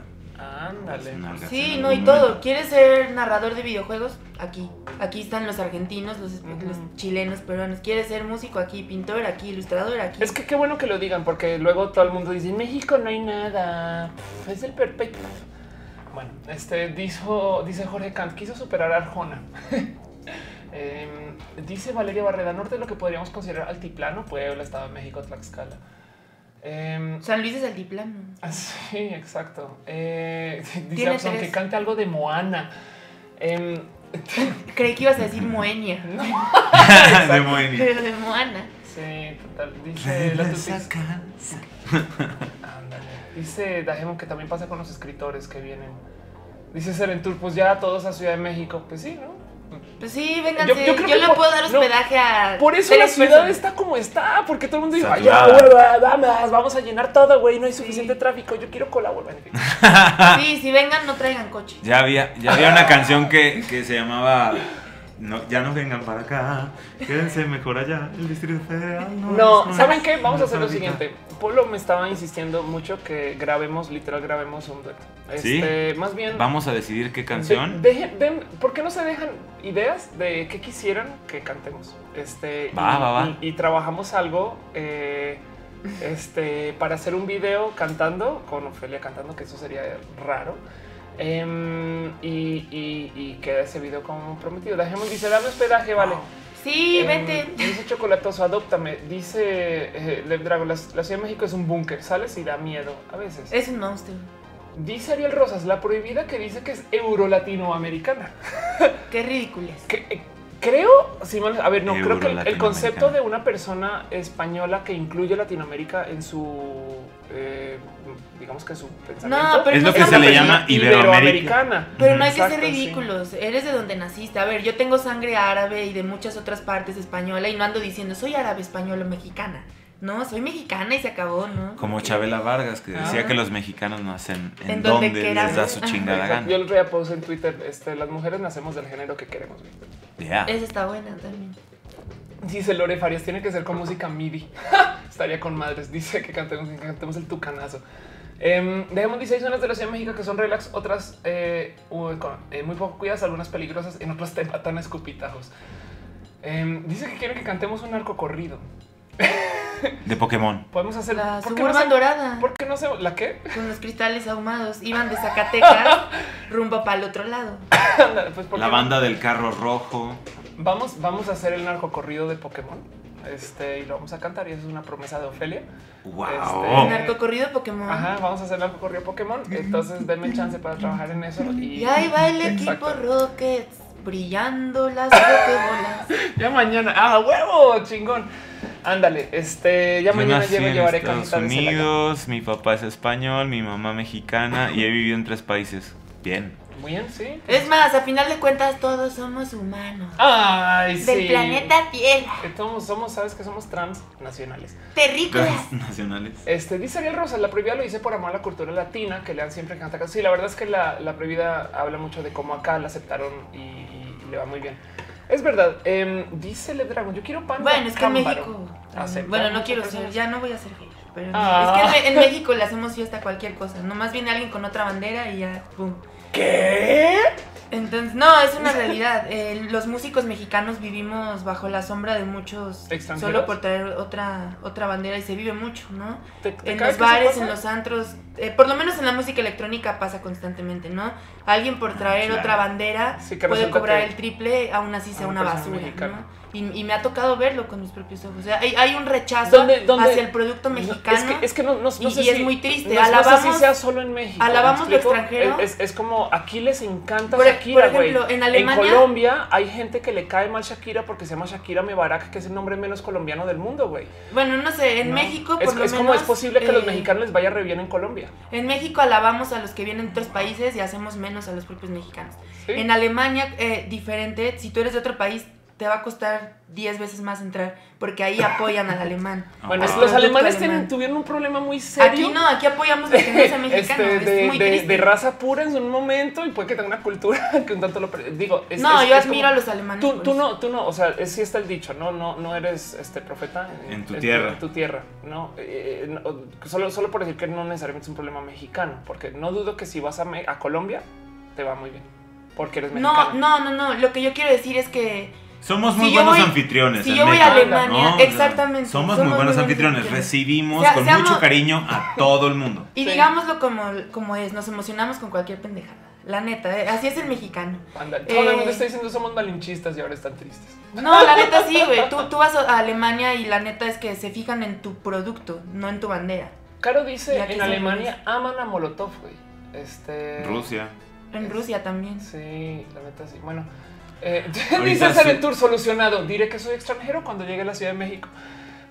Ándale. Sí, no, y todo. ¿Quieres ser narrador de videojuegos? Aquí. Aquí están los argentinos, los, Ujú. los chilenos, peruanos. ¿Quieres ser músico? Aquí, pintor, aquí, ilustrador, aquí. Es que qué bueno que lo digan, porque luego todo el mundo dice, en México no hay nada. Es el perfecto. Bueno, este dijo, dice Jorge Kant, quiso superar a Arjona. <laughs> Em, dice Valeria Barreda, norte lo que podríamos considerar altiplano, Puebla, Estado de México, Tlaxcala. Em, San Luis es altiplano. ah, sí, exacto. Eh, <laughs> dice Abson, que cante algo de Moana. Em, <laughs> Creí que ibas a decir Moenia. <laughs> no. de Moenia. Pero de Moana. Sí, total. Dice la. Ándale. Dice Dajemon que también pasa con los escritores que vienen. Dice Serentur, pues ya todos a Ciudad de México. Pues sí, ¿no? Pues sí, vénganse. Yo- Yo, yo le por- puedo dar no, hospedaje a. Por eso la ciudad personas. está como está, porque todo el mundo dice, "Ay, hueva, vamos, vamos a llenar todo, güey, no hay suficiente tráfico, yo quiero colaborar. Sí, si vengan, no traigan coche. Ya había, ya había una canción que, que se llamaba no, Ya no vengan para acá, quédense mejor allá. El distrito federal. No, es- ¿saben qué? Vamos a no hacer lo siguiente. Polo me estaba insistiendo mucho que grabemos, literal, grabemos un dueto. ¿Sí? Este, más bien. Vamos a decidir qué canción. De- dejen- den- ¿Por qué no se dejan ideas de qué quisieran que cantemos? Este, Va, y, va, va. y- y trabajamos algo eh, este, para hacer un video cantando, con Ofelia cantando, que eso sería raro. Em, y, y, y queda ese video como prometido. Dejemos, dice, dame hospedaje, vale. Sí, Em, vente. Dice Chocolatoso, adóptame. Dice eh, Lev Drago, la, la Ciudad de México es un búnker, sales y da miedo a veces. Es un monstruo. Dice Ariel Rosas, la prohibida que dice que es euro-latinoamericana. Qué ridículo es. <laughs> Que, eh, creo, mal- a ver, no, creo que el, el concepto de una persona española que incluye Latinoamérica en su, eh, digamos que su pensamiento. No, pero Es no lo que se le llama. Iberoamericana. Pero no hay que Exacto, ser sí. ridículos. Eres de donde naciste. A ver, yo tengo sangre árabe y de muchas otras partes española y no ando diciendo soy árabe, española o mexicana. No, soy mexicana y se acabó, ¿no? Como Chabela Vargas, que decía Ah. que los mexicanos nacen en, En donde donde les da su chingada Exacto. Yo gana. el otro día puse en Twitter, este, las mujeres nacemos del género que queremos. Ya. Esa está buena también. Dice Lore Farias, tiene que ser con música MIDI. <laughs> Estaría con madres. Dice que cantemos, que cantemos el tucanazo. Eh, dejemos 16 zonas de la Ciudad de México que son relax, otras eh, uy, con- eh, muy poco cuidadas, algunas peligrosas, en otras te matan a escupitajos. Eh, dice que quiere que cantemos un arco corrido. De Pokémon. Podemos hacer. La ¿por qué no dorada. ¿Por qué no se la qué? Con los cristales ahumados. Iban de Zacatecas <laughs> rumbo para el otro lado. Ándale, pues, ¿por La qué no? banda del carro rojo. Vamos, vamos a hacer el narco corrido de Pokémon. Este, y lo vamos a cantar, y eso es una promesa de Ofelia. ¡Wow! Este- Narcocorrido Pokémon. Ajá, vamos a hacer el corrido Pokémon. Entonces, denme chance para trabajar en eso. Y, Y ahí va el Exacto. equipo Rockets. Brillando las <laughs> Pokébolas. Ya mañana. ¡Ah, huevo! Chingón. Ándale, este, ya Yo mañana llego y en llevaré Estados de. Unidos, mi papá es español, mi mamá mexicana y he vivido en tres países. Bien. Muy bien, sí. Es más, a final de cuentas, todos somos humanos. Ay, sí. Del planeta Tierra. Que Somos, somos, sabes que somos transnacionales. Terrícolas. Nacionales. Este, dice Ariel Rosa, la prohibida lo hice por amor a la cultura latina, que lean siempre canta canciones. Sí, la verdad es que la, la prohibida habla mucho de cómo acá la aceptaron y, y- y le va muy bien. Es verdad, em, dice Le Dragon, yo quiero pan. Bueno, es que en. México. Bueno, no quiero ser, ya no voy a ser gay. Pero Ah. es que en, en México le hacemos fiesta a cualquier cosa. Nomás viene alguien con otra bandera y ya, pum. ¿Qué? Entonces, no, es una realidad. Eh, los músicos mexicanos vivimos bajo la sombra de muchos ¿Extranjeros? solo por traer otra otra bandera y se vive mucho, ¿no? ¿Te- te En los bares, en los antros, eh, por lo menos en la música electrónica pasa constantemente, ¿no? Alguien por traer claro. otra bandera Sí, puede cobrar que- el triple, aún así sea una basura, mexicana. ¿no? Y, y me ha tocado verlo con mis propios ojos. O sea, hay, hay un rechazo ¿Dónde- dónde? hacia el producto No, mexicano. Es que, es que no, no, no y- sé y si, es muy triste. No, no sé Alabamos- si sea solo en México. ¿me alabamos lo extranjero. Es, es como aquí les encanta Por- sacar Shakira, por ejemplo, en Alemania- Colombia hay gente que le cae mal Shakira porque se llama Shakira Mebarak, que es el nombre menos colombiano del mundo, güey. Bueno, no sé, en. México por es, lo es menos... como es posible que a los eh, mexicanos les vaya re bien en Colombia. En México alabamos a los que vienen de otros países y hacemos menos a los propios mexicanos. ¿sí? En Alemania, eh, diferente, si tú eres de otro país, te va a costar 10 veces más entrar, porque ahí apoyan al alemán. <laughs> Bueno, los alemanes alemán. tienen- tuvieron un problema muy serio. Aquí no, aquí apoyamos no sea <laughs> mexicano, Este, de, es muy de- de raza pura en un momento y puede que tenga una cultura <laughs> que un tanto lo digo es- no, es- yo es admiro como- a los alemanes. Tú, eso. no, tú no, o sea, es, sí está el dicho, no, no, no eres este profeta En tu tierra. en tu tierra, no, Eh, no, solo, solo por decir que no necesariamente es un problema mexicano, porque no dudo que si vas a, a Colombia te va muy bien, porque eres No, mexicano. no, no, no, lo que yo quiero decir es que Somos muy buenos voy- anfitriones. si en yo voy a México, Alemania, ¿no? Exactamente, Somos, somos muy buenos muy buenos anfitriones. anfitriones. Recibimos Sea- con seamos- mucho cariño a todo el mundo. Y Sí. digámoslo como, como es, nos emocionamos con cualquier pendejada. La neta, eh, así es el mexicano. Anda, todo el Eh, mundo está diciendo somos malinchistas y ahora están tristes. No, la neta sí, güey. Tú, tú vas a Alemania y la neta es que se fijan en tu producto, no en tu bandera. Caro dice, en Alemania aman a Molotov, güey. Este... Rusia. En Rusia también. Sí, la neta sí. Bueno, eh, <laughs> dice hacer sí. el tour solucionado. Diré que soy extranjero cuando llegue a la Ciudad de México.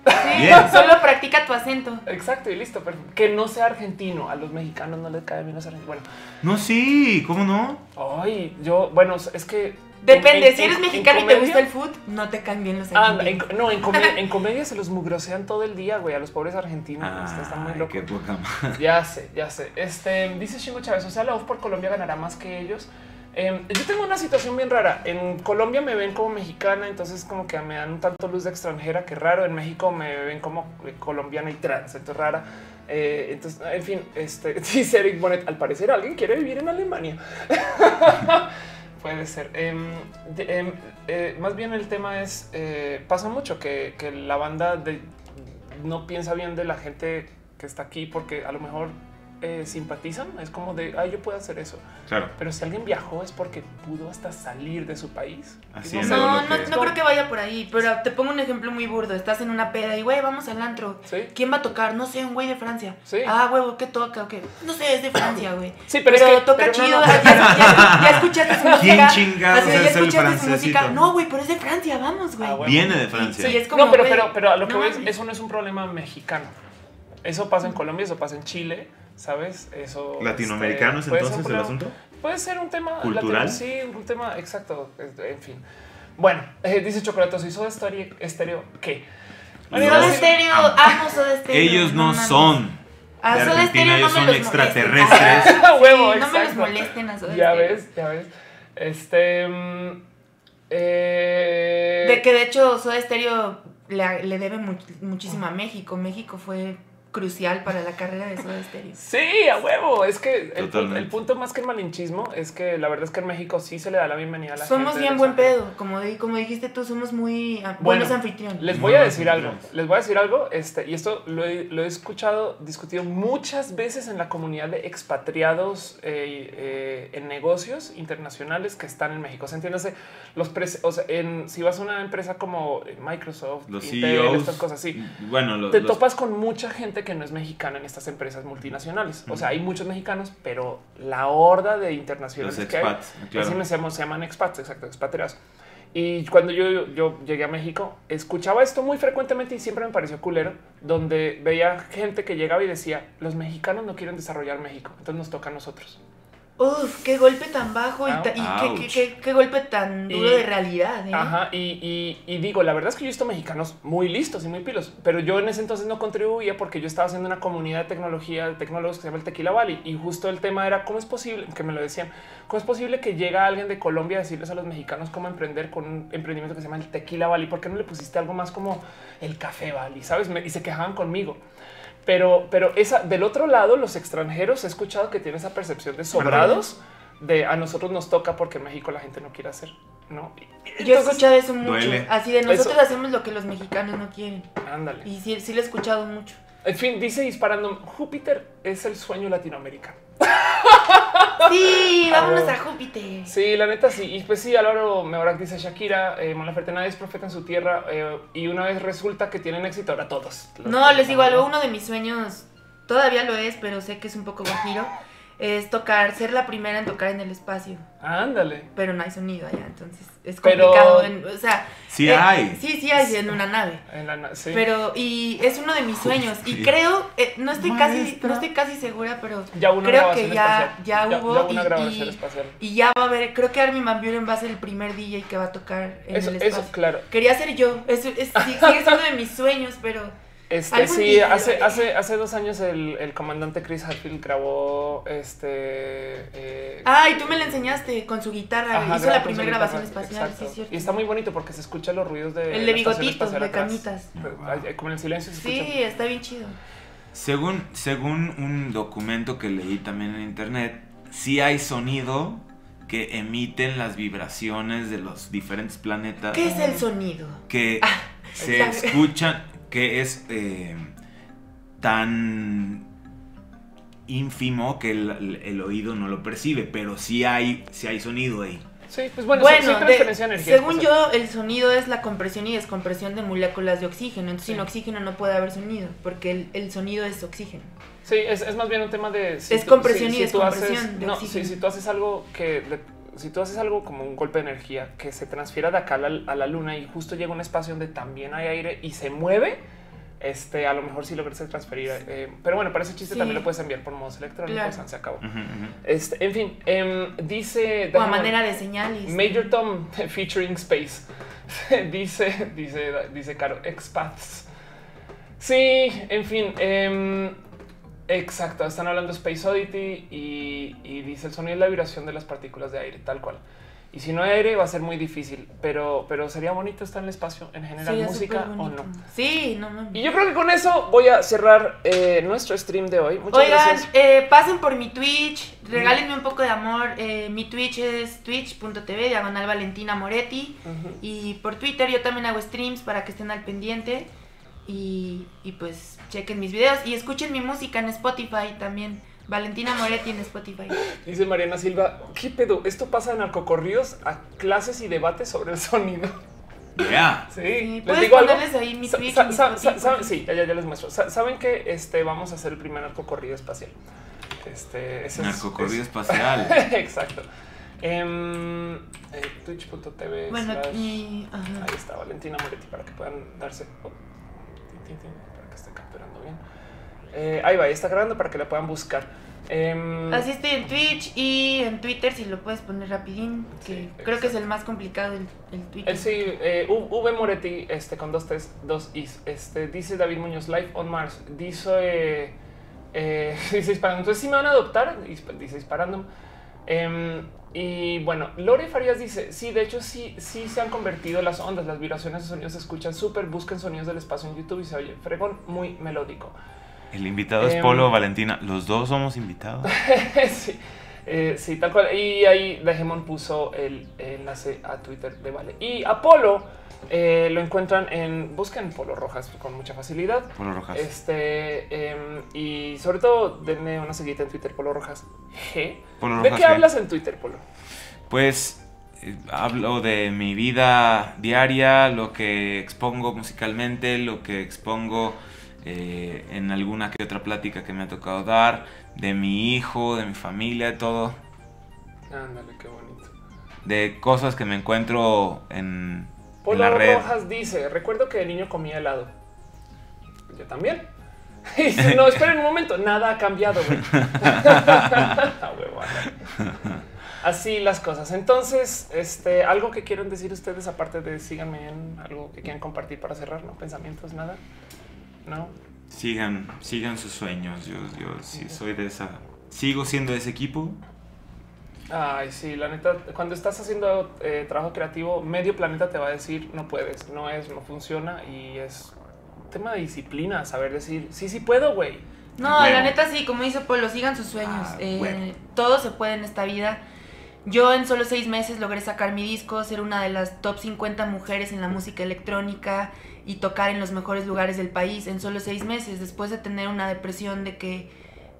Sí, Bien. solo practica tu acento. Exacto, y listo. pero que no sea argentino. A los mexicanos no les cae bien los argentinos. Bueno, No, sí, ¿cómo no? ay, yo, bueno, es que. Depende, en- si eres en- mexicano en y te comedia- gusta el food, no te caen bien los Ah, argentinos. en- no, en comedia, <laughs> en comedia se los mugrosean todo el día, güey, a los pobres argentinos. está, está muy loco. qué poca. Ya sé, ya sé. Este dice Chingo Chávez, o sea, la UF por Colombia ganará más que ellos. Eh, yo tengo una situación bien rara. En Colombia me ven como mexicana, entonces como que me dan un tanto luz de extranjera, que raro. En México me ven como eh, colombiana y trans, entonces rara. Eh, entonces, en fin, este <laughs> dice Eric Bonet, al parecer alguien quiere vivir en Alemania. <laughs> Puede ser. Em, em, eh, más bien el tema es, pasa mucho que, que la banda no piensa bien de la gente que está aquí porque a lo mejor eh, simpatizan. Es como de, ay, yo puedo hacer eso. Claro. Pero si alguien viajó es porque pudo hasta salir de su país. No, que- no, no creo que vaya por ahí, pero te pongo un ejemplo muy burdo. Estás en una peda y, güey, vamos al antro. Sí. ¿Quién va a tocar? No sé, un güey de Francia. Sí. Ah, huevo, ¿qué toca? ¿Qué? No sé, es de Francia, güey. <clears throat> Sí, pero, Pero, es que toca pero no, chido, no. ya, ya- ya escuchaste su <laughs> música. ¿Quién chingados Así de, es ya el escuchaste su música. No, güey, pero es de Francia, vamos, güey. Ah, bueno. Viene de Francia. Sí, es como, no, pero, pero, pero a lo que no voy eso no es un problema mexicano. Eso pasa en Colombia, eso pasa en Chile, ¿sabes? Eso. ¿Latinoamericanos este, puede ser entonces el asunto? Puede ser un tema ¿Cultural? latino, sí, un tema exacto. En fin. Bueno, eh, dice Chocolatoso, ¿y Soda Stereo, estéreo qué? Soda decir- Stereo, amo Soda Stereo. Ellos no mames. son A de Soda Stereo no ellos me son los extraterrestres. Ah, <laughs> huevo, Sí, no me los molesten a Soda Ya ves, ya ves. Este. mm, eh, De que de hecho Soda Stereo le, le debe mu- muchísimo a México. México fue crucial para la carrera de Soda Stereo. Sí, a huevo. Es que el, pu- Totalmente. el punto más que el malinchismo es que la verdad es que en México sí se le da la bienvenida a la Somos gente. bien del buen pedo, como, di- como dijiste tú, somos muy Bueno, buenos anfitriones. Les voy a decir algo. Les voy a decir algo. Este, y esto lo he, lo he escuchado discutido muchas veces en la comunidad de expatriados eh, eh, en negocios internacionales que están en México. ¿Se entiende? Los pres- o sea, en, si vas a una empresa como Microsoft, Los Intel, CEOs. estas cosas así, Bueno, lo- te los, topas con mucha gente que no es mexicana en estas empresas multinacionales. O sea, hay muchos mexicanos, pero la horda de internacionales los que hay. Claro. Así me se llaman expats, exacto, expatriados. Y cuando yo, yo llegué a México, escuchaba esto muy frecuentemente y siempre me pareció culero, donde veía gente que llegaba y decía, los mexicanos no quieren desarrollar México, entonces nos toca a nosotros. Uf, qué golpe tan bajo y, ta- y qué, qué- qué- qué golpe tan duro Y- de realidad. ¿eh? Ajá, y, y- y digo, la verdad es que yo he visto mexicanos muy listos y muy pilos, pero yo en ese entonces no contribuía porque yo estaba haciendo una comunidad de tecnología, de tecnólogos que se llama el Tequila Valley, y justo el tema era cómo es posible, que me lo decían, cómo es posible que llega alguien de Colombia a decirles a los mexicanos cómo emprender con un emprendimiento que se llama el Tequila Valley, ¿por qué no le pusiste algo más como el Café Valley? ¿Sabes? Me- y se quejaban conmigo. Pero, pero esa, del otro lado, los extranjeros he escuchado que tienen esa percepción de sobrados, de a nosotros nos toca porque en México la gente no quiere hacer, ¿no? Y- Yo he entonces, escuchado eso mucho. duele. Así de nosotros Eso- hacemos lo que los mexicanos no quieren. Ándale. Y sí, sí lo he escuchado mucho. En fin, dice disparando, Júpiter es el sueño latinoamericano. <laughs> Sí, vámonos a Júpiter. Sí, la neta sí. Y pues sí, Álvaro Meorak dice Shakira, eh, Mon Laferte, nadie es profeta en su tierra. eh, y una vez resulta que tienen éxito, ahora todos. No, les digo algo, uno de mis sueños, todavía lo es, pero sé que es un poco guajiro, es tocar, ser la primera en tocar en el espacio. Ándale. Pero no hay sonido allá, entonces es Pero- complicado. en- o sea, Sí eh, hay. Sí, sí hay en una nave. En la na- sí. Pero, y es uno de mis sueños. Y Sí. creo, eh, no estoy casi, no estoy casi segura, pero ya hubo una creo que ya, ya hubo ya hubo una y- grabación y- espacial. y ya va a haber, creo que Armin Van Buren va a ser el primer DJ que va a tocar en Eso, el espacio. eso, claro. Quería ser yo, eso es, sí, sigue siendo de mis sueños, pero Este, sí, día, hace, hace, hace dos años el, el comandante Chris Hadfield grabó este. eh, Ah, y tú me la enseñaste con su guitarra. ajá, hizo la primera grabación guitarra, espacial, exacto. sí, es cierto. Y está muy bonito porque se escuchan los ruidos de. El de bigotitos, de canitas. Como en el silencio se escucha. Sí, está bien chido. Según, según un documento que leí también en internet, sí hay sonido que emiten las vibraciones de los diferentes planetas ¿Qué es el sonido? que se exacto. escuchan, que es eh, tan ínfimo que el, el oído no lo percibe, pero sí hay, sí hay sonido ahí. Sí, pues bueno, sí- sí Bueno, de- transferencia de energía según espacial. yo, el sonido es la compresión y descompresión de moléculas de oxígeno. Entonces, sin oxígeno no puede haber sonido, porque el, el sonido es oxígeno. Sí, es, es más bien un tema de. si Es tú- compresión si- y si tú haces- descompresión de No, oxígeno. si, si tú haces algo que. le- si tú haces algo como un golpe de energía que se transfiera de acá a la, a la luna y justo llega a un espacio donde también hay aire y se mueve, este, a lo mejor sí logras transferir. eh, pero bueno, para ese chiste Sí. también lo puedes enviar por modos electrónicos. Claro. Se acabó. Este, en fin, em, dice. O a manera de señales. Major Tom <laughs> featuring Space. <laughs> dice, dice, dice Caro, expats. Sí, en fin. em, exacto, están hablando de Space Oddity y, y dice el sonido es la vibración de las partículas de aire, tal cual. Y si no hay aire va a ser muy difícil, pero, pero sería bonito estar en el espacio en general, Sería música o no. Sí, no mames. Y yo creo que con eso voy a cerrar eh, nuestro stream de hoy. Muchas Oigan, gracias. eh, pasen por mi Twitch, regálenme un poco de amor. eh, mi Twitch es twitch.tv, diagonal Valentina Moretti. Y por Twitter yo también hago streams para que estén al pendiente. Y, y pues chequen mis videos y escuchen mi música en Spotify también. Valentina Moretti en Spotify. Dice Mariana Silva, ¿qué pedo? Esto pasa en narcocorridos a clases y debates sobre el sonido. Yeah. Sí, Sí, les digo algo. ahí mi sa- sa- sa- saben- sí, ya, ya les muestro. Sa- Saben que este, vamos a hacer el primer narcocorrido espacial. Este, ese Narcocorrido es- espacial. <laughs> Exacto. Em, eh, Twitch.tv. Bueno, slash- y. ajá. Ahí está, Valentina Moretti, para que puedan darse. oh, tin, tin, tin, para que esté capturando bien. Eh, ahí va, ahí está grabando para que la puedan buscar. Em, Así estoy en Twitch y en Twitter, si lo puedes poner rapidín, que Sí, creo que es el más complicado el, el Twitter. Eh, sí, eh, V Moretti, este, con dos T's, dos Is. Este, dice David Muñoz, Life on Mars. Dice, eh, eh, <laughs> dice disparando. Entonces, sí me van a adoptar, dice disparando. Em, y bueno, Lore Farías dice, sí, de hecho, sí, sí se han convertido las ondas, las vibraciones de sonidos se escuchan súper. Busquen sonidos del espacio en YouTube y se oye fregón, muy melódico. El invitado es Em, Polo Valentina. Los dos somos invitados. <laughs> sí, eh, sí, tal cual. Y ahí Dejemon puso el, enlace a Twitter de Vale. Y Apolo eh, lo encuentran en. Busquen Polo Rojas con mucha facilidad. Polo Rojas. Este, em, y sobre todo, denme una seguida en Twitter, Polo Rojas G. Polo ¿De Rojas qué G. hablas en Twitter, Polo? Pues eh, hablo de mi vida diaria, lo que expongo musicalmente, lo que expongo eh, en alguna que otra plática que me ha tocado dar, de mi hijo, de mi familia, de todo, Ándale, qué bonito. de cosas que me encuentro en, en Polo la red. Rojas dice: Recuerdo que de niño comía helado. Yo también. <laughs> Y dice, no, esperen un momento, nada ha cambiado, güey. <laughs> <laughs> Así las cosas. Entonces, este, algo que quieren decir ustedes, aparte de síganme en algo que quieran compartir para cerrar, ¿no? Pensamientos, nada. No. Sigan, sigan sus sueños. Yo, yo sí soy de esa. Sigo siendo de ese equipo. Ay, sí, la neta, cuando estás haciendo eh, trabajo creativo, medio planeta te va a decir no puedes, no es, no funciona y es tema de disciplina, saber decir sí, sí puedo, güey. No, la neta sí, como dice Polo, sigan sus sueños. Ah, Eh, todo se puede en esta vida. Yo en solo seis meses logré sacar mi disco, ser una de las top 50 mujeres en la música electrónica y tocar en los mejores lugares del país en solo seis meses, después de tener una depresión de que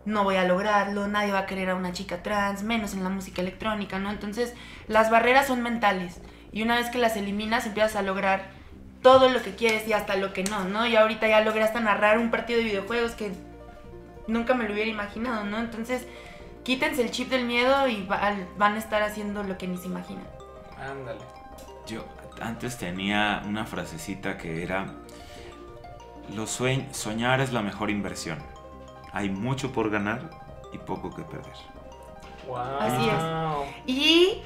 no voy a lograrlo, nadie va a querer a una chica trans, menos en la música electrónica, ¿no? Entonces, las barreras son mentales y una vez que las eliminas empiezas a lograr todo lo que quieres y hasta lo que no, ¿no? Y ahorita ya logré hasta narrar un partido de videojuegos que nunca me lo hubiera imaginado, ¿no? Entonces, quítense el chip del miedo y va- van a estar haciendo lo que ni se imaginan. Ándale. Yo antes tenía una frasecita que era, Los sue- soñar es la mejor inversión. Hay mucho por ganar y poco que perder. Wow. Así es. Y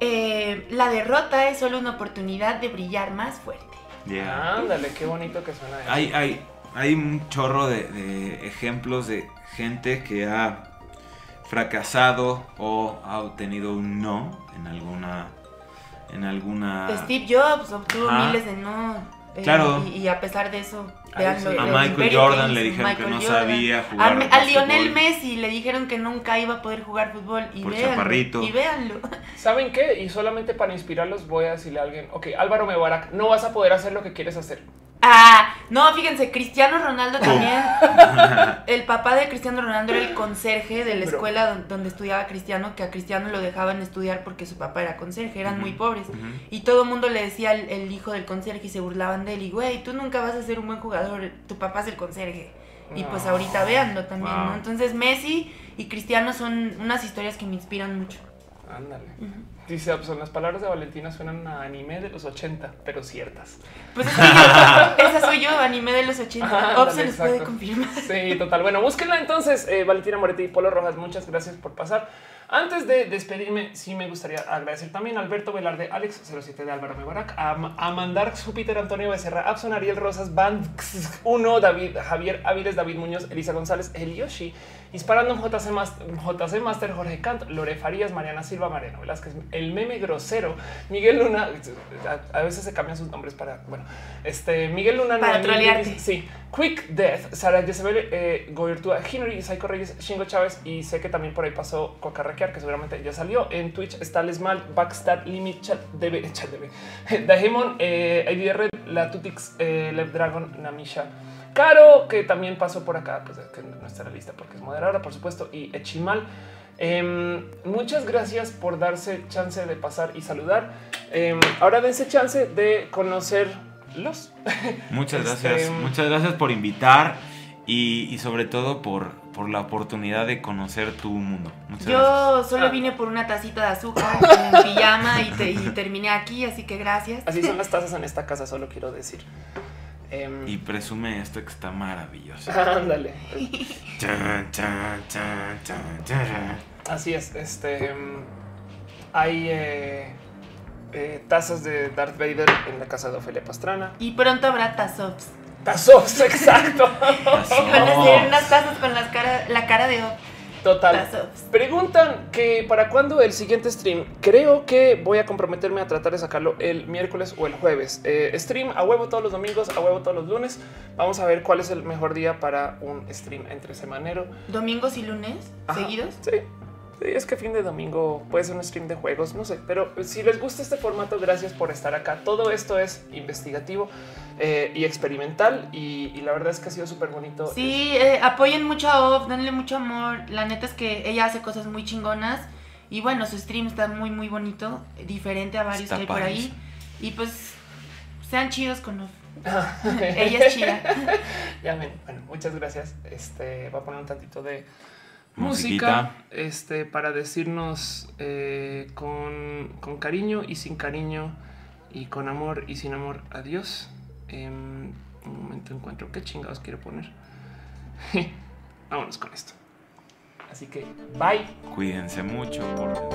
eh, la derrota es solo una oportunidad de brillar más fuerte. Yeah. Ándale, qué bonito que suena eso. Hay, hay, hay un chorro de, de ejemplos de gente que ha fracasado o ha obtenido un no en alguna en alguna Steve Jobs obtuvo Ajá. miles de no. eh, Claro. Y, y a pesar de eso, A el Michael imperio Jordan le dijeron que no Jordan. sabía A, jugar Me- a Lionel. Messi le dijeron que nunca iba a poder jugar fútbol y Por véanlo. chaparrito. Y véanlo. ¿Saben qué? Y solamente para inspirarlos voy a decirle a alguien, ok, Álvaro Mebarak, no vas a poder hacer lo que quieres hacer. Ah, no, fíjense, Cristiano Ronaldo también. <laughs> El papá de Cristiano Ronaldo era el conserje de la escuela don- donde estudiaba Cristiano, que a Cristiano lo dejaban estudiar porque su papá era conserje, eran muy Ujú. pobres. Ujú. Y todo el mundo le decía al el hijo del conserje y se burlaban de él. Y güey, tú nunca vas a ser un buen jugador, tu papá es el conserje. Y pues No. ahorita véanlo también, Wow. ¿no? Entonces Messi y Cristiano son unas historias que me inspiran mucho. Ándale. Ujú. Dice, pues, las palabras de Valentina suenan a anime de los 80, pero ciertas. Pues es que yo, esa soy yo, anime de los 80. Ándale, Ops se les puede confirmar. Sí, total. Bueno, búsquenla entonces, eh, Valentina Moretti y Polo Rojas. Muchas gracias por pasar. Antes de despedirme, sí me gustaría agradecer también a Alberto Velarde, Alex 07 de Álvaro Mebarak, a, a Mandar Júpiter Antonio Becerra, Abson Ariel Rosas, Banks 1, David, Javier Áviles, David Muñoz, Elisa González, Elioshi, Disparando JC Master, JC Master, Jorge Cant, Lore Farías, Mariana Silva, Mariano Velázquez, El Meme Grosero, Miguel Luna, a, a veces se cambian sus nombres para, bueno, este, Miguel Luna, Para Noemí. Sí, Quick Death, Sara Jezebel, eh, Henry, Psycho Reyes, Shingo Chávez y sé que también por ahí pasó Coca Requear, que seguramente ya salió en Twitch. Está Lesmal, Backstab, Limit, Chat DB, <laughs> Chat DB, eh, IDR, La Tutix, eh, Lev Dragon, Namisha. Caro, que también pasó por acá, pues que no está en la lista porque es moderadora, por supuesto, y Echimal. Em, muchas gracias por darse chance de pasar y saludar. Em, ahora dense chance de conocerlos. <laughs> Muchas Este, gracias, muchas gracias por invitar y, y sobre todo por, por la oportunidad de conocer tu mundo. Muchas gracias. Yo solo Ah. vine por una tacita de azúcar en pijama y, te- y terminé aquí, así que gracias. Así son las <laughs> tazas en esta casa, solo quiero decir. Em, Y presume esto que está maravilloso. <laughs> ándale. Así es. Este em, hay eh, eh, tazas de Darth Vader en la casa de Ofelia Pastrana. Y pronto habrá tazops. Tazos, <laughs> exacto. Van a ser unas tazas con las cara, la cara de Op. Total. Preguntan que para cuándo el siguiente stream. Creo que voy a comprometerme a tratar de sacarlo el miércoles o el jueves. Eh, stream a huevo todos los domingos, a huevo todos los lunes. Vamos a ver cuál es el mejor día para un stream entre semanero. Domingos y lunes Ajá, seguidos. Sí. Es que fin de domingo puede ser un stream de juegos, no sé, pero si les gusta este formato, gracias por estar acá. Todo esto es investigativo eh, y experimental y, y la verdad es que ha sido súper bonito. Sí, eh, apoyen mucho a Op, denle mucho amor. La neta es que ella hace cosas muy chingonas. Y bueno, su stream está muy, muy bonito. Diferente a varios Está que hay por ahí. Y pues sean chidos con Op. <laughs> ella es chida. <laughs> ya ven, bueno, muchas gracias. Este va a poner un tantito de. Música este, para decirnos eh, con, con cariño y sin cariño y con amor y sin amor adiós. Em, un momento encuentro qué chingados quiero poner. <laughs> Vámonos con esto. Así que bye. Cuídense mucho, pórtense.